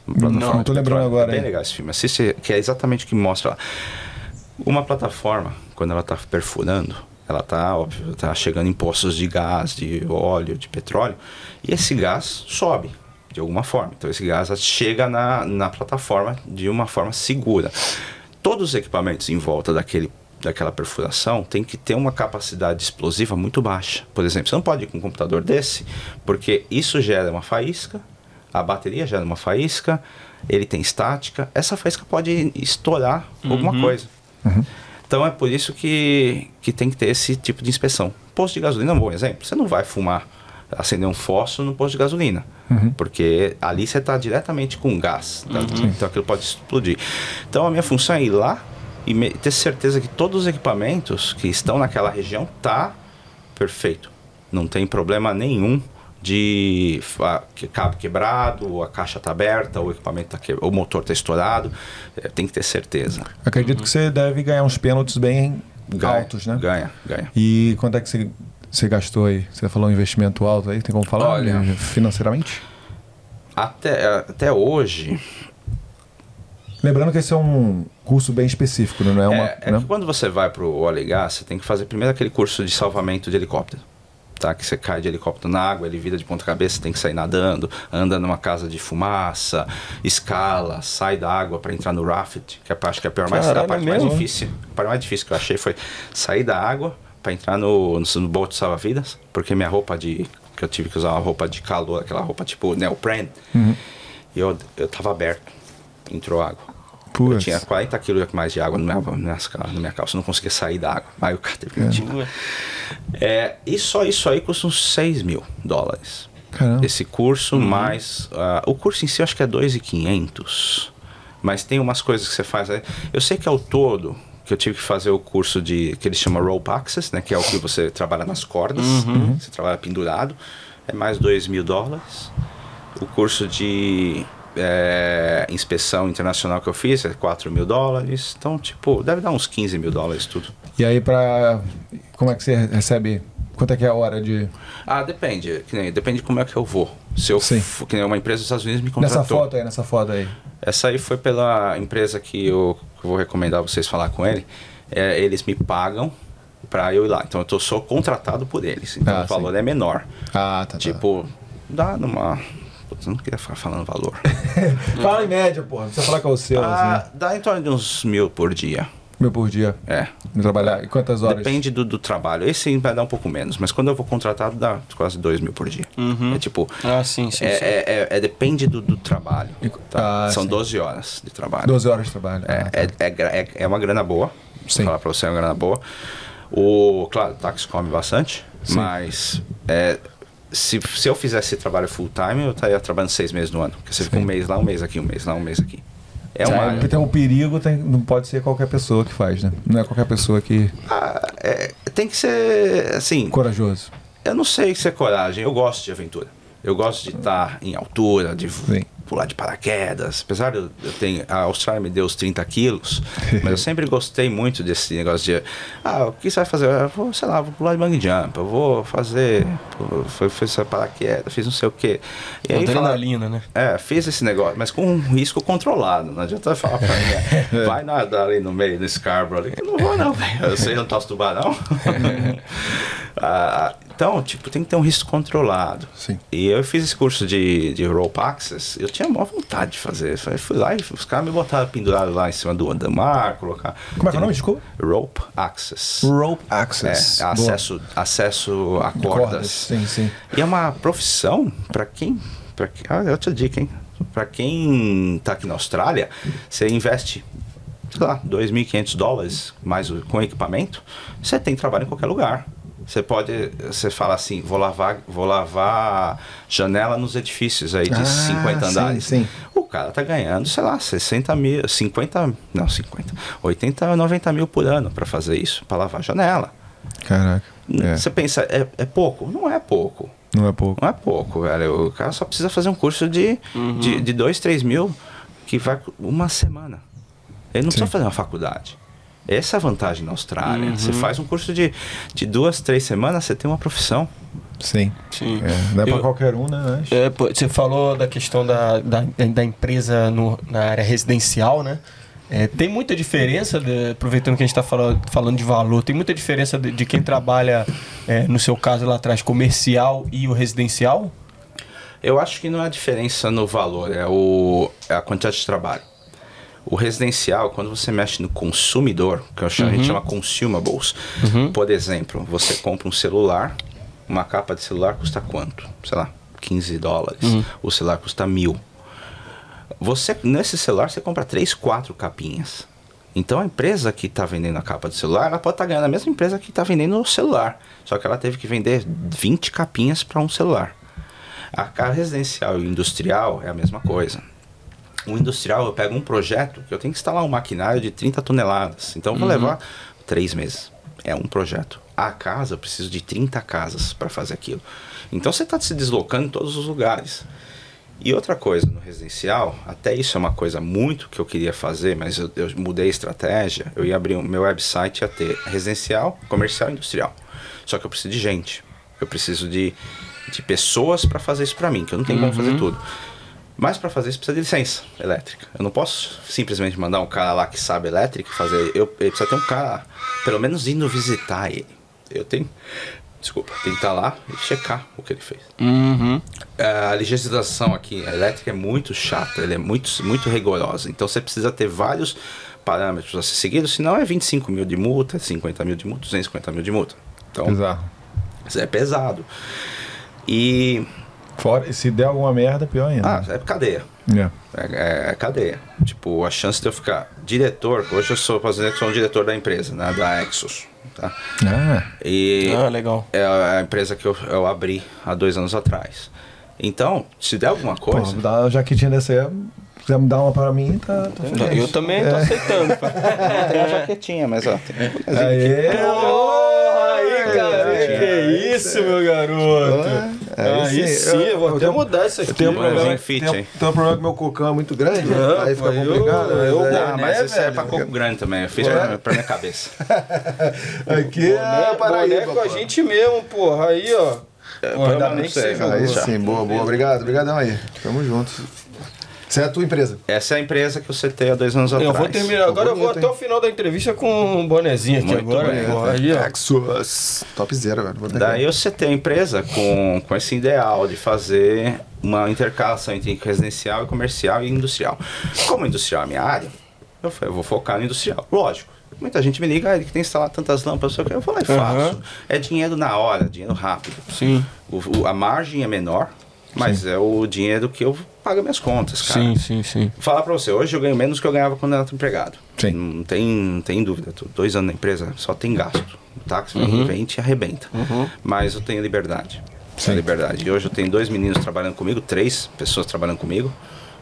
Uma plataforma Não, tô de lembrando agora, É bem hein? legal esse filme. Assiste, que é exatamente o que mostra lá. Uma plataforma, quando ela está perfurando, ela está, óbvio, tá chegando em poços de gás, de óleo, de petróleo, e esse gás sobe de alguma forma. Então esse gás chega na, na plataforma de uma forma segura. Todos os equipamentos em volta daquele, daquela perfuração tem que ter uma capacidade explosiva muito baixa. Por exemplo, você não pode ir com um computador desse, porque isso gera uma faísca, a bateria gera uma faísca, ele tem estática, essa faísca pode estourar alguma coisa. Então é por isso que, que tem que ter esse tipo de inspeção. Posto de gasolina é um bom exemplo. Você não vai fumar, acender um fósforo no posto de gasolina. Porque ali você está diretamente com gás. tá? Então aquilo pode explodir. Então a minha função é ir lá e me- ter certeza que todos os equipamentos que estão naquela região tá perfeito. Não tem problema nenhum de que cabo quebrado, a caixa está aberta, o equipamento tá que... o motor está estourado. É, tem que ter certeza. Acredito que você deve ganhar uns pênaltis bem Ganha, altos, né? Ganha, ganha. E quanto é que você, você gastou aí? Você falou um investimento alto aí, tem como falar Olha. né, financeiramente? Até, até hoje, Lembrando que esse é um curso bem específico, não é uma. é, é né? que quando você vai para o óleo e gás, você tem que fazer primeiro aquele curso de salvamento de helicóptero. Tá, que você cai de helicóptero na água, ele vira de ponta cabeça, tem que sair nadando, anda numa casa de fumaça, escala, sai da água para entrar no raft, que é a parte que é a pior mais, a Caralho, parte é mais difícil. A parte mais difícil que eu achei foi sair da água para entrar no, no, no bote salva-vidas, porque minha roupa de. que eu tive que usar uma roupa de calor, aquela roupa tipo neoprene, e eu, eu tava aberto, entrou água. Eu Putz. tinha 40 quilos mais de água na minha, na minha calça, eu não conseguia sair da água. Aí o cara teve que me tirar. É, e só isso aí custa uns 6 mil dólares. Caramba. Esse curso, mais. ah, o curso em si eu acho que é 2,500. Mas tem umas coisas que você faz aí. Eu sei que ao todo, que eu tive que fazer o curso de. que eles chamam Rope Access, né? Que é o que você trabalha nas cordas. Você trabalha pendurado. É mais 2 mil dólares. O curso de. É, inspeção internacional que eu fiz é 4 mil dólares. Então, tipo, deve dar uns 15 mil dólares tudo. E aí, pra. Como é que você recebe? Quanto é que é a hora de. Ah, depende. Que nem, depende de como é que eu vou. Se eu Sim. f- que nem uma empresa dos Estados Unidos me contratou. Nessa foto aí, nessa foto aí. Essa aí foi pela empresa que eu, que eu vou recomendar vocês falar com ele. É, eles me pagam pra eu ir lá. Então eu tô só contratado por eles. Então Ah, o valor sim. é menor. Ah, tá. Tipo, dá numa. Eu não queria ficar falando valor. Fala em média, porra. Não precisa falar qual é o seu, ah, assim. dá em torno de uns mil por dia. Mil por dia. É. Trabalhar. E quantas horas? Depende do, do trabalho. Esse vai dar um pouco menos, mas quando eu vou contratado dá quase dois mil por dia. É tipo. Ah, sim, sim. É, sim. é- é- é- depende do, do trabalho. E- tá? ah, São sim. 12 horas de trabalho. 12 horas de trabalho. É, Ah, tá. é, é, é, é uma grana boa. Sim. Vou falar pra você, é uma grana boa. O, claro, o táxi come bastante, mas é, se, se eu fizesse esse trabalho full time, eu estaria trabalhando seis meses no ano. Porque você fica um mês lá, um mês aqui, um mês lá, um mês aqui. É uma. Tem um perigo, tem- não pode ser qualquer pessoa que faz, né? Não é qualquer pessoa que. Ah, é, tem que ser, assim, Corajoso. eu não sei se é coragem, eu gosto de aventura. Eu gosto de estar em altura, de Sim. Pular de paraquedas. Apesar de eu, eu ter, a Austrália me deu os 30 quilos, mas eu sempre gostei muito desse negócio de, ah, o que você vai fazer? Eu vou, sei lá, vou pular de bungee jump, eu vou fazer, foi, foi essa paraquedas, fiz não sei o quê. E aí fala- Adrenalina, né? é, fiz esse negócio, mas com um risco controlado. Não adianta falar pra mim, vai nadar ali no meio, no Scarborough. ali, Eu não vou não, velho. Eu sei, eu não tosso tubarão. Ah, então, tipo, tem que ter um risco controlado. Sim. E eu fiz esse curso de, de rope access, eu tinha maior vontade de fazer. Falei, Fui lá e os caras me botaram pendurado lá em cima do, do mar, colocar... Como é que é o nome? Desculpa. Rope access. Rope É, Access. Boa. acesso, acesso a De cordas. Sim, sim. E é uma profissão para quem, para quem, ah, é outra dica, hein? Para quem tá aqui na Austrália, você investe, sei lá, 2.500 dólares mais com equipamento, você tem trabalho em qualquer lugar. Você pode, você fala assim, vou lavar, vou lavar janela nos edifícios aí de Ah, 50 sim, andares. sim. O cara tá ganhando, sei lá, 60 mil, 50, não, 50, 80, 90 mil por ano para fazer isso, para lavar janela. Caraca. É, Você pensa, é, é pouco? Não é pouco. não é pouco. Não é pouco, velho. O cara só precisa fazer um curso de 2, de, de dois, três mil que vai uma semana. Ele não Sim. precisa fazer uma faculdade. Essa é a vantagem na Austrália. Você faz um curso de, de duas, três semanas, você tem uma profissão. Sim. Sim. É, não é pra Eu- qualquer um, né? Mas- É, você falou da questão da, da, da empresa no- na área residencial, né? É, tem muita diferença, de- aproveitando que a gente está falando, falando de valor, tem muita diferença de, de quem trabalha, é, no seu caso lá atrás, comercial e o residencial? Eu acho que não é a diferença no valor, é, o, é a quantidade de trabalho. O residencial, quando você mexe no consumidor, que chamo, a gente chama consumables, por exemplo, você compra um celular, uma capa de celular custa quanto? Sei lá, 15 dólares. O celular custa mil. Você, nesse celular, você compra três, quatro capinhas. Então a empresa que está vendendo a capa do celular, ela pode estar ganhando a mesma empresa que está vendendo o celular. Só que ela teve que vender 20 capinhas para um celular. A cara residencial e industrial é a mesma coisa. O industrial, eu pego um projeto que eu tenho que instalar um maquinário de 30 toneladas. Então eu vou levar três meses. É um projeto. A casa, eu preciso de 30 casas para fazer aquilo. Então você está se deslocando em todos os lugares. E outra coisa no residencial, até isso é uma coisa muito que eu queria fazer, mas eu, eu mudei a estratégia. Eu ia abrir o meu website ia ter residencial, comercial e industrial. Só que eu preciso de gente. Eu preciso de, de pessoas para fazer isso para mim, que eu não tenho como fazer tudo. Mas para fazer isso precisa de licença elétrica. Eu não posso simplesmente mandar um cara lá que sabe elétrica fazer. Eu, eu preciso ter um cara, pelo menos indo visitar ele. Eu tenho. desculpa, tem que estar lá e checar o que ele fez. Uhum. A legislação aqui elétrica é muito chata, ela é muito, muito rigorosa. Então você precisa ter vários parâmetros a ser seguidos, senão é 25 mil de multa, 50 mil de multa, 250 mil de multa. Então, isso é pesado. E. Fora, e se der alguma merda, pior ainda. Ah, é cadeia. É. É, é cadeia. Tipo, a chance de eu ficar diretor, hoje eu sou, posso dizer que sou um diretor da empresa, né, da Exos. Tá? Ah, E Ah, legal. é a empresa que eu, eu abri há dois anos atrás. Então, se der alguma Pô, coisa. dá uma jaquetinha dessa aí. Se quiser me dar uma pra mim, tá, tá feliz. Eu também tô aceitando. pá. tem uma jaquetinha, mas ó, tem um Aê! Porra, aí, cara. É, Que é, isso, meu garoto. É, Aí esse- sim, eu- eu vou eu até tenho- mudar isso aqui. Eu tenho um Tem um mano. problema, fit, tenho, um problema que meu cocão é muito grande, né? Não, aí fica eu- complicado. eu- mas Não, é- mas isso é velho? pra coco grande também. Eu fiz É. pra, pra minha cabeça. Aqui é Boné, Paraíba, boné com a gente mesmo, porra. Aí, ó. Pô, ainda bem que você cara, Aí sim, boa, boa. Obrigado, obrigadão aí. Tamo junto. Você é a tua empresa. Essa é a empresa que eu setei há dois anos atrás. Eu vou terminar. Agora eu vou até o final da entrevista com um bonezinho aqui Muito agora. bem. Exos. Top zero, velho. Vou Daí eu setei a empresa com, com esse ideal de fazer uma intercalação entre residencial e comercial e industrial. Como industrial é a minha área, eu falei, eu vou focar no industrial. Lógico. Muita gente me liga, ah, ele que tem que instalar tantas lâmpadas, não sei o que. Eu falei, faço. É dinheiro na hora, dinheiro rápido. Sim, O- o- a margem é menor, mas é o dinheiro que eu pago minhas contas, cara. sim, sim, sim. Falar pra você, hoje eu ganho menos do que eu ganhava quando eu era empregado. Sim. Não tem, não tem dúvida. Tô dois anos na empresa, só tem gasto. O táxi Uhum. vem, e te arrebenta. Mas eu tenho liberdade. Tenho liberdade. E hoje eu tenho dois meninos trabalhando comigo, três pessoas trabalhando comigo.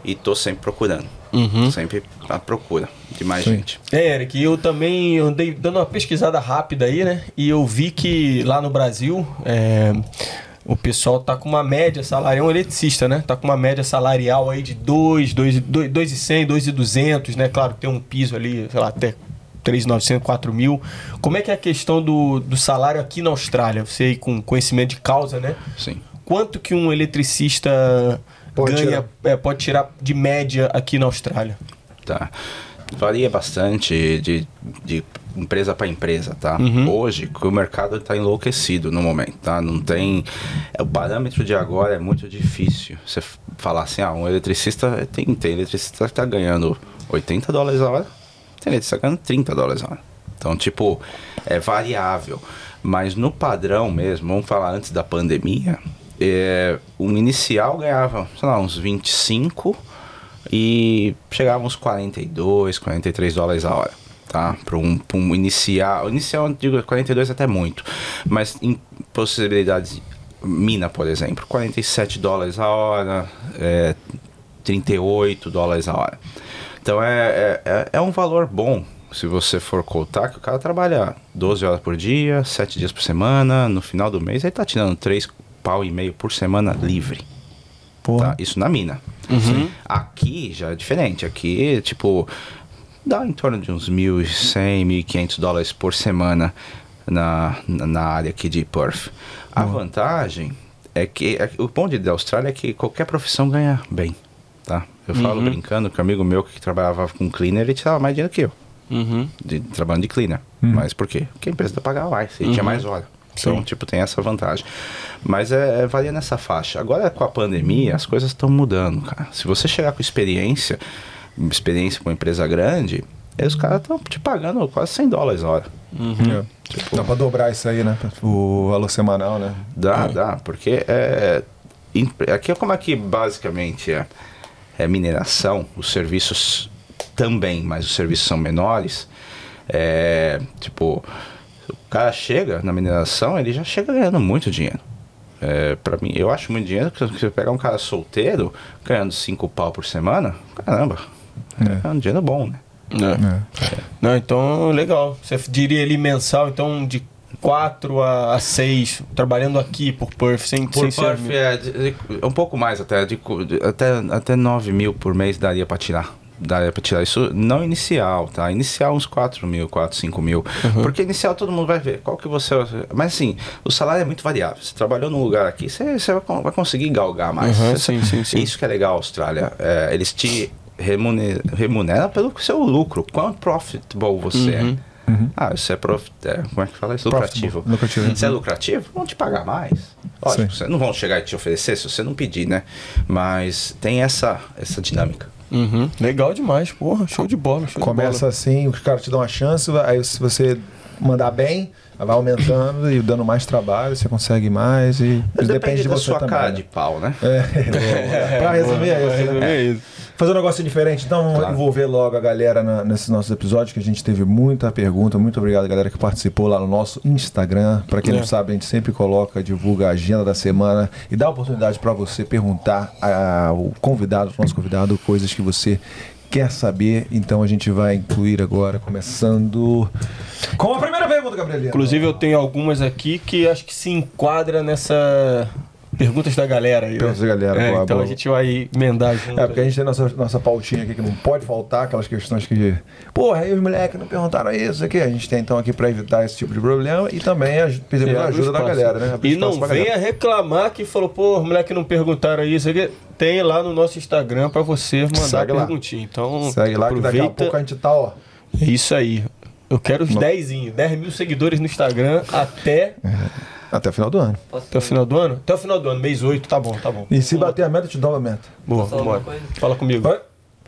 E tô sempre procurando. Uhum. Sempre à procura de mais Sim. gente. É, Eric, eu também andei dando uma pesquisada rápida aí, né? E eu vi que lá no Brasil é, o pessoal tá com uma média salarial, um eletricista, né? Tá com uma média salarial aí de 2, 2, 2,100, 2,200, né? Claro, tem um piso ali, sei lá, até 3,900, 4 mil. Como é que é a questão do, do salário aqui na Austrália? Você aí com conhecimento de causa, né? Sim. Quanto que um eletricista Pode ganha, é, pode tirar de média aqui na Austrália? Tá. Varia bastante de, de empresa para empresa, tá? Uhum. Hoje, o mercado está enlouquecido no momento, tá? Não tem... é, O parâmetro de agora é muito difícil. Você falar assim, ah, um eletricista... Tem, tem eletricista que tá ganhando 80 dólares a hora, tem eletricista tá ganhando 30 dólares a hora. Então, tipo, é variável. Mas no padrão mesmo, vamos falar antes da pandemia, é, um inicial ganhava, sei lá, uns 25 e chegava uns 42, 43 dólares a hora, tá? Para um, um inicial, inicial eu digo 42 é até muito, mas em possibilidades mina, por exemplo, 47 dólares a hora, é, 38 dólares a hora. Então é, é, é- é um valor bom se você for contar que o cara trabalha 12 horas por dia, 7 dias por semana, no final do mês ele tá tirando 3 pau e meio por semana livre. Tá? Isso na mina. Aqui já é diferente. Aqui, tipo, dá em torno de uns 1.100, 1.500 dólares por semana na, na, área aqui de Perth. A vantagem é que é, o bom de da Austrália é que qualquer profissão ganha bem. Tá? Eu falo brincando que um amigo meu que trabalhava com cleaner, ele tirava mais dinheiro que eu. Uhum. De, trabalhando de cleaner. Mas por quê? Porque a empresa tá pagando mais, e tinha mais hora. Então, Sim. tipo, tem essa vantagem. Mas é, é varia nessa faixa. Agora, com a pandemia, as coisas estão mudando, cara. Se você chegar com experiência, experiência com uma empresa grande, aí os caras estão te pagando quase 100 dólares a hora. É. Dá pra dobrar isso aí, né? O valor semanal, né? Dá, dá, porque é, em- aqui é como aqui basicamente é, é mineração, os serviços também, mas os serviços são menores. É, tipo, o cara chega na mineração, ele já chega ganhando muito dinheiro. É, para mim, eu acho muito dinheiro que você pegar um cara solteiro ganhando 5 pau por semana, caramba, é, um dinheiro bom, né? É. Não, então legal. Você diria ali mensal, então de 4 a 6, trabalhando aqui por Perth, sem, Por sem. Perth, é, de- de- um pouco mais até, de até, até 9 mil por mês daria pra tirar. Daria pra tirar isso, não inicial, tá? Inicial uns 4 mil, 4, 5 mil. Porque inicial todo mundo vai ver qual que você... Mas assim, o salário é muito variável. Você trabalhou num lugar aqui, você, você vai, con- vai conseguir galgar mais. Uhum, Você- sim, sim, sim. Isso que é legal, Austrália. É, eles te remuneram, remuneram pelo seu lucro. Quão profitable você Uhum. é. Ah, isso é, prof... é, como é que fala isso? Lucrativo. Lucrativo. Se é lucrativo, vão te pagar mais. Lógico, não vão chegar e te oferecer se você não pedir, né? Mas tem essa, essa dinâmica. Uhum. Legal demais, porra. Show de bola. Show Começa de bola. assim, os caras te dão uma chance, aí se você mandar bem, vai aumentando e dando mais trabalho, você consegue mais e Mas depende, de da você sua também. cara né? de pau, né? É, pra resumir é isso, né? É isso. Fazer um negócio diferente, então vamos Claro. envolver logo a galera na- nesses nossos episódios, que a gente teve muita pergunta. Muito obrigado, galera, que participou lá no nosso Instagram. Pra quem É. não sabe, a gente sempre coloca, divulga a agenda da semana e dá a oportunidade pra você perguntar ao convidado, nosso convidado, coisas que você quer saber. Então a gente vai incluir agora, começando com a primeira pergunta, Gabrielino. Inclusive eu tenho algumas aqui que acho que se enquadra nessa perguntas da galera aí. né? Perguntas da galera, É, boa, então boa. a gente vai emendar junto. É, porque a gente tem nossa, nossa pautinha aqui que não pode faltar, aquelas questões que. Porra, aí os moleques não perguntaram isso aqui. A gente tem então aqui pra evitar esse tipo de problema e também a, pedir a ajuda da galera, né? E não venha reclamar que falou, pô, os moleques não perguntaram isso aqui. Tem lá no nosso Instagram pra você mandar Segue lá. perguntinha. Então, Segue lá que daqui a aproveita. pouco a gente tá, ó. É isso aí. Eu quero os 10, 10 mil seguidores no Instagram até, Até o final do ano. até o final do ano? Até o final do ano, mês 8, tá bom, tá bom. E se bater a meta, eu te dou a meta. Boa, Posso coisa? Fala comigo. Vai.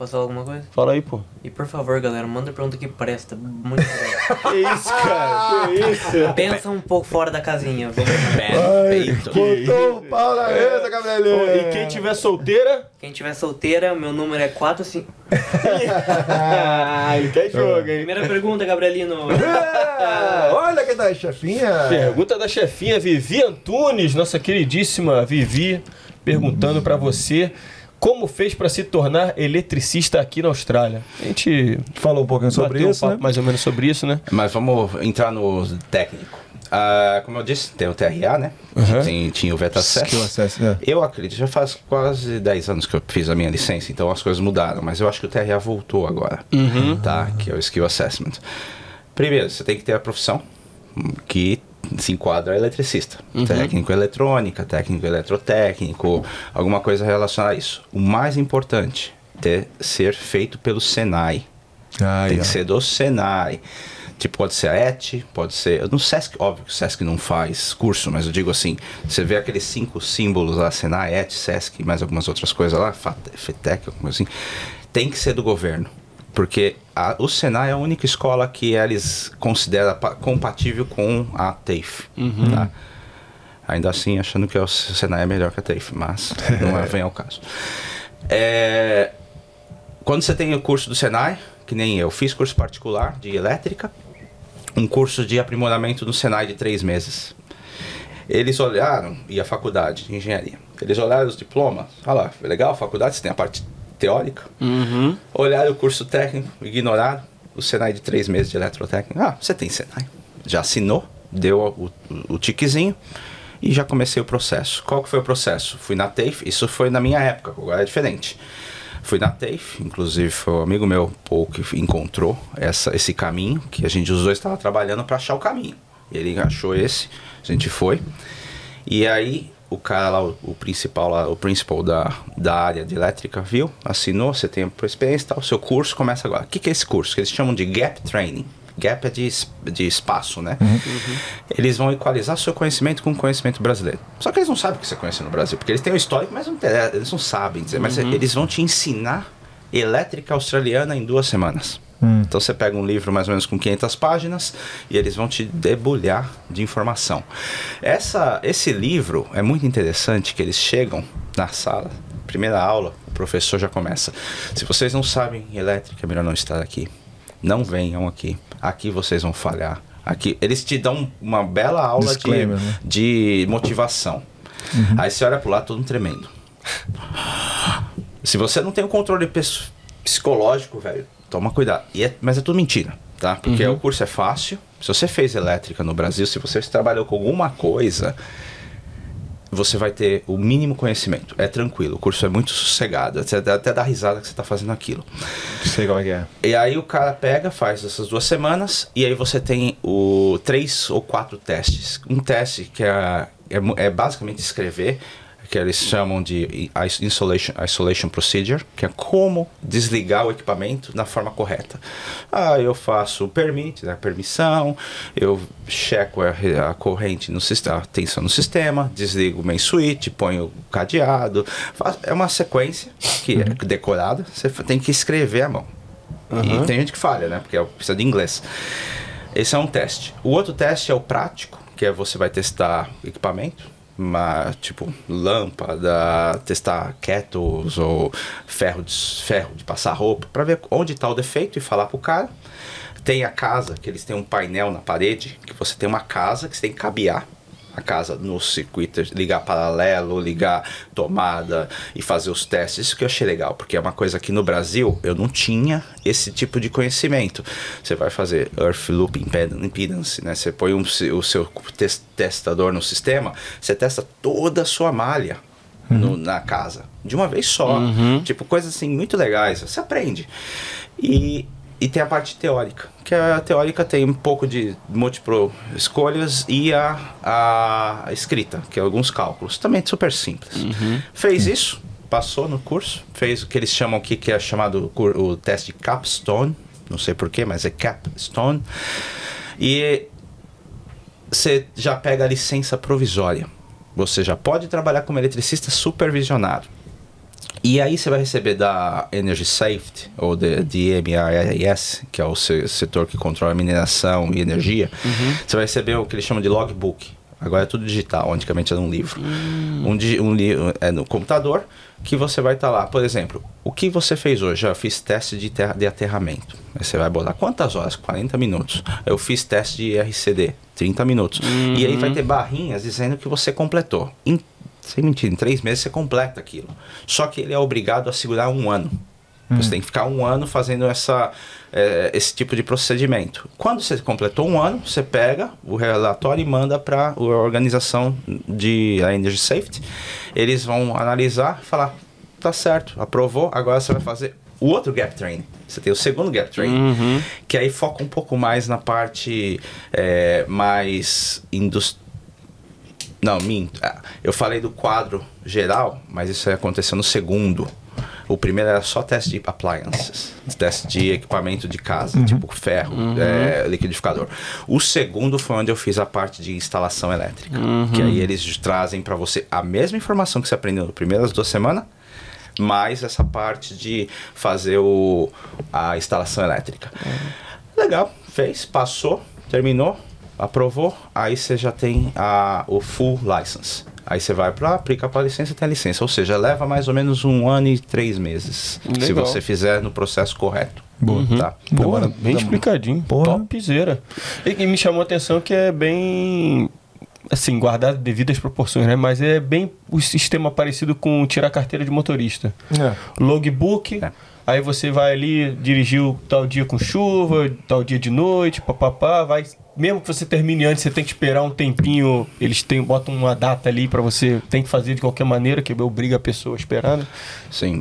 Posso falar alguma coisa? Fala aí, pô. E por favor, galera, manda pergunta que presta. Muito legal. Que isso, cara? Que isso? Pensa um pouco fora da casinha. Perfeito. Botou o pau na mesa, Gabrielino. E quem tiver solteira. Quem tiver solteira, meu número é 45. Ah, ele quer jogo, hein? Primeira pergunta, Gabrielino. É, olha quem tá aí, chefinha. Pergunta da chefinha Vivi Antunes, nossa queridíssima Vivi, perguntando pra você como fez pra se tornar eletricista aqui na Austrália. A gente Falou um pouquinho sobre bateu um isso, papo né? mais ou menos sobre isso, né? Mas vamos entrar no técnico. Ah, como eu disse, tem o TRA, né? Uhum. Tem, tinha o. Skill Access, é. Eu acredito, já faz quase 10 anos que eu fiz a minha licença, então as coisas mudaram, mas eu acho que o TRA voltou agora, tá? Que é o Skill Assessment. Primeiro, você tem que ter a profissão hum, que se enquadra eletricista. Técnico eletrônica, técnico eletrotécnico, alguma coisa relacionada a isso. O mais importante é ser feito pelo Senai. Ai, Tem que ser do Senai. Tipo, pode ser a ET, pode ser. No Sesc, óbvio que o Sesc não faz curso, mas eu digo assim: você vê aqueles cinco símbolos lá, Senai, ET, Sesc, mais algumas outras coisas lá, Fate- FETEC, alguma coisa assim. Tem que ser do governo. Porque a- o Senai é a única escola que eles consideram pa- compatível com a TAFE. tá? Ainda assim, achando que o Senai é melhor que a TAFE, mas não é, vem ao caso. É, quando você tem o curso do Senai, que nem eu, fiz curso particular de elétrica, um curso de aprimoramento do Senai de três meses. Eles olharam, e a faculdade de engenharia, eles olharam os diplomas, olha lá, legal, faculdade, você tem a parte teórica, olharam o curso técnico, ignoraram o Senai de três meses de eletrotécnica. Ah, você tem Senai. Já assinou, deu o, o, o tiquezinho e já comecei o processo. Qual que foi o processo? Fui na TAFE, isso foi na minha época, agora é diferente. Fui na TAFE, inclusive foi um amigo meu, Paul, que encontrou essa, esse caminho, que a gente, os dois estavam trabalhando para achar o caminho. Ele achou esse, a gente foi. E aí o cara lá, o, o principal lá, o principal da, da área de elétrica viu, assinou, você tem a experiência e tal, o seu curso começa agora. O que, que é esse curso? Que eles chamam de Gap Training. Gap é de, de espaço, né? Eles vão equalizar seu conhecimento com o conhecimento brasileiro. Só que eles não sabem o que você conhece no Brasil, porque eles têm o histórico, mas não tem- eles não sabem dizer. Mas eles vão te ensinar elétrica australiana em duas semanas. Então você pega um livro mais ou menos com 500 páginas e eles vão te debulhar de informação. Essa, esse livro é muito interessante que eles chegam na sala, primeira aula, o professor já começa. Se vocês não sabem elétrica, é melhor não estar aqui. Não venham aqui. Aqui vocês vão falhar. Aqui eles te dão uma bela aula de, né? de motivação. Aí você olha pro lado todo tremendo. Se você não tem o controle psicológico, velho, toma cuidado. É- mas é tudo mentira, tá? Porque o curso é fácil. Se você fez elétrica no Brasil, se você trabalhou com alguma coisa, você vai ter o mínimo conhecimento. É tranquilo, o curso é muito sossegado. Você dá- até dá risada que você está fazendo aquilo. Sei como é que é. E aí o cara pega, faz essas duas semanas, e aí você tem o três ou quatro testes. Um teste que é, é, é basicamente escrever que eles chamam de is- isolation, isolation procedure, que é como desligar o equipamento na forma correta. Ah, eu faço o permit, né, permissão, eu checo a, a corrente no sistema, a tensão no sistema, desligo o main switch, ponho o cadeado. Faço- é uma sequência que é decorada, você tem que escrever à mão. E tem gente que falha, né? Porque é- precisa de inglês. Esse é um teste. O outro teste é o prático, que é você vai testar equipamento, uma, tipo lâmpada, testar kettles ou ferro de, ferro de passar roupa, para ver onde está o defeito e falar pro cara. Tem a casa, que eles têm um painel na parede, que você tem uma casa que você tem que cabear a casa no circuito, ligar paralelo, ligar tomada e fazer os testes. Isso que eu achei legal, porque é uma coisa que no Brasil eu não tinha esse tipo de conhecimento. Você vai fazer Earth Loop Imped- Impedance, né? Você põe um o seu tes- testador no sistema, você testa toda a sua malha. no- na casa, de uma vez só. Tipo, coisas assim muito legais. Você aprende. E, e tem a parte teórica, que a teórica tem um pouco de múltiplo escolhas e a, a escrita, que é alguns cálculos. Também super simples. Fez isso, passou no curso, fez o que eles chamam aqui, que é chamado o teste capstone, não sei porquê, mas é capstone. E você já pega a licença provisória. Você já pode trabalhar como eletricista supervisionado. E aí você vai receber da Energy Safety, ou de, de que é o se- setor que controla mineração e energia. Você vai receber o que eles chamam de logbook. Agora é tudo digital, antigamente era um livro. Um, di- um li- é no computador que você vai estar lá. Por exemplo, o que você fez hoje? Eu fiz teste de, terra, de aterramento. Aí você vai botar quantas horas? 40 minutos. Eu fiz teste de RCD, 30 minutos. E aí vai ter barrinhas dizendo que você completou. Em sem mentir, em três meses você completa aquilo. Só que ele é obrigado a segurar um ano. Você tem que ficar um ano fazendo essa, eh, esse tipo de procedimento. Quando você completou um ano, você pega o relatório e manda para a organização de a Energy Safety. Eles vão analisar e falar: tá certo, aprovou, agora você vai fazer o outro gap training. Você tem o segundo gap training, que aí foca um pouco mais na parte eh, mais industrial não, minto. Ah, Eu falei do quadro geral, mas isso aí aconteceu no segundo. O primeiro era só teste de appliances, teste de equipamento de casa, tipo ferro, é, liquidificador. O segundo foi onde eu fiz a parte de instalação elétrica, que aí eles trazem para você a mesma informação que você aprendeu nas primeiras duas semanas, mais essa parte de fazer o, a instalação elétrica. Legal, fez, passou, terminou, aprovou, aí você já tem a, o full license. Aí você vai para aplica para licença e tem a licença. Ou seja, leva mais ou menos um ano e três meses. Se Legal. você fizer no processo correto. Boa. Tá? Porra, bem explicadinho. Porra. Topzera. E, e me chamou a atenção que é bem. Assim, guardado devidas proporções, né? Mas é bem o sistema parecido com tirar carteira de motorista. É. Logbook, É. aí você vai ali, dirigiu tal dia com chuva, tal dia de noite, papapá, vai. Mesmo que você termine antes, você tem que esperar um tempinho. Eles têm, botam uma data ali pra você. Tem que fazer de qualquer maneira, que obriga a pessoa a esperar, né? Sim.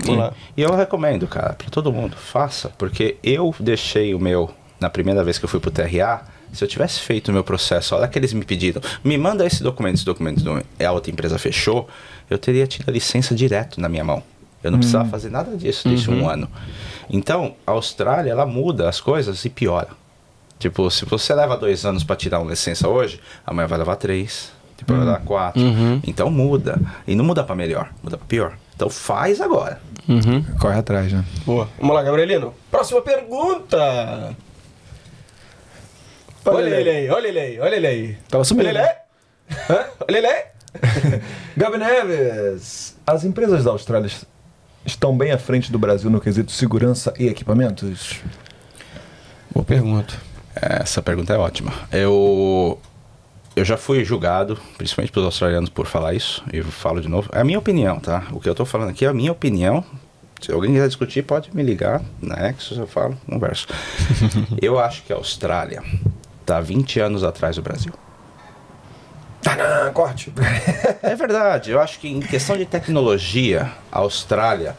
E, e eu recomendo, cara, para todo mundo, faça, porque eu deixei o meu na primeira vez que eu fui pro TRA. Se eu tivesse feito o meu processo, olha que eles me pediram, me manda esse documento, esse documento, é a outra empresa fechou, eu teria tido a licença direto na minha mão. Eu não precisava fazer nada disso desde um ano. Então, a Austrália, ela muda as coisas e piora. Tipo, se você leva dois anos para tirar uma licença hoje, amanhã vai levar três, depois vai levar quatro. Então muda. E não muda para melhor, muda para pior. Então faz agora. Corre atrás, né? Boa. Vamos lá, Gabrielino. Próxima pergunta. Olha ele aí, olha ele aí, olha ele aí. Tava sumindo. Olha ele aí. Hã? Olha ele aí. Gabi Neves, as empresas da Austrália estão bem à frente do Brasil no quesito segurança e equipamentos? Boa pergunta. Essa pergunta é ótima. Eu eu já fui julgado, principalmente pelos australianos, por falar isso. E falo de novo. É a minha opinião, tá? O que eu tô falando aqui é a minha opinião. Se alguém quiser discutir, pode me ligar na Nexus, eu falo, converso. eu acho que a Austrália tá 20 anos atrás do Brasil. Ah, corte. É verdade, eu acho que em questão de tecnologia, a Austrália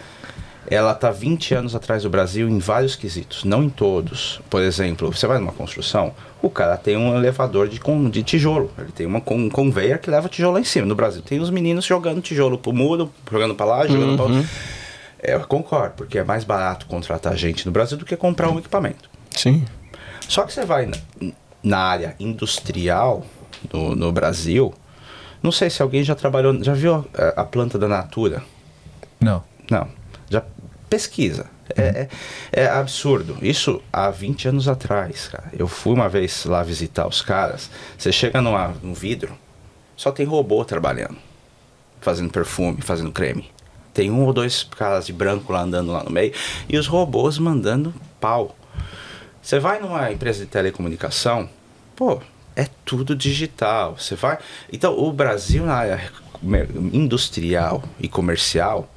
ela tá 20 anos atrás do Brasil em vários quesitos, não em todos. Por exemplo, você vai numa construção, o cara tem um elevador de, de tijolo, ele tem uma, um conveyor que leva tijolo lá em cima. No Brasil tem os meninos jogando tijolo pro muro, jogando pra lá, jogando pra lá. É, Eu concordo, porque é mais barato contratar gente no Brasil do que comprar um equipamento. Sim. Só que você vai na, na área industrial no, no Brasil, não sei se alguém já trabalhou, já viu a, a planta da Natura? Não. Não, pesquisa. É, é, é absurdo. Isso há 20 anos atrás, cara. Eu fui uma vez lá visitar os caras. Você chega numa, num vidro, só tem robô trabalhando, fazendo perfume, fazendo creme. Tem um ou dois caras de branco lá andando lá no meio e os robôs mandando pau. Você vai numa empresa de telecomunicação, pô, é tudo digital. Você vai. Então, o Brasil na área industrial e comercial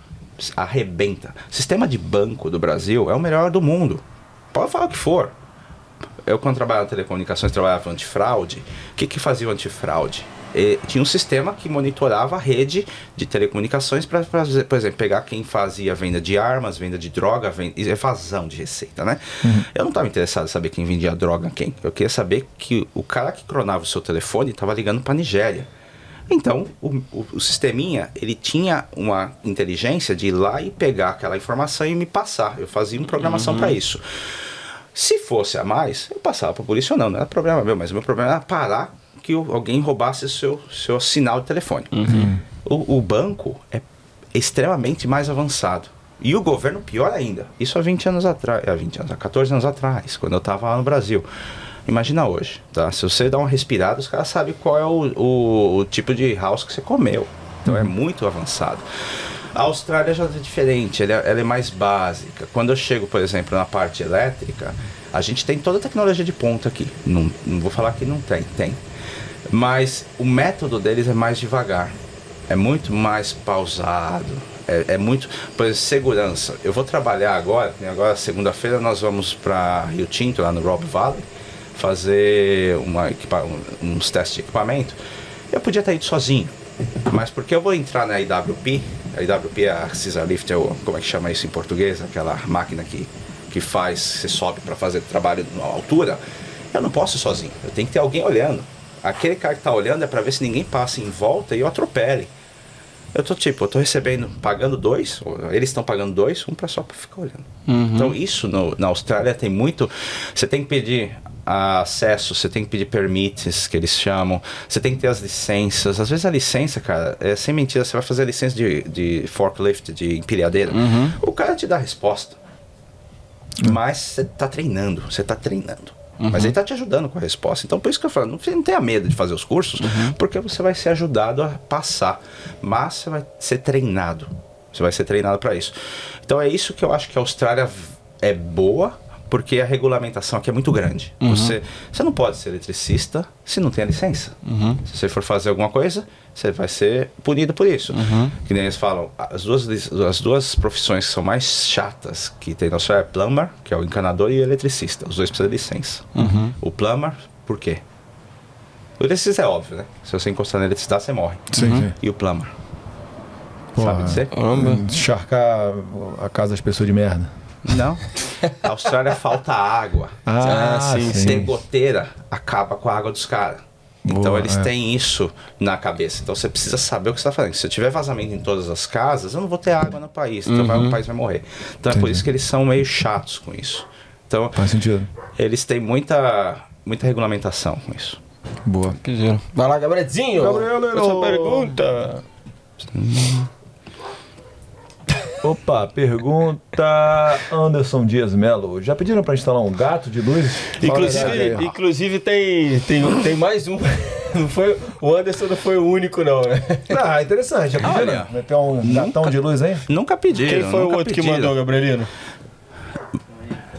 arrebenta. O sistema de banco do Brasil é o melhor do mundo. Pode falar o que for. Eu, quando trabalhava em telecomunicações, trabalhava antifraude. O que, que fazia o antifraude? E tinha um sistema que monitorava a rede de telecomunicações para, por exemplo, pegar quem fazia venda de armas, venda de droga, venda, evasão de receita, né? Eu não estava interessado em saber quem vendia droga quem. Eu queria saber que o cara que cronava o seu telefone estava ligando para Nigéria. Então, o, o, o sisteminha, ele tinha uma inteligência de ir lá e pegar aquela informação e me passar. Eu fazia uma programação para isso. Se fosse a mais, eu passava para a polícia ou não, não era problema meu, mas o meu problema era parar que alguém roubasse seu, seu sinal de telefone. O, o banco é extremamente mais avançado. E o governo pior ainda. Isso há 20 anos atrás, há 20 anos, há 14 anos atrás, quando eu estava lá no Brasil. Imagina hoje, tá? Se você dá uma respirada, os caras sabem qual é o, o, o tipo de house que você comeu. Então é muito avançado. A Austrália já é diferente, ela, é- ela é mais básica. Quando eu chego, por exemplo, na parte elétrica, a gente tem toda a tecnologia de ponta aqui. Não, não vou falar que não tem, tem. Mas o método deles é mais devagar. É muito mais pausado. É, é muito. Por exemplo, segurança. Eu vou trabalhar agora, agora segunda-feira nós vamos para Rio Tinto, lá no Rob Valley, fazer uma, um- uns testes de equipamento. Eu podia ter ido sozinho. Mas porque eu vou entrar na IWP, a IWP é a Scissor Lift, é o, como é que chama isso em português? Aquela máquina que, que faz, você sobe para fazer trabalho na altura. Eu não posso ir sozinho, eu tenho que ter alguém olhando. Aquele cara que tá olhando é para ver se ninguém passa em volta e eu atropele. Eu tô tipo, eu tô recebendo, pagando dois, eles estão pagando dois, um para só para ficar olhando. Então isso no- na Austrália tem muito. Você tem que pedir acesso, você tem que pedir permits, que eles chamam, você tem que ter as licenças. Às vezes a licença, cara, é sem mentira, você vai fazer a licença de, de forklift, de empilhadeira. O cara te dá a resposta. Mas você tá treinando, você tá treinando. Mas ele tá te ajudando com a resposta. Então, por isso que eu falo, não, não tenha medo de fazer os cursos, porque você vai ser ajudado a passar. Mas você vai ser treinado. Você vai ser treinado para isso. Então, é isso que eu acho que a Austrália é boa, porque a regulamentação aqui é muito grande. Você, você não pode ser eletricista se não tem a licença. Se você for fazer alguma coisa, você vai ser punido por isso. Que nem eles falam, as duas, as duas profissões que são mais chatas que tem na Austrália é plumber, que é o encanador, e o eletricista. Os dois precisam de licença. O plumber, por quê? O eletricista é óbvio, né? Se você encostar na eletricidade, você morre. Sim, sim. E o plumber? Porra. Sabe dizer? Caramba. Encharcar a casa das pessoas de merda. Não. Na Austrália falta água. Ah, sim, Se tem goteira, acaba com a água dos caras. Então Boa, eles é. têm isso na cabeça. Então você precisa saber o que você está fazendo. Se eu tiver vazamento em todas as casas, eu não vou ter água no país. Então vai- o país vai morrer. Então é por isso que eles são meio chatos com isso. Então Faz sentido. eles têm muita, muita regulamentação com isso. Boa. Quiseram. Vai lá, Gabrielzinho. Gabriel, Essa pergunta. Opa, pergunta Anderson Dias Melo. Já pediram pra instalar um gato de luz? Inclusive, inclusive tem, tem, tem mais um. Não foi, o Anderson não foi o único, não. né? Ah, interessante. Já pediram? Olha, Meter um gatão de luz aí? Nunca pediram. Quem foi o nunca outro que pediram. mandou, Gabrielino?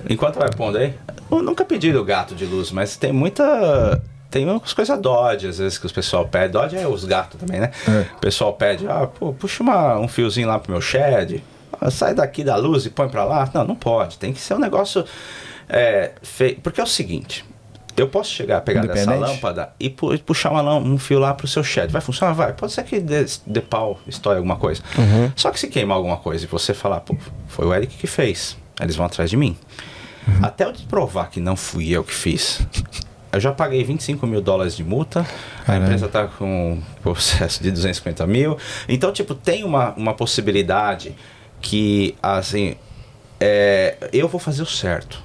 Enquanto vai pondo aí, eu nunca pedi o gato de luz, mas tem muita. Tem umas coisas Dodge, às vezes, que o pessoal pede. Dodge é os gatos também, né? É. O pessoal pede, ah, pô, puxa uma, um fiozinho lá pro meu shed. Sai daqui da luz e põe pra lá. Não, não pode. Tem que ser um negócio. É, feio. Porque é o seguinte: Eu posso chegar, pegar dessa lâmpada e pu- puxar uma um fio lá pro seu chat. Vai funcionar? Vai. Pode ser que dê, dê pau, estoure alguma coisa. Só que se queimar alguma coisa e você falar, pô, foi o Eric que fez, eles vão atrás de mim. Até eu te provar que não fui eu que fiz. Eu já paguei 25 mil dólares de multa, a Caralho. empresa tá com um processo de 250 mil. Então, tipo, tem uma, uma possibilidade que, assim, é, eu vou fazer o certo.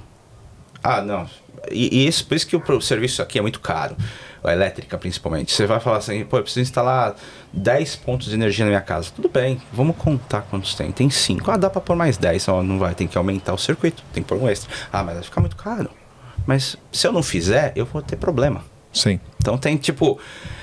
Ah, não. E, e isso, por isso que o serviço aqui é muito caro. A elétrica, principalmente. Você vai falar assim, pô, eu preciso instalar 10 pontos de energia na minha casa. Tudo bem, vamos contar quantos tem. Tem 5. Ah, dá pra pôr mais 10. Ó, não vai, tem que aumentar o circuito, tem que pôr um extra. Ah, mas vai ficar muito caro. Mas se eu não fizer, eu vou ter problema. Sim. Então tem tipo.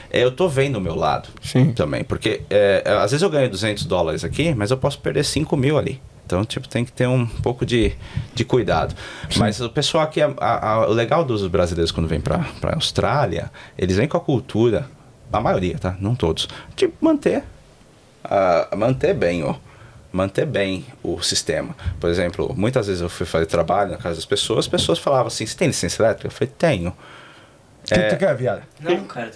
é, Eu tô vendo o meu lado Sim. também, porque é, é, às vezes eu ganho 200 dólares aqui, mas eu posso perder 5 mil ali. Então, tipo, tem que ter um pouco de, de cuidado. Mas o pessoal aqui, a- a- a- o legal dos brasileiros quando vem pra, pra Austrália, eles vêm com a cultura, a maioria, tá? Não todos, de manter, ah, manter bem, ó. Manter bem o sistema. Por exemplo, muitas vezes eu fui fazer trabalho na casa das pessoas, as pessoas falavam assim: você tem licença elétrica? Eu falei: tenho. O que tu quer, viado? Não, cara.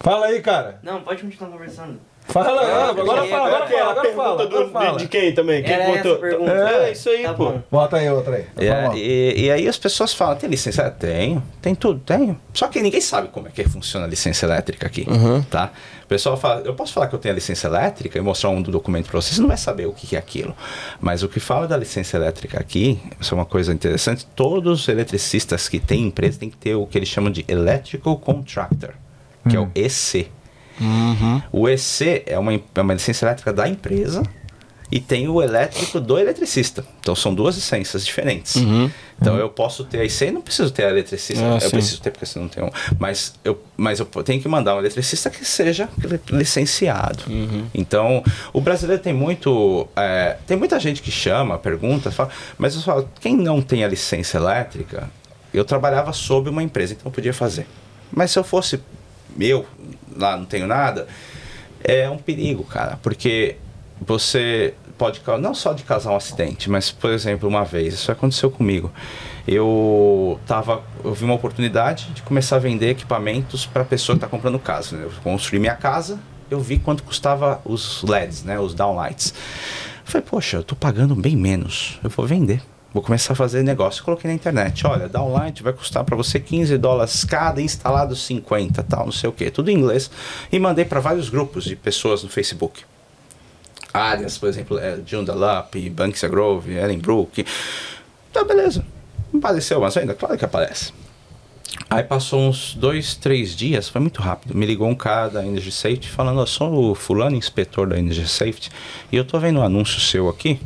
Fala aí, cara. Não, pode continuar conversando. Fala, Ah, agora fala, agora Quem é fala, a agora pergunta fala. do- Agora fala. de, de quem também? Quem Era pergunta. É, isso aí, Tá pô. bom. Bota aí outra aí. É, e, e aí as pessoas falam, tem licença? Ah, Tenho, tem tudo, tenho. Só que ninguém sabe como é que funciona a licença elétrica aqui, tá? O pessoal fala, eu posso falar que eu tenho a licença elétrica e mostrar um documento para vocês, você não vai saber o que que é aquilo. Mas o que fala da licença elétrica aqui, isso é uma coisa interessante, todos os eletricistas que têm empresa têm que ter o que eles chamam de Electrical Contractor, que é o EC. O EC é uma, é uma licença elétrica da empresa e tem o elétrico do eletricista. Então são duas licenças diferentes. Então eu posso ter a EC e não preciso ter a eletricista. Ah, eu sim. preciso ter porque senão não tem um. Mas eu, mas eu tenho que mandar um eletricista que seja licenciado. Então o brasileiro tem muito. é, tem muita gente que chama, pergunta, fala, mas eu falo, quem não tem a licença elétrica, eu trabalhava sob uma empresa, então eu podia fazer. Mas se eu fosse eu, lá não tenho nada, é um perigo, cara, porque você pode não só de causar um acidente, mas por exemplo, uma vez, isso aconteceu comigo. Eu tava, eu vi uma oportunidade de começar a vender equipamentos para pessoa que está comprando casa. né? Eu construí minha casa, eu vi quanto custava os LEDs, né, os downlights. Eu falei, poxa, eu tô pagando bem menos, eu vou vender. Vou começar a fazer negócio. Coloquei na internet, olha, downlight vai custar para você 15 dólares cada, instalado 50, tal, não sei o que, tudo em inglês. E mandei para vários grupos de pessoas no Facebook áreas, por exemplo, é, Joondalup, Banksia Grove, Ellenbrook. Tá, beleza. Não apareceu mais ainda? Claro que aparece. Aí passou uns dois, três dias, foi muito rápido. Me ligou um cara da Energy Safety falando, eu sou o fulano inspetor da Energy Safety e eu tô vendo um anúncio seu aqui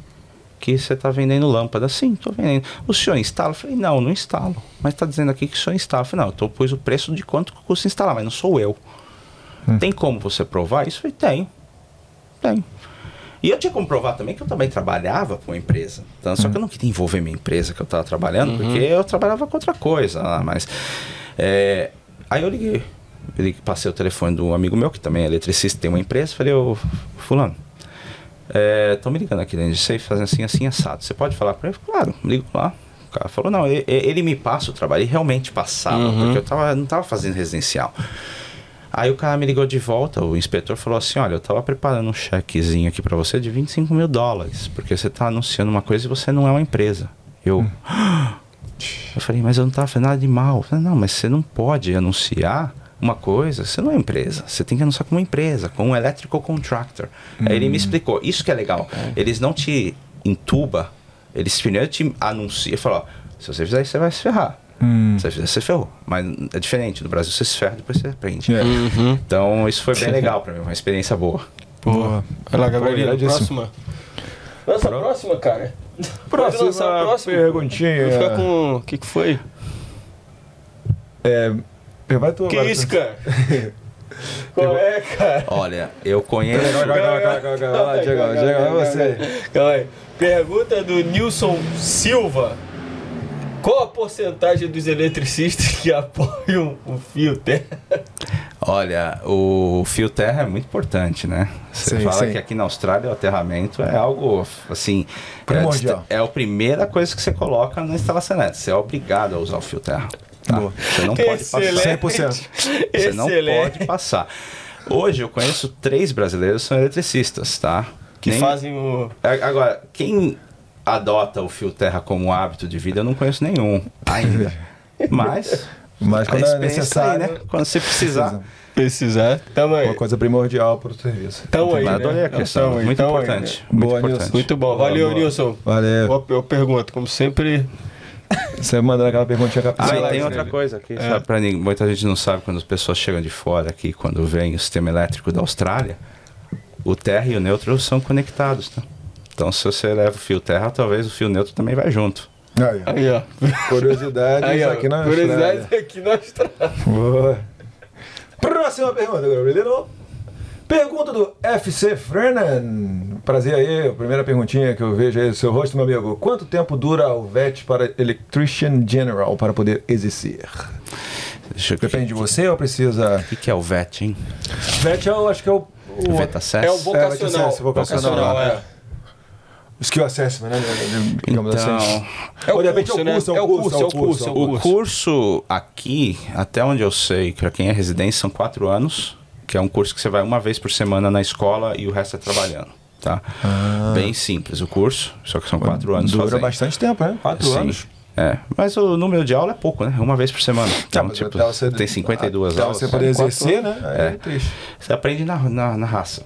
que você tá vendendo lâmpada. Sim, tô vendendo. O senhor instala? Eu falei, não, não instalo. Mas tá dizendo aqui que o senhor instala. Eu falei, não, eu tô, pus o preço de quanto custa instalar, mas não sou eu. Tem como você provar isso? Eu falei, tenho. Tenho. E eu tinha como provar também que eu também trabalhava com uma empresa. Então, Só que eu não queria envolver minha empresa que eu estava trabalhando, porque eu trabalhava com outra coisa. Mas, é, aí eu liguei. Eu liguei, passei o telefone do amigo meu, que também é eletricista, tem uma empresa. Falei, ô, fulano, estão me ligando aqui da NGC fazendo assim, assim, assado. Você pode falar para ele? Claro, ligo lá. O cara falou, não, ele, ele me passa o trabalho. Ele realmente passava, porque eu tava, não estava fazendo residencial. Aí o cara me ligou de volta, o inspetor falou assim, olha, eu tava preparando um chequezinho aqui pra você de 25 mil dólares, porque você tá anunciando uma coisa e você não é uma empresa. Eu... Eu falei, mas eu não tava fazendo nada de mal. Falei, não, mas você não pode anunciar uma coisa, você não é empresa. Você tem que anunciar como uma empresa, como um electrical contractor. Aí ele me explicou, isso que é legal. Eles não te entuba, eles primeiro te anunciam e falam, ó, se você fizer isso, você vai se ferrar. Se você fizer, você ferrou. Mas é diferente. No Brasil você se ferra, depois você aprende. É. Então isso foi bem legal pra mim, uma experiência boa. Boa. Vai lá, iradíssimo. próxima. Lança a próxima, cara. Pode lançar a próxima. perguntinha. Vou ficar com... O que que foi? É, vai tu Que agora, isso, tu- cara? Qual é, cara? Olha, eu conheço. Calma, calma, calma, calma, calma. Vai lá, Diego, Diego, vai você. Calma aí. Pergunta do Nilson Silva. Qual a porcentagem dos eletricistas que apoiam o fio terra? Olha, o fio terra é muito importante, né? Você Sim, fala sim. que aqui na Austrália o aterramento é algo assim. Primordial. É, é a primeira coisa que você coloca na instalação elétrica. Você é obrigado a usar o fio terra. Tá? Você não pode passar. Excelente. 100%. Você não pode passar. Hoje eu conheço três brasileiros que são eletricistas, tá? Que Nem- fazem o. A- Agora, quem adota o fio terra como hábito de vida, eu não conheço nenhum ainda. Mas, Mas a quando é experiência necessário, aí, né? Quando você precisar. Precisar. Tamo aí. Uma coisa primordial para o serviço. Tamo aí. Né? adorei a Não, questão. aí, muito tamo aí, importante. né? muito Boa, importante. Nilson. Muito bom. Valeu, Boa. Nilson. Valeu. Boa, eu pergunto, como sempre. Você mandando aquela perguntinha Ah, e lá, tem outra aí. coisa aqui, É. sabe, pra ninguém, muita gente não sabe quando as pessoas chegam de fora aqui, quando vem o sistema elétrico da Austrália, o terra e o neutro são conectados, tá? Então se você leva o fio terra, talvez o fio neutro também vai junto. Aí, ó. Aí, ó. Curiosidades Aí, ó. aqui na Curiosidade Austrália. aqui na Austrália. Boa. Próxima pergunta, Gabrielino. Pergunta do FC Fernan. Prazer aí, a primeira perguntinha que eu vejo aí do seu rosto, meu amigo. Quanto tempo dura o VET para Electrician General para poder exercer? Deixa eu... Depende de você ou precisa. O que, que é o VET, hein? VET eu acho que é o. o VETACES? É o vocacional. É, vocacional, vocacional, é. é. Skill Assessment, né? Digamos Então, assim. É o Ou de repente curso, é o né? curso, É o curso, é o curso, é o O curso. curso aqui, até onde eu sei, para quem é residência, são quatro anos, que é um curso que você vai uma vez por semana na escola e o resto é trabalhando, tá? Bem simples o curso, só que são quatro anos Ah. Dura fazendo. bastante tempo, né? Quatro Sim. anos. É, mas o número de aula é pouco, né? Uma vez por semana. Então, mas tipo, você- tem 52 até aulas. você poder exercer, né? É É. triste. Você aprende na, na, na raça.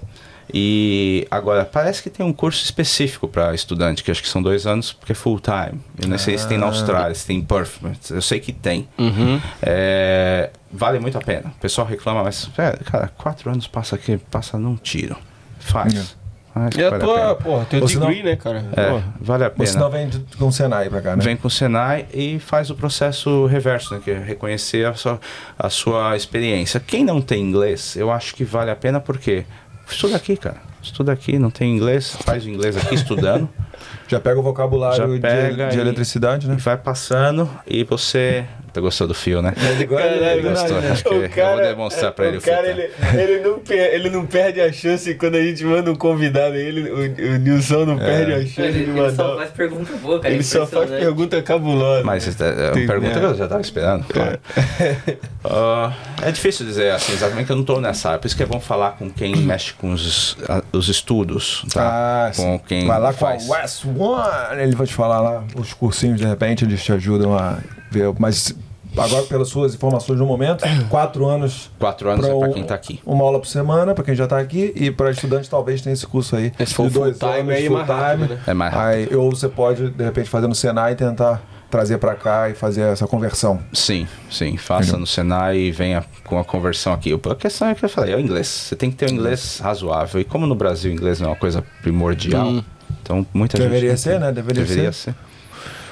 E agora, parece que tem um curso específico para estudante, que acho que são dois anos, porque é full time. Eu não sei se tem na Austrália, se tem em Perth, mas eu sei que tem. Uhum. É, vale muito a pena. O pessoal reclama, mas, é, cara, quatro anos passa aqui, passa num tiro. Faz. Faz, E a vale tua, pena. porra, teu degree, né, cara? É, vale a pena. senão vem de- com o Senai pra cá, né? Vem com o Senai e faz o processo reverso, né, que é reconhecer a sua, a sua experiência. Quem não tem inglês, eu acho que vale a pena porque estuda aqui, cara. Estuda aqui, não tem inglês, faz o inglês aqui estudando, Já pega o vocabulário de- de, eletricidade, né? vai passando e você. Tá gostou do fio, né? Caralho, gostou, né? acho que O eu cara- vou demonstrar pra ele o o fio, cara, tá? ele, ele, não per- ele não perde a chance quando a gente manda um convidado. Ele, o, o Nilson não perde a chance Ele, de ele só mandar. faz pergunta boa, cara. Ele só faz pergunta cabulosa. Mas é é uma Tem- pergunta é. que eu já tava esperando, claro. Ah, é difícil dizer assim, exatamente que eu não tô nessa área. Por isso que é bom falar com quem mexe com os, os estudos, tá? Ah, com sim. quem Vai lá faz. com a West One, ele vai te falar lá os cursinhos, de repente eles te ajudam a ver. Mas agora, pelas suas informações no momento, quatro anos. Quatro anos é um- quem tá aqui. Uma aula por semana, pra quem já tá aqui, e para estudantes talvez tenha esse curso aí. Se for de dois full time, anos, aí é full mais rápido, time. né? É mais rápido. Aí, ou você pode, de repente, fazer no Senai e tentar trazer pra cá e fazer essa conversão. Sim, sim. Faça no Senai e venha com a conversão aqui. A questão é que eu falei, é o inglês. Você tem que ter um inglês razoável. E como no Brasil o inglês não é uma coisa primordial, Hum. então muita Deveria gente. ser, né? Deveria Deveria ser. ser.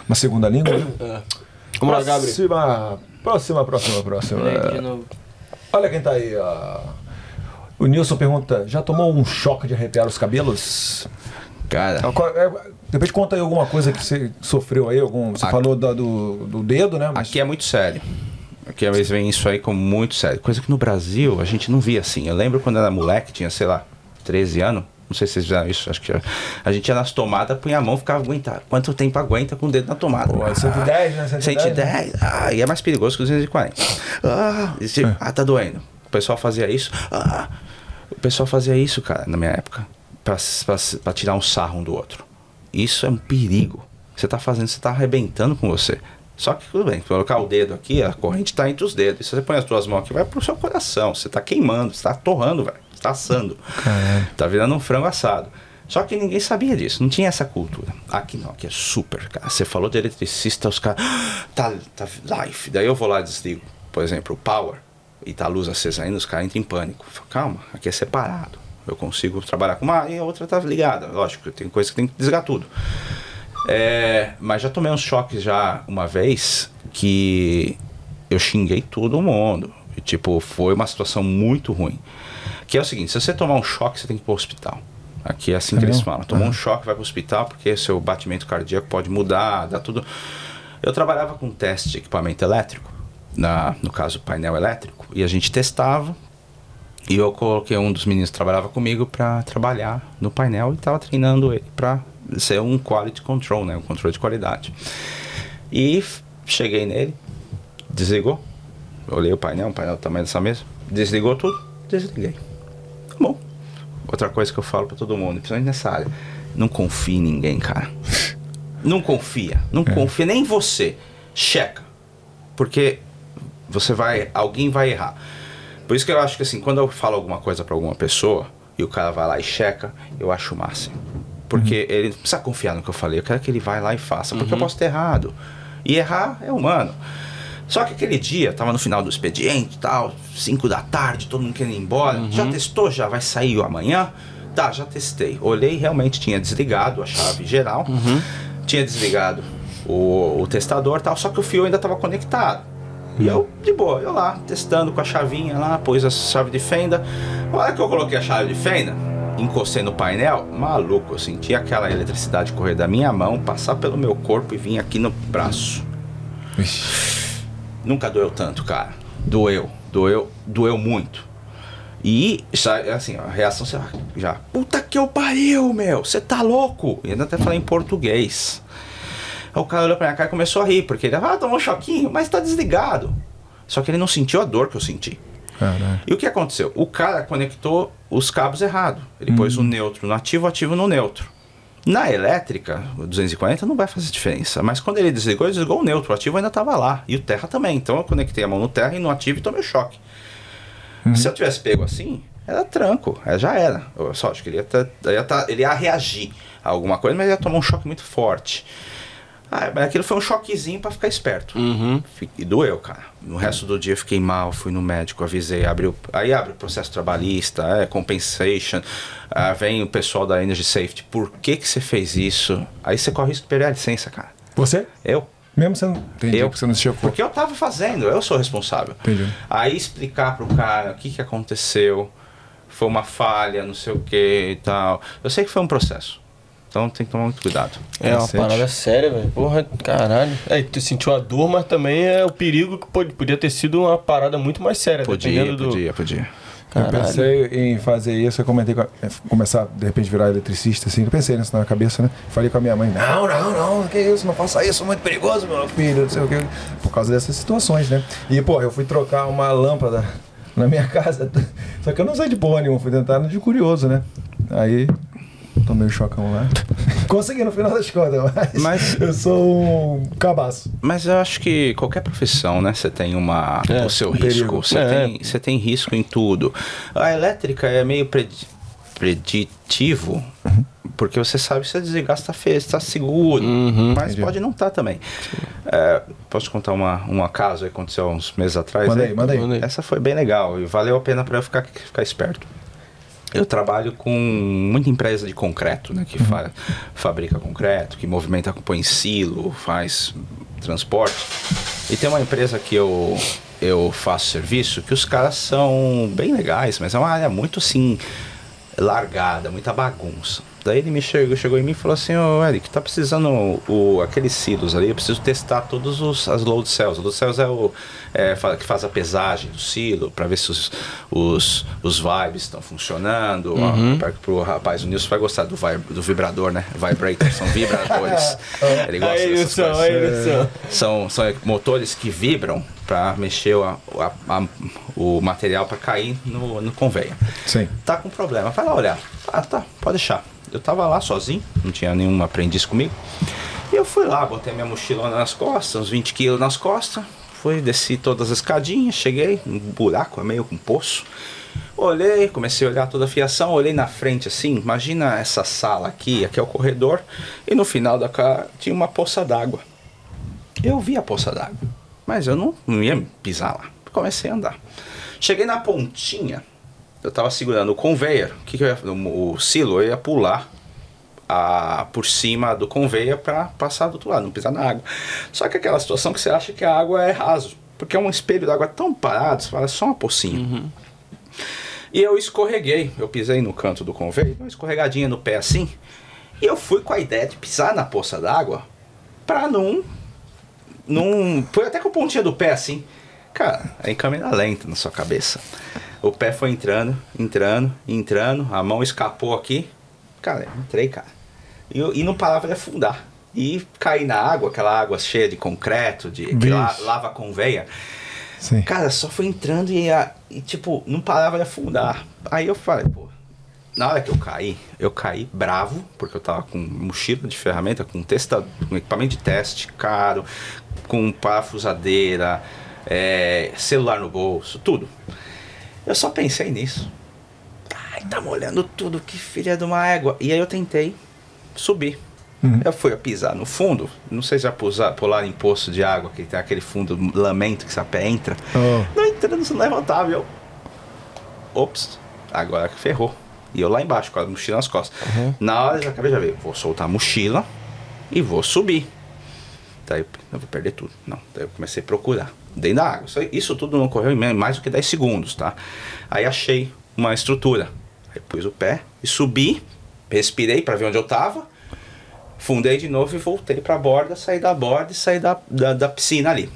Uma segunda língua. Vamos lá, Gabriel. Próxima, próxima, próxima, próxima. De novo. Olha quem tá aí, ó. O Nilson pergunta: já tomou um choque de arrepiar os cabelos? Cara, é, Depois conta aí alguma coisa que você sofreu aí. Algum, você Aqui- falou da- do, do dedo, né? Mas aqui é muito sério. Aqui eles veem isso aí como muito sério. Coisa que no Brasil a gente não via assim. Eu lembro quando eu era moleque, tinha, sei lá, 13 anos. Não sei se vocês fizeram isso, acho que a gente ia nas tomadas, punha a mão, ficava aguentando. Quanto tempo aguenta com o dedo na tomada? Pô, é 110, né? 110, 110, ah, e é mais perigoso que os 240. Ah, esse- É. ah, tá doendo. O pessoal fazia isso. Ah, o pessoal fazia isso, cara, na minha época, pra, pra, pra tirar um sarro um do outro. Isso é um perigo. Você tá fazendo, você tá arrebentando com você. Só que tudo bem, colocar o dedo aqui, a corrente tá entre os dedos. E se você põe as duas mãos aqui, vai pro seu coração. Você tá queimando, você tá torrando, velho. Você tá assando. Tá virando um frango assado. Só que ninguém sabia disso, não tinha essa cultura. Aqui não, aqui é super, cara. Você falou de eletricista, os caras. "Ah, Tá, tá live. Daí eu vou lá e desligo, por exemplo, o power, e tá a luz acesa ainda, os caras entram em pânico. Falo, Calma, aqui é separado. Eu consigo trabalhar com uma e a outra tá ligada. Lógico, tem coisa que tem que desligar tudo. É, mas já tomei uns choques já uma vez que eu xinguei todo mundo. E, tipo, foi uma situação muito ruim. Que é o seguinte, se você tomar um choque, você tem que ir pro hospital. Aqui é assim que eles falam. Tomou um choque, vai pro hospital, porque seu batimento cardíaco pode mudar, dá tudo. Eu trabalhava com teste de equipamento elétrico, na, no caso painel elétrico, e a gente testava. E eu coloquei um dos meninos que trabalhava comigo para trabalhar no painel e estava treinando ele para ser um quality control, né, um controle de qualidade. E cheguei nele, Desligou. Olhei o painel, o painel do tamanho dessa mesa. Desligou tudo. Desliguei. Bom. Outra coisa que eu falo pra todo mundo, principalmente nessa área. Não confie em ninguém, cara. Não confia. Não confia nem em você. Checa. Porque você vai. Alguém vai errar. Por isso que eu acho que assim, quando eu falo alguma coisa pra alguma pessoa e o cara vai lá e checa, eu acho o máximo. Porque ele não precisa confiar no que eu falei. Eu quero que ele vai lá e faça. Porque eu posso ter errado. E errar é humano. Só que aquele dia, tava no final do expediente tal, 5 da tarde, todo mundo querendo ir embora. Já testou? Já vai sair amanhã? Tá, já testei. Olhei, realmente tinha desligado a chave geral. Tinha desligado o, o testador tal, só que o fio ainda estava conectado. E eu, de boa, eu lá, testando com a chavinha lá, pus a chave de fenda. A hora que eu coloquei a chave de fenda, encostei no painel, maluco, eu senti aquela eletricidade correr da minha mão, passar pelo meu corpo e vir aqui no braço. Nunca doeu tanto, cara. Doeu, doeu, doeu muito. E, assim, a reação você já, puta que eu pariu, meu, você tá louco? E ainda até falei em português. Aí o cara olhou pra minha cara e começou a rir, porque ele, ah, tomou um choquinho, mas tá desligado. Só que ele não sentiu a dor que eu senti. E o que aconteceu? O cara conectou os cabos errado. Ele pôs o neutro no ativo, o ativo no neutro. Na elétrica, o 240 não vai fazer diferença. Mas quando ele desligou, ele desligou o neutro. O ativo ainda estava lá. E o terra também. Então eu conectei a mão no terra e no ativo e tomei o choque. Se eu tivesse pego assim, era tranco. É, já era. Eu só acho que ele ia, tá- ia tá- ele ia reagir a alguma coisa, mas ia tomar um choque muito forte. Ah, mas aquilo foi um choquezinho pra ficar esperto. Fi- E doeu, cara. No resto do dia eu fiquei mal, fui no médico, avisei, abriu. Aí abre o processo trabalhista, é compensation. ah, vem o pessoal da Energy Safety. Por que que você fez isso? Aí você corre o risco de perder a licença, cara. Você? Eu. Mesmo você não. Entendi, Eu. porque você não se chocou. Porque eu tava fazendo, eu sou responsável. Entendi. Aí explicar pro cara o que que aconteceu, foi uma falha, não sei o que e tal. Eu sei que foi um processo. Então tem que tomar muito cuidado. É uma Cacete. parada séria, velho. Porra, caralho. É, tu sentiu a dor, mas também é o perigo que pode, podia ter sido uma parada muito mais séria, Podia, dependendo do. podia, podia. Eu Caralho. pensei em fazer isso, eu comentei com a, é, começar, de repente, virar eletricista, assim. Eu pensei nisso na cabeça, né? Falei com a minha mãe, não, não, não, que isso, não faça isso, muito perigoso, meu filho, não sei o que. Por causa dessas situações, né? E, pô, eu fui trocar uma lâmpada na minha casa, só que eu não usei de porra nenhuma, fui tentar de curioso, né? Aí, tomei um chocão lá. Consegui no final das contas, mas, Mas- eu sou um cabaço. Mas eu acho que qualquer profissão, né? Você tem uma, É, o seu um risco. Você É. tem, você tem risco em tudo. A elétrica é meio predi- preditivo, porque você sabe se você desligar, você tá, fe- você tá seguro. mas Entendi. pode não estar também. É, posso contar uma, uma caso que aconteceu há uns meses atrás? Né? manda aí. Manda aí. Essa foi bem legal e valeu a pena para eu ficar, ficar esperto. Eu trabalho com muita empresa de concreto, né? Que fa- fabrica concreto, que movimenta, põe silo, faz transporte. E tem uma empresa que eu, eu faço serviço que os caras são bem legais, mas é uma área muito assim, largada, muita bagunça. Daí ele me chegou, chegou em mim e falou assim, ô Eric, tá precisando o, aqueles silos ali, eu preciso testar todos os as load cells. O load cells é o é, que faz a pesagem do silo para ver se os, os, os vibes estão funcionando. Ó, Para pro rapaz, o Nilson vai gostar do, vi- do vibrador, né? Vibrator, são vibradores. Ele gosta Aí, dessas coisas. aí. São, são motores que vibram para mexer o, a- a- o material para cair no, no conveyor Sim. tá com problema. Vai lá olhar. Ah, tá, pode deixar. Eu tava lá sozinho, não tinha nenhum aprendiz comigo. E eu fui lá, botei minha mochilona nas costas, uns 20 quilos nas costas. Fui, desci todas as escadinhas, cheguei, um buraco, meio com poço. Olhei, comecei a olhar toda a fiação, olhei na frente assim, imagina essa sala aqui, aqui é o corredor, e no final da casa tinha uma poça d'água. Eu vi a poça d'água, mas eu não, não ia pisar lá. Comecei a andar. Cheguei na pontinha, eu tava segurando o conveyor, o que, que eu ia, o, o silo, eu ia pular a, por cima do conveyor para passar do outro lado, não pisar na água. Só que aquela situação que você acha que a água é raso, porque é um espelho d'água tão parado, você fala, é só uma pocinha. E eu escorreguei, eu pisei no canto do conveyor, uma escorregadinha no pé assim, e eu fui com a ideia de pisar na poça d'água pra não. Não foi até com a pontinha do pé assim. Cara, é em câmera lenta na sua cabeça. O pé foi entrando, entrando, entrando, a mão escapou aqui. Cara, eu entrei, cara. E, e não parava de afundar. e caí na água, aquela água cheia de concreto, de la- lava com veia. Sim. Cara, só foi entrando e, a- e, tipo, não parava de afundar. Aí eu falei, pô, na hora que eu caí, eu caí bravo, porque eu tava com mochila de ferramenta, com, testa, com equipamento de teste caro, com parafusadeira, é, celular no bolso, tudo. Eu só pensei nisso. Ai, tá molhando tudo, que filha de uma égua. E aí eu tentei subir. Eu fui a pisar no fundo, não sei se já pusar, pular em poço de água, que tem aquele fundo lamento que seu pé entra. Oh. Não entrando, não levantava. Eu. Ops, agora que ferrou. E eu lá embaixo, com a mochila nas costas. Na hora eu já acabei de ver, vou soltar a mochila e vou subir. Daí eu vou perder tudo. Não, daí eu comecei a procurar. Dentro da água. Isso, isso tudo não ocorreu em mais do que 10 segundos, tá? Aí achei uma estrutura. Aí pus o pé e subi, respirei para ver onde eu tava. Fundei de novo e voltei pra borda, saí da borda e saí da, da, da piscina ali.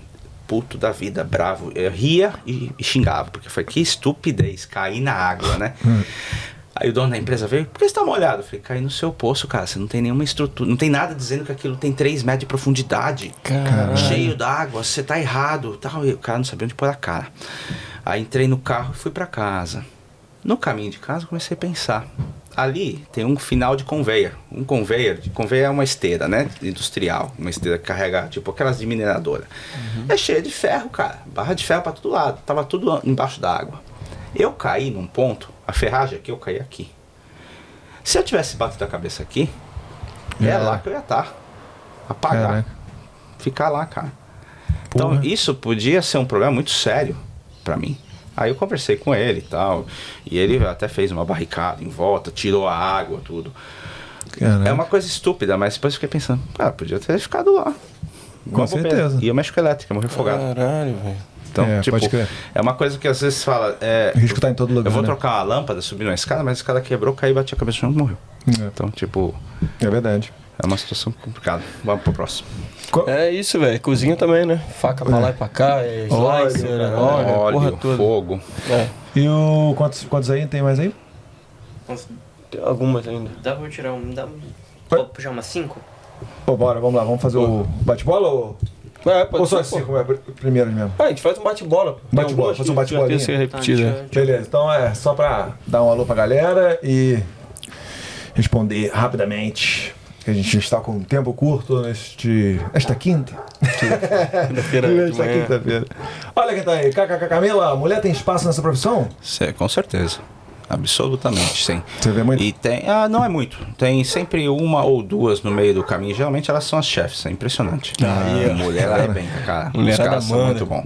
Puto da vida, bravo. Eu ria e, e xingava, porque foi que estupidez, cair na água, né? Aí o dono da empresa veio, por que você tá molhado? Eu falei, caí no seu poço, cara, você não tem nenhuma estrutura, não tem nada dizendo que aquilo tem 3 metros de profundidade. Cheio d'água, você tá errado. Tal. E o cara não sabia onde pôr a cara. Aí entrei no carro e fui pra casa. No caminho de casa, eu comecei a pensar. Ali tem um final de conveyor. Um conveyor, conveyor é uma esteira, né? Industrial. Uma esteira que carrega, tipo aquelas de mineradora. É cheia de ferro, cara. Barra de ferro pra todo lado. Tava tudo embaixo d'água. Eu caí num ponto, a ferragem aqui, eu caí aqui. Se eu tivesse batido a cabeça aqui, é Já lá que eu ia estar. Apagar. Caraca. Ficar lá, cara. Então, Porra. isso podia ser um problema muito sério pra mim. Aí eu conversei com ele e tal. E ele até fez uma barricada em volta, tirou a água, tudo. Caraca. É uma coisa estúpida, mas depois eu fiquei pensando, cara, podia ter ficado lá. Com bobeira. certeza. E eu mexo com elétrica, morri afogado. Caralho, velho. Então, É, tipo, é uma coisa que às vezes fala. É, O risco tá em todo lugar, Eu vou né? trocar uma lâmpada, subir uma escada, mas a escada quebrou, caí, bati a cabeça no chão e morreu. É. Então, tipo, É verdade. é uma situação complicada. Vamos pro próximo. É isso, velho. Cozinha também, né? Faca pra lá e pra cá, é Óleo, slicer, cara. óleo, Óleo, porra toda. fogo. É. E o. Quantos, quantos aí? Tem mais aí? Tem algumas ainda. dá pra eu tirar um. Dá, pode puxar umas 5? Pô, bora, vamos lá, vamos fazer o bate-bola ou. É, pode Ou só ser, as pô. cinco é, primeiras mesmo? Ah, a gente faz um bate-bola. Bate-bola, faz um Tá, repetida. eu- Beleza, então é só pra dar um alô pra galera e responder rapidamente. Que a gente está com um tempo curto neste, nesta quinta. Quinta-feira manhã. quinta-feira. Olha quem tá aí. KKK Camila, mulher tem espaço nessa profissão? Cê- com certeza. Absolutamente, sim. Você vê muito? E tem. Ah, não é muito. Tem sempre uma ou duas no meio do caminho. Geralmente elas são as chefes, é impressionante. Aí, ó. mulher arrebenta, cara. Os Mulherada caras são muito bons.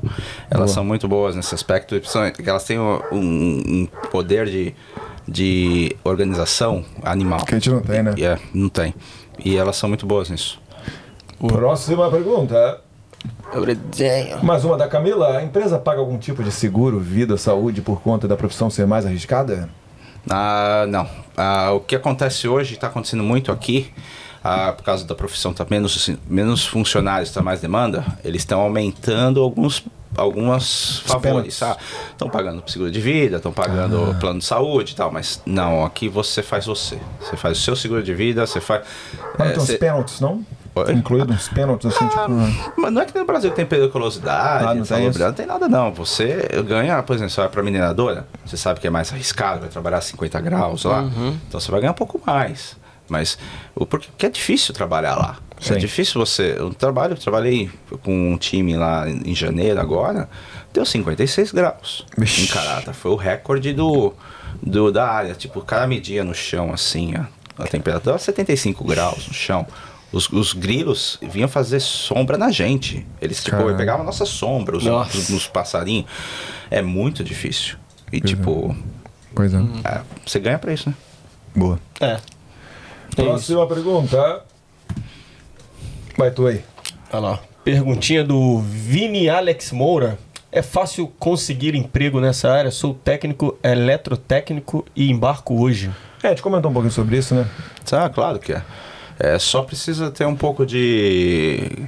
Elas são muito boas nesse aspecto. são- Elas têm um, um poder de, de organização animal. Que a gente não tem, né? E é, não tem. E elas são muito boas nisso. Próxima pergunta. Mais uma da Camila. A empresa paga algum tipo de seguro, vida, saúde por conta da profissão ser mais arriscada? Ah, não. Ah, o que acontece hoje, está acontecendo muito aqui, ah, por causa da profissão tá menos, menos funcionários, está mais demanda, eles estão aumentando alguns algumas favores. Estão pagando seguro de vida, estão pagando plano de saúde e tal, mas não, aqui você faz você. Você faz o seu seguro de vida, você faz. Mas não é, tem uns você- pênaltis, não? Oi? Incluído uns pênaltis, assim, tipo... Mas não é que no Brasil tem periculosidade, Ah, não tem isso? não tem nada não. Você ganha, por exemplo, você vai pra mineradora, você sabe que é mais arriscado, vai trabalhar a 50 graus lá, Uhum. então você vai ganhar um pouco mais. Mas o porque, porque é difícil trabalhar lá. Sim. É difícil você. Eu trabalho, eu trabalhei com um time lá em janeiro agora, deu 56 graus Vixe. em Carata. Foi o recorde do, do da área. Tipo, o cara media no chão assim, ó, a temperatura era 75 graus no chão. Os, os grilos vinham fazer sombra na gente. Eles, tipo, pegavam a nossa sombra, os, Nossa. os, os passarinhos. É muito difícil. E, tipo, Pois é. é, você ganha pra isso, né? Boa. É. Próxima pergunta. Vai tu aí. Olha lá. Perguntinha do Vini Alex Moura. É fácil conseguir emprego nessa área? Sou técnico eletrotécnico e embarco hoje. É, a gente comentou um pouquinho sobre isso, né? Ah, claro que é. É, só precisa ter um pouco de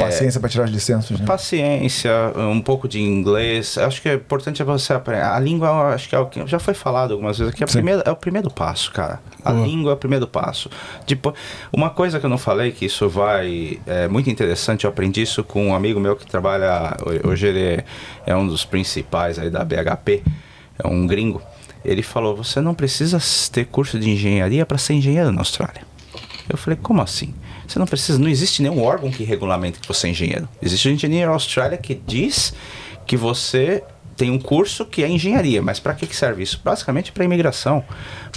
Paciência para tirar as licenças, né? Paciência, um pouco de inglês. Acho que é importante é você aprender. A língua, acho que é o que já foi falado algumas vezes aqui. É, primeira- é o primeiro passo, cara. A língua é o primeiro passo. Tipo, uma coisa que eu não falei, que isso vai. É muito interessante, eu aprendi isso com um amigo meu que trabalha. Hoje ele é, é um dos principais aí da BHP, é um gringo. Ele falou: você não precisa ter curso de engenharia para ser engenheiro na Austrália. Eu falei, como assim? Você não precisa, não existe nenhum órgão que regulamente que você é engenheiro. Existe o Engineer Australia que diz que você tem um curso que é engenharia, mas para que, que serve isso? Basicamente para imigração.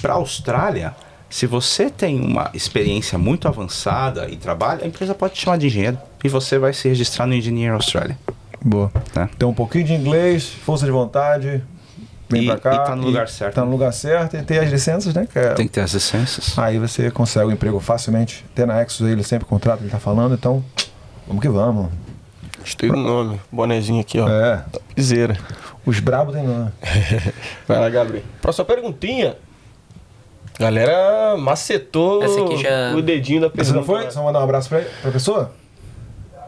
Para a Austrália, se você tem uma experiência muito avançada e trabalha, a empresa pode te chamar de engenheiro e você vai se registrar no Engineer Australia. Boa. Tá? Então, um pouquinho de inglês, força de vontade, vem E- pra cá. e tá no lugar certo. Tá no lugar certo e tem as licenças, né? Que é- Tem que ter as licenças. Aí você consegue o emprego facilmente. Até na Exos ele sempre contrata, ele tá falando, então vamos que vamos. Gostei do nome. Bonezinho aqui, ó. É, Piseira. os brabos tem nome. Vai lá, Gabriel. Próxima perguntinha. Galera macetou Essa aqui já- o dedinho da Você pergunta. já foi? Só mandar um abraço pra, pra pessoa?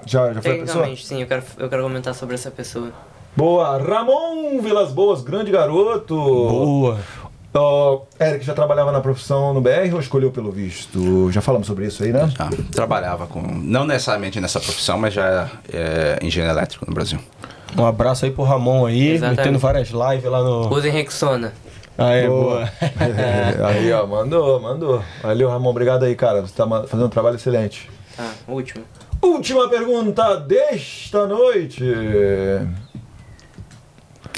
Já, já foi a pessoa? Sim, eu quero, eu quero comentar sobre essa pessoa. Boa, Ramon Vilas Boas, grande garoto. Boa. Ó, Eric já trabalhava na profissão no BR ou escolheu pelo visto? Já falamos sobre isso aí, né? Já trabalhava com, não necessariamente nessa profissão, mas já era é, engenheiro elétrico no Brasil. Um abraço aí pro Ramon aí, Exatamente. metendo várias lives lá no. Usem Rexona. Ah, é, Boa. boa. É, aí, ó, mandou, mandou. Valeu, Ramon, obrigado aí, cara. Você tá fazendo um trabalho excelente. Tá, último. Última pergunta desta noite.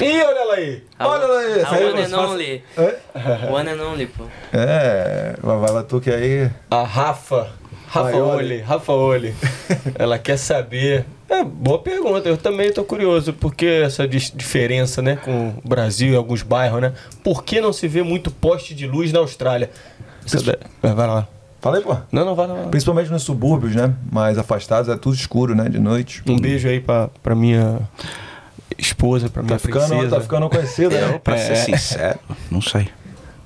Ih, olha ela aí. Olha lá aí. A essa aí one and only. É? One and only, pô. É, vai, vai, vai tu que aí. A Rafa. Rafa. Oli, Rafa Oli. Ela quer saber. É, boa pergunta. Eu também tô curioso, porque essa dis- diferença, né, com o Brasil e alguns bairros, né? Por que não se vê muito poste de luz na Austrália? Essa da- Vai, lá. Fala aí, pô. Não, não, vai lá. vai lá. Principalmente nos subúrbios, né? Mais afastados, é tudo escuro, né? De noite. Um beijo aí pra, pra minha esposa, pra minha Tá ficando, princesa. tá ficando conhecido, Eu, né? pra É. ser sincero, não sei.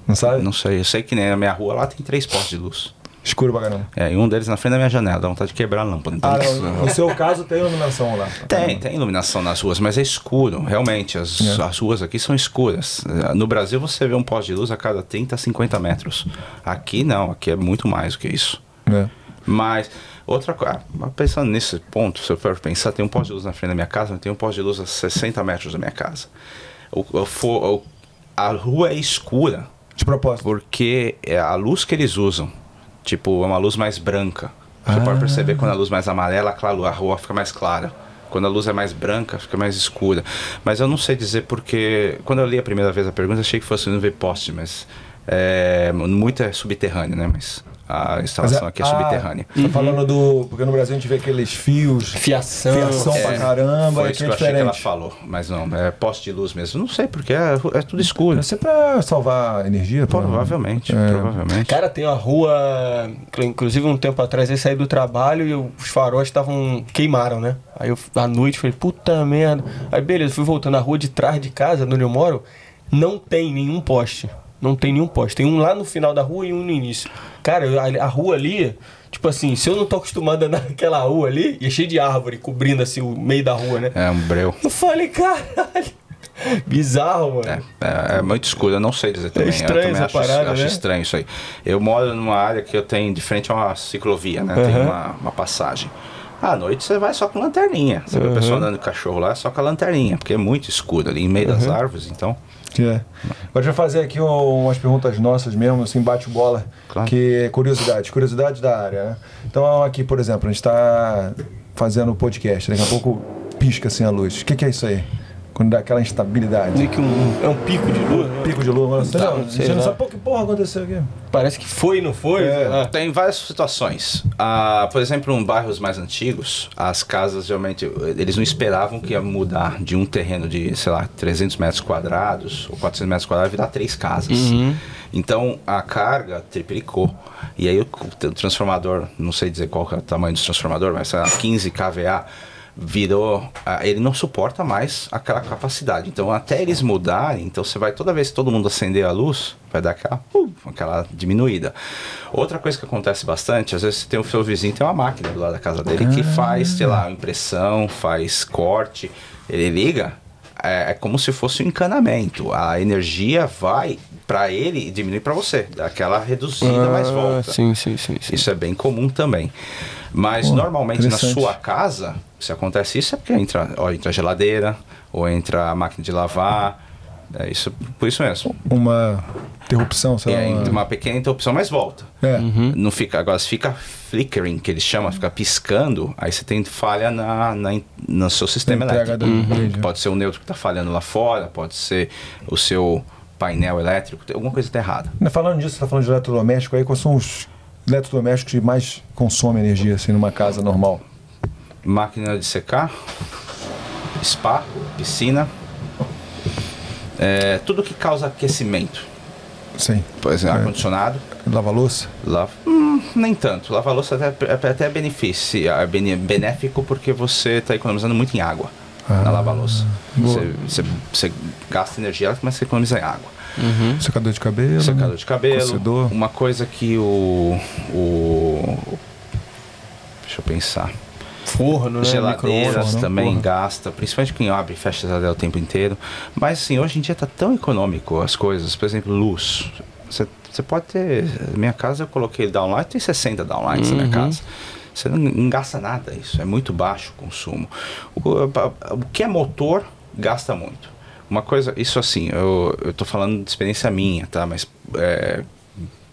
Não sabe? Não sei. Eu sei que nem na minha rua lá tem três postes de luz. Escuro pra caramba. É, e um deles na frente da minha janela, dá vontade de quebrar a lâmpada. Então, Ah, não, no seu caso tem iluminação lá. Tem, tem iluminação nas ruas, mas é escuro, realmente. As, É. as ruas aqui são escuras. No Brasil você vê um poste de luz a cada 30 a 50 metros. Aqui não, aqui é muito mais do que isso. É. Mas, outra coisa, pensando nesse ponto, se eu for pensar, tem um poste de luz na frente da minha casa, mas tem um poste de luz a 60 metros da minha casa. O, o, a rua é escura De propósito. porque é a luz que eles usam, tipo, é uma luz mais branca. Você pode perceber quando a luz mais amarela, claro, a rua fica mais clara. Quando a luz é mais branca, fica mais escura. Mas eu não sei dizer porque. Quando eu li a primeira vez a pergunta, achei que fosse não ver poste, mas. É, muito é subterrâneo, né? Mas a instalação aqui é ah, subterrânea. Tá falando do. Porque no Brasil a gente vê aqueles fios, Fiação. fiação pra caramba, Foi e isso que é eu achei que ela diferente. falou. Mas não, é poste de luz mesmo. Não sei, porque é, é tudo escuro. Deve ser pra salvar energia. Provavelmente, É. provavelmente. Cara, tem uma rua. Inclusive, um tempo atrás eu saí do trabalho e os faróis estavam. queimaram, né? Aí eu, à noite, falei, puta merda. Aí, beleza, fui voltando. A rua de trás de casa, onde eu moro, não tem nenhum poste. Não tem nenhum poste. Tem um lá no final da rua e um no início. Cara, a, a rua ali, tipo assim, se eu não tô acostumado a andar naquela rua ali, e é cheio de árvore cobrindo assim o meio da rua, né? É um breu. Eu falei, caralho. Bizarro, mano. É, é, é muito escuro, eu não sei dizer também. estranho eu também essa acho, parada, acho né? estranho isso aí. Eu moro numa área que eu tenho de frente a uma ciclovia, né? Tem Aham. uma, uma passagem. À noite você vai só com lanterninha. Você vê o pessoal andando de cachorro lá, só com a lanterninha, porque é muito escuro ali, em meio das árvores, então. É. Agora já fazer aqui um- umas perguntas nossas mesmo, assim, bate bola, Claro. que é curiosidade, curiosidade da área, né? Então aqui, por exemplo, a gente está fazendo o podcast, daqui a pouco pisca assim a luz. O que, que é isso aí? Quando dá aquela instabilidade. Meio que um, é um pico de luz, né? Pico de lua, você Tá, não, sei você não sabe pô, que porra aconteceu aqui. Parece que foi, não foi? É. Ah. Tem várias situações. Ah, por exemplo, em bairros mais antigos, as casas geralmente eles não esperavam que ia mudar de um terreno de, sei lá, 300 metros quadrados ou 400 metros quadrados virar três casas. Então a carga triplicou. E aí o, transformador, não sei dizer qual que é o tamanho do transformador, mas sei lá, 15 kVA. Virou. ah, Ele não suporta mais aquela capacidade. Então, até eles mudarem, então você vai toda vez que todo mundo acender a luz, vai dar aquela, uh, aquela diminuída. Outra coisa que acontece bastante, às vezes você tem o seu vizinho tem uma máquina do lado da casa dele que faz, sei lá, impressão, faz corte. Ele liga, é, é como se fosse um encanamento. A energia vai para ele e diminui para você. Dá aquela reduzida, mas volta. Ah, Sim, sim, sim. sim. Isso é bem comum também. Mas Pô, normalmente na sua casa, se acontece isso, é porque entra, ó, entra a geladeira, ou entra a máquina de lavar. É isso, por isso mesmo. Uma interrupção, sei lá. É, uma- entra uma pequena interrupção, mas volta. É. Não fica, agora se fica flickering, que eles chamam, fica piscando, aí você tem falha na, na, in- no seu sistema elétrico. rede. Pode ser o neutro que está falhando lá fora, pode ser o seu painel elétrico, tem- alguma coisa está errada. Falando disso, você tá falando de eletrodoméstico aí, quais são os eletrodomésticos que mais consomem energia assim numa casa normal? máquina de secar, spa, piscina, é, tudo que causa aquecimento. Sim. Por exemplo, É. ar-condicionado, Lava louça? lava, hum, nem tanto. Lavar louça até, é até benefício, é benéfico porque você está economizando muito em água na lava-louça. Você, você- você gasta energia, mas você economiza em água. Secador de cabelo? Secador de cabelo. Cocedor? Uma coisa que o, o. Deixa eu pensar. Forno, né? Geladeiras né? também Porra. gasta, principalmente quem abre e fecha a geladeira o tempo inteiro. Mas assim, hoje em dia tá tão econômico as coisas. Por exemplo, luz. Você pode ter. Na minha casa eu coloquei downlight, tem 60 downlights na minha casa. Você não, não gasta nada isso, é muito baixo o consumo. O, o que é motor gasta muito. Uma coisa, isso assim, eu, eu tô falando de experiência minha, tá? Mas é,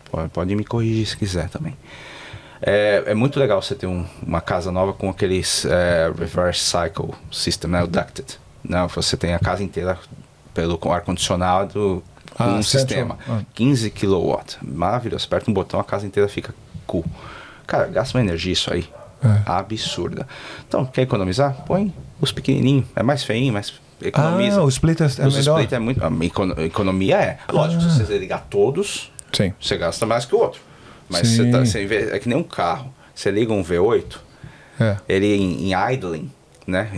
pode, pode me corrigir se quiser também. É, é muito legal você ter um- uma casa nova com aqueles é, reverse cycle system, né? O ducted. Não, você tem a casa inteira pelo ar-condicionado com Ah, um sistema. Ah. 15 kW. Maravilhoso. Aperta um botão, a casa inteira fica cool. Cara, gasta uma energia isso aí. É. Absurda. Então, quer economizar? Põe os pequenininhos. É mais feinho, mas economiza. Ah, o splitter é Os melhor. split é muito. A econo- economia é. Lógico, se você ligar todos, Sim. você gasta mais que o outro. Mas você tá, você vê- é que nem um carro. Você liga um V8, É. ele em, em idling, né?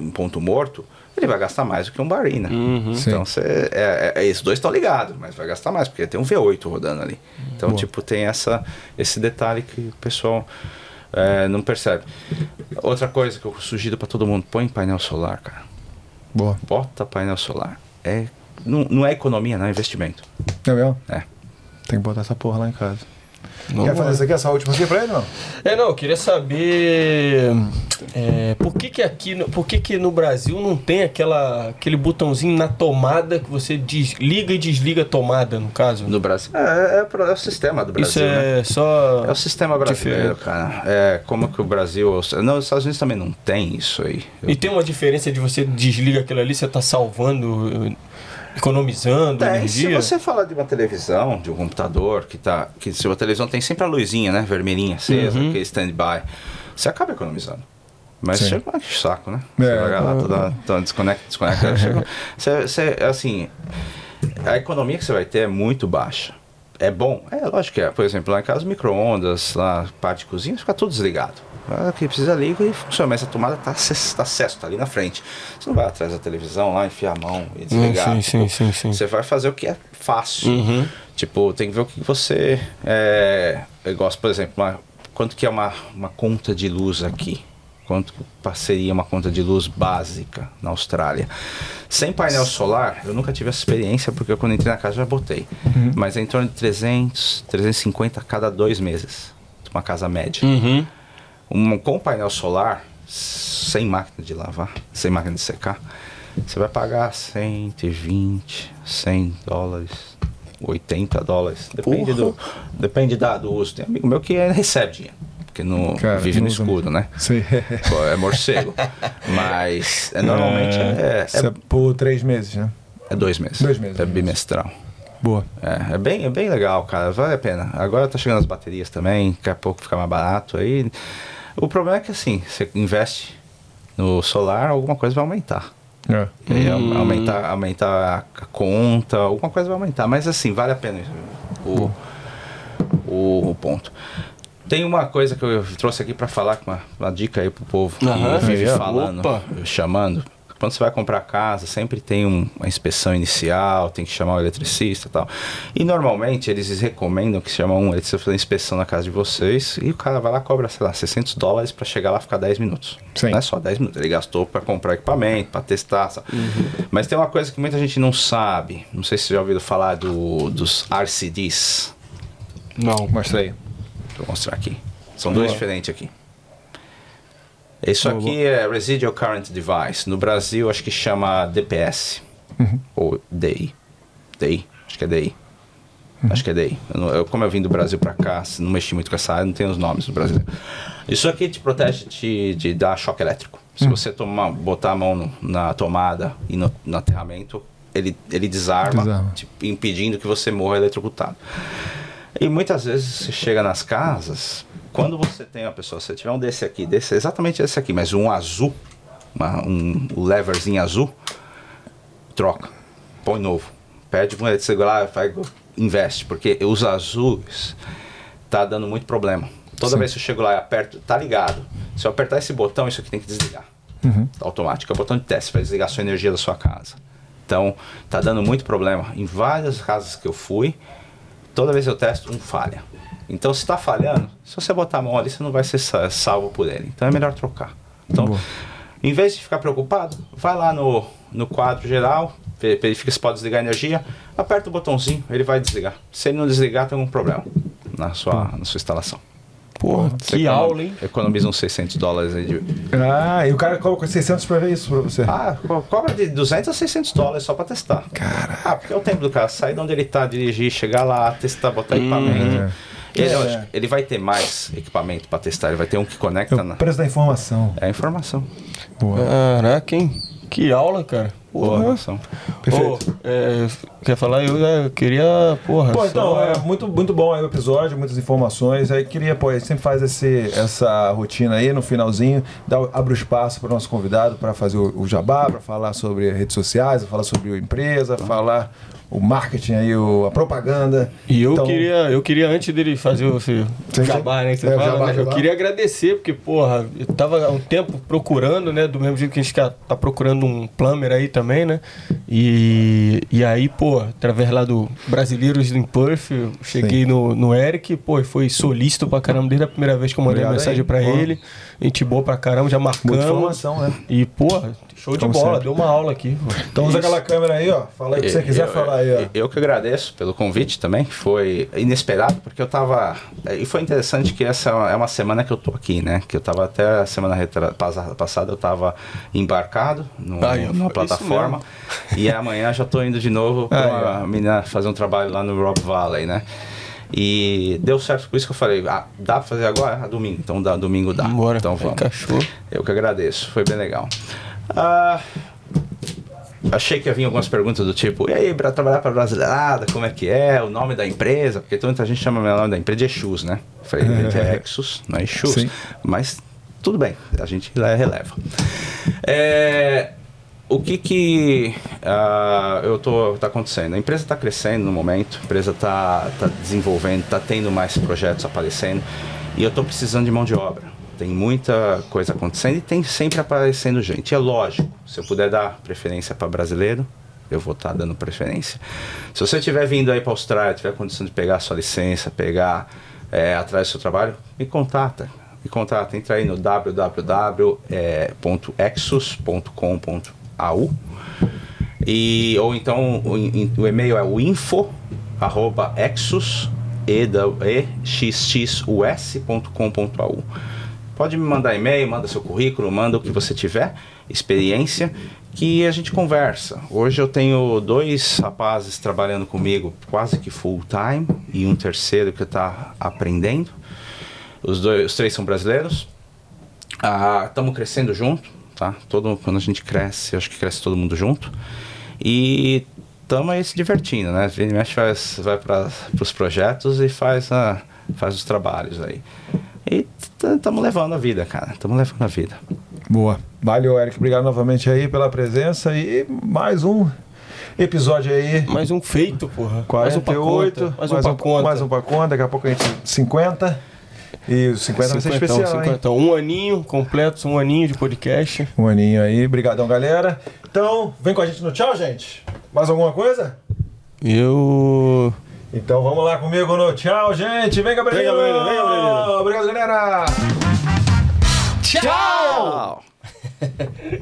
Em, ponto morto, ele vai gastar mais do que um Barina. Sim. Então você. É, é- esses dois estão ligados, mas vai gastar mais, porque tem um V8 rodando ali. Então, Boa. tipo, tem essa, esse detalhe que o pessoal é, não percebe. Outra coisa que eu sugiro para todo mundo, põe painel solar, cara. Boa. Bota painel solar. É, não, não é economia, não é investimento. É mesmo? É. Tem que botar essa porra lá em casa. Vamos Quer fazer isso aqui, essa última aqui pra ele, não? É, não, eu queria saber é, por que que aqui, no- por que que no Brasil não tem aquela, aquele botãozinho na tomada que você desliga e desliga a tomada, no caso? No Brasil. É, é, é o sistema do Brasil. Isso né? é só... É o sistema brasileiro, Diferente. cara. É como que o Brasil. Não, os Estados Unidos também não tem isso aí. Eu- E tem uma diferença de você desliga aquilo ali, você tá salvando, economizando Tem, se energia? você falar de uma televisão, de um computador, que tá. Que se a televisão tem sempre a luzinha, né? Vermelhinha acesa, Uhum. aquele stand-by, você acaba economizando. Mas Sim. chega um saco, né? É, Você vai lá, ah, toda, toda desconecta, desconecta. chega, você, você, assim, a economia que você vai ter é muito baixa. É bom? É, lógico que é. Por exemplo, lá em casa, micro-ondas, lá, parte de cozinha, fica tudo desligado. Ah, que precisa liga e funciona, mas a tomada tá, acess- tá acesso, tá ali na frente. Você não vai atrás da televisão lá, enfiar a mão e desligar. sim, sim, Tipo, sim, sim. Você vai fazer o que é fácil. Uhum. Tipo, tem que ver o que você. É, eu gosto, por exemplo, uma- quanto que é uma, uma conta de luz aqui? Quanto seria uma conta de luz básica na Austrália? Sem painel solar, eu nunca tive essa experiência, porque eu, quando entrei na casa já botei. Mas é em torno de 300, 350 a cada dois meses. Uma casa média. Uhum. Um, com painel solar, sem máquina de lavar, sem máquina de secar, você vai pagar 120, 100 dólares, 80 dólares. Depende, do, depende da, do uso. Tem amigo meu que é- recebe dinheiro, porque não Cara, vive no escuro, né? Sim. Pô, É morcego. Mas é, normalmente é, Isso é por três meses, né? é, é dois meses. Dois meses, É bimestral. Boa. É, é bem, é bem legal, cara. Vale a pena. Agora tá chegando as baterias também, daqui a pouco fica mais barato aí. O problema é que assim, você investe no solar, alguma coisa vai aumentar. É. E au- aumentar, aumentar a conta, alguma coisa vai aumentar. Mas assim, vale a pena o, o, o ponto. Tem uma coisa que eu trouxe aqui pra falar, uma, uma dica aí pro povo que Aham. vive falando, Opa. chamando. Quando você vai comprar casa, sempre tem um- uma inspeção inicial, tem que chamar o eletricista e tal. E normalmente eles recomendam que chamam um eletricista fazer inspeção na casa de vocês e o cara vai lá cobra, sei lá, 600 dólares pra chegar lá e ficar 10 minutos. Sim. Não é só 10 minutos, ele gastou pra comprar equipamento, pra testar. sabe? Mas tem uma coisa que muita gente não sabe. Não sei se você já ouviu falar do, dos RCDs. Não. Mostra aí. Vou mostrar aqui. São dois diferentes aqui. Isso aqui é Residual Current Device. No Brasil, acho que chama DPS. Ou DI. DI. Acho que é DI. Acho que é DI. Eu eu- como eu vim do Brasil pra cá, não mexi muito com essa área, não tem os nomes do Brasil. Isso aqui te protege de, de dar choque elétrico. Se você tomar, botar a mão no- na tomada e no, no aterramento, ele, ele desarma, Desarma. te impedindo que você morra eletrocutado. E muitas vezes você chega nas casas, quando você tem uma pessoa, se tiver um desse aqui, desse, exatamente esse aqui, mas um azul, uma- um leverzinho azul, troca, põe novo. Pede eletricista lá, vai, investe, porque os azuis tá dando muito problema. Toda vez que eu chego lá e aperto, tá ligado. Se eu apertar esse botão, isso aqui tem que desligar. Automático. É o botão de teste, vai desligar a sua energia da sua casa. Então, tá dando muito problema. Em várias casas que eu fui, toda vez que eu testo, um falha. Então, se está falhando, se você botar a mão ali, você não vai ser sa- salvo por ele. Então, é melhor trocar. Então, em vez de ficar preocupado, vai lá no, no quadro geral, ve- verifica se pode desligar a energia, aperta o botãozinho, ele vai desligar. Se ele não desligar, tem algum problema na sua, na sua instalação. Porra, Você que aula, hein? Economiza uns 600 dólares aí de... Ah, e o cara coloca 600 pra ver isso pra você. Ah, co- cobra de 200 a 600 dólares só pra testar. Cara. Ah, porque é o tempo do cara sair de onde ele tá, dirigir, chegar lá, testar, botar equipamento. Ele, eu acho que ele vai ter mais equipamento pra testar, ele vai ter um que É conecta o na. preço da informação. É a informação. Boa. Caraca, hein? Que aula, cara. Porra. Perfeito. Ô, é, quer falar? Eu, eu queria, porra. Pô, só- então, é muito, muito bom aí o episódio, muitas informações. Aí queria, pô, a gente sempre faz esse, essa rotina aí no finalzinho, dá, o- abre o espaço para o nosso convidado para fazer o, o jabá, para falar sobre redes sociais, falar sobre a empresa, falar o marketing aí, o, a propaganda. E eu Então, queria, eu queria, antes dele fazer o seu jabá, né? Que você É, fala, jabá, né, eu jabá. queria agradecer, porque, porra, eu tava há um tempo procurando, né? Do mesmo jeito que a gente tá tá procurando um plumber aí também, né? E, e aí, pô, através lá do Brasileiros em Perth, eu cheguei no, no Eric, pô, e foi solícito pra caramba desde a primeira vez que eu mandei Obrigado mensagem Pô. ele. Gente boa pra caramba, já marcamos. Muita informação, né? E, porra, show de Como bola, sempre. deu uma aula aqui. Então usa aquela câmera aí, ó. Fala aí o que você quiser eu, falar aí, ó. eu- que agradeço pelo convite também, foi inesperado, porque eu tava. E foi interessante que essa é uma semana que eu tô aqui, né? Que eu tava até a semana retra- passada, eu tava embarcado no, Ah, numa plataforma. E amanhã já tô indo de novo pra Ah, uma menina fazer um trabalho lá no Rob Valley, né? E deu certo, por isso que eu falei, ah, dá pra fazer agora? Ah, domingo, então dá, domingo dá. Bora, Então vamos. encaixou. Eu que agradeço, foi bem legal. Ah, achei que havia algumas perguntas do tipo, e aí, para trabalhar para brasileirada, como é que é? O nome da empresa? Porque muita gente chama o nome da empresa de Exus, né? Eu Falei, é Exus, não é Exus. Sim. Mas tudo bem, a gente lá releva. É, o que que ah, eu tô tá acontecendo? A empresa está crescendo no momento, a empresa está tá desenvolvendo, está tendo mais projetos aparecendo e eu estou precisando de mão de obra. Tem muita coisa acontecendo e tem sempre aparecendo gente. É lógico, se eu puder dar preferência para brasileiro, eu vou estar dando preferência. Se você estiver vindo aí para a Austrália, tiver condição de pegar sua licença, pegar é, atrás do seu trabalho, me contata. Me contata. Entra aí no www.exus.com.au e ou então o, o e-mail é o info arroba exus exxus.com.au Pode me mandar e-mail, manda seu currículo, manda o que você tiver, experiência, que a gente conversa. Hoje eu tenho dois rapazes trabalhando comigo quase que full time e um terceiro que está aprendendo. Os, dois, os três são brasileiros. Estamos crescendo junto, tá? Todo, quando a gente cresce, eu acho que cresce todo mundo junto. E estamos aí se divertindo, né? Vini Mexe vai para os projetos e faz, a, faz os trabalhos aí. E estamos levando a vida, cara. Estamos levando a vida. Boa. Valeu, Eric. Obrigado novamente aí pela presença e mais um episódio aí. Mais um feito, porra. 48, mais um pra conta. Mais um pra conta. mais um daqui a pouco a gente 50. E os 50 vai ser 50, especial, hein? 50. Um aninho completo, um aninho de podcast. Um aninho aí. Obrigadão, galera. Então, vem com a gente no tchau, gente. Mais alguma coisa? Eu. Então vamos lá comigo no tchau, gente. Vem, Gabriel. Vem, Gabriel, vem, Gabriel. Obrigado, galera. Tchau!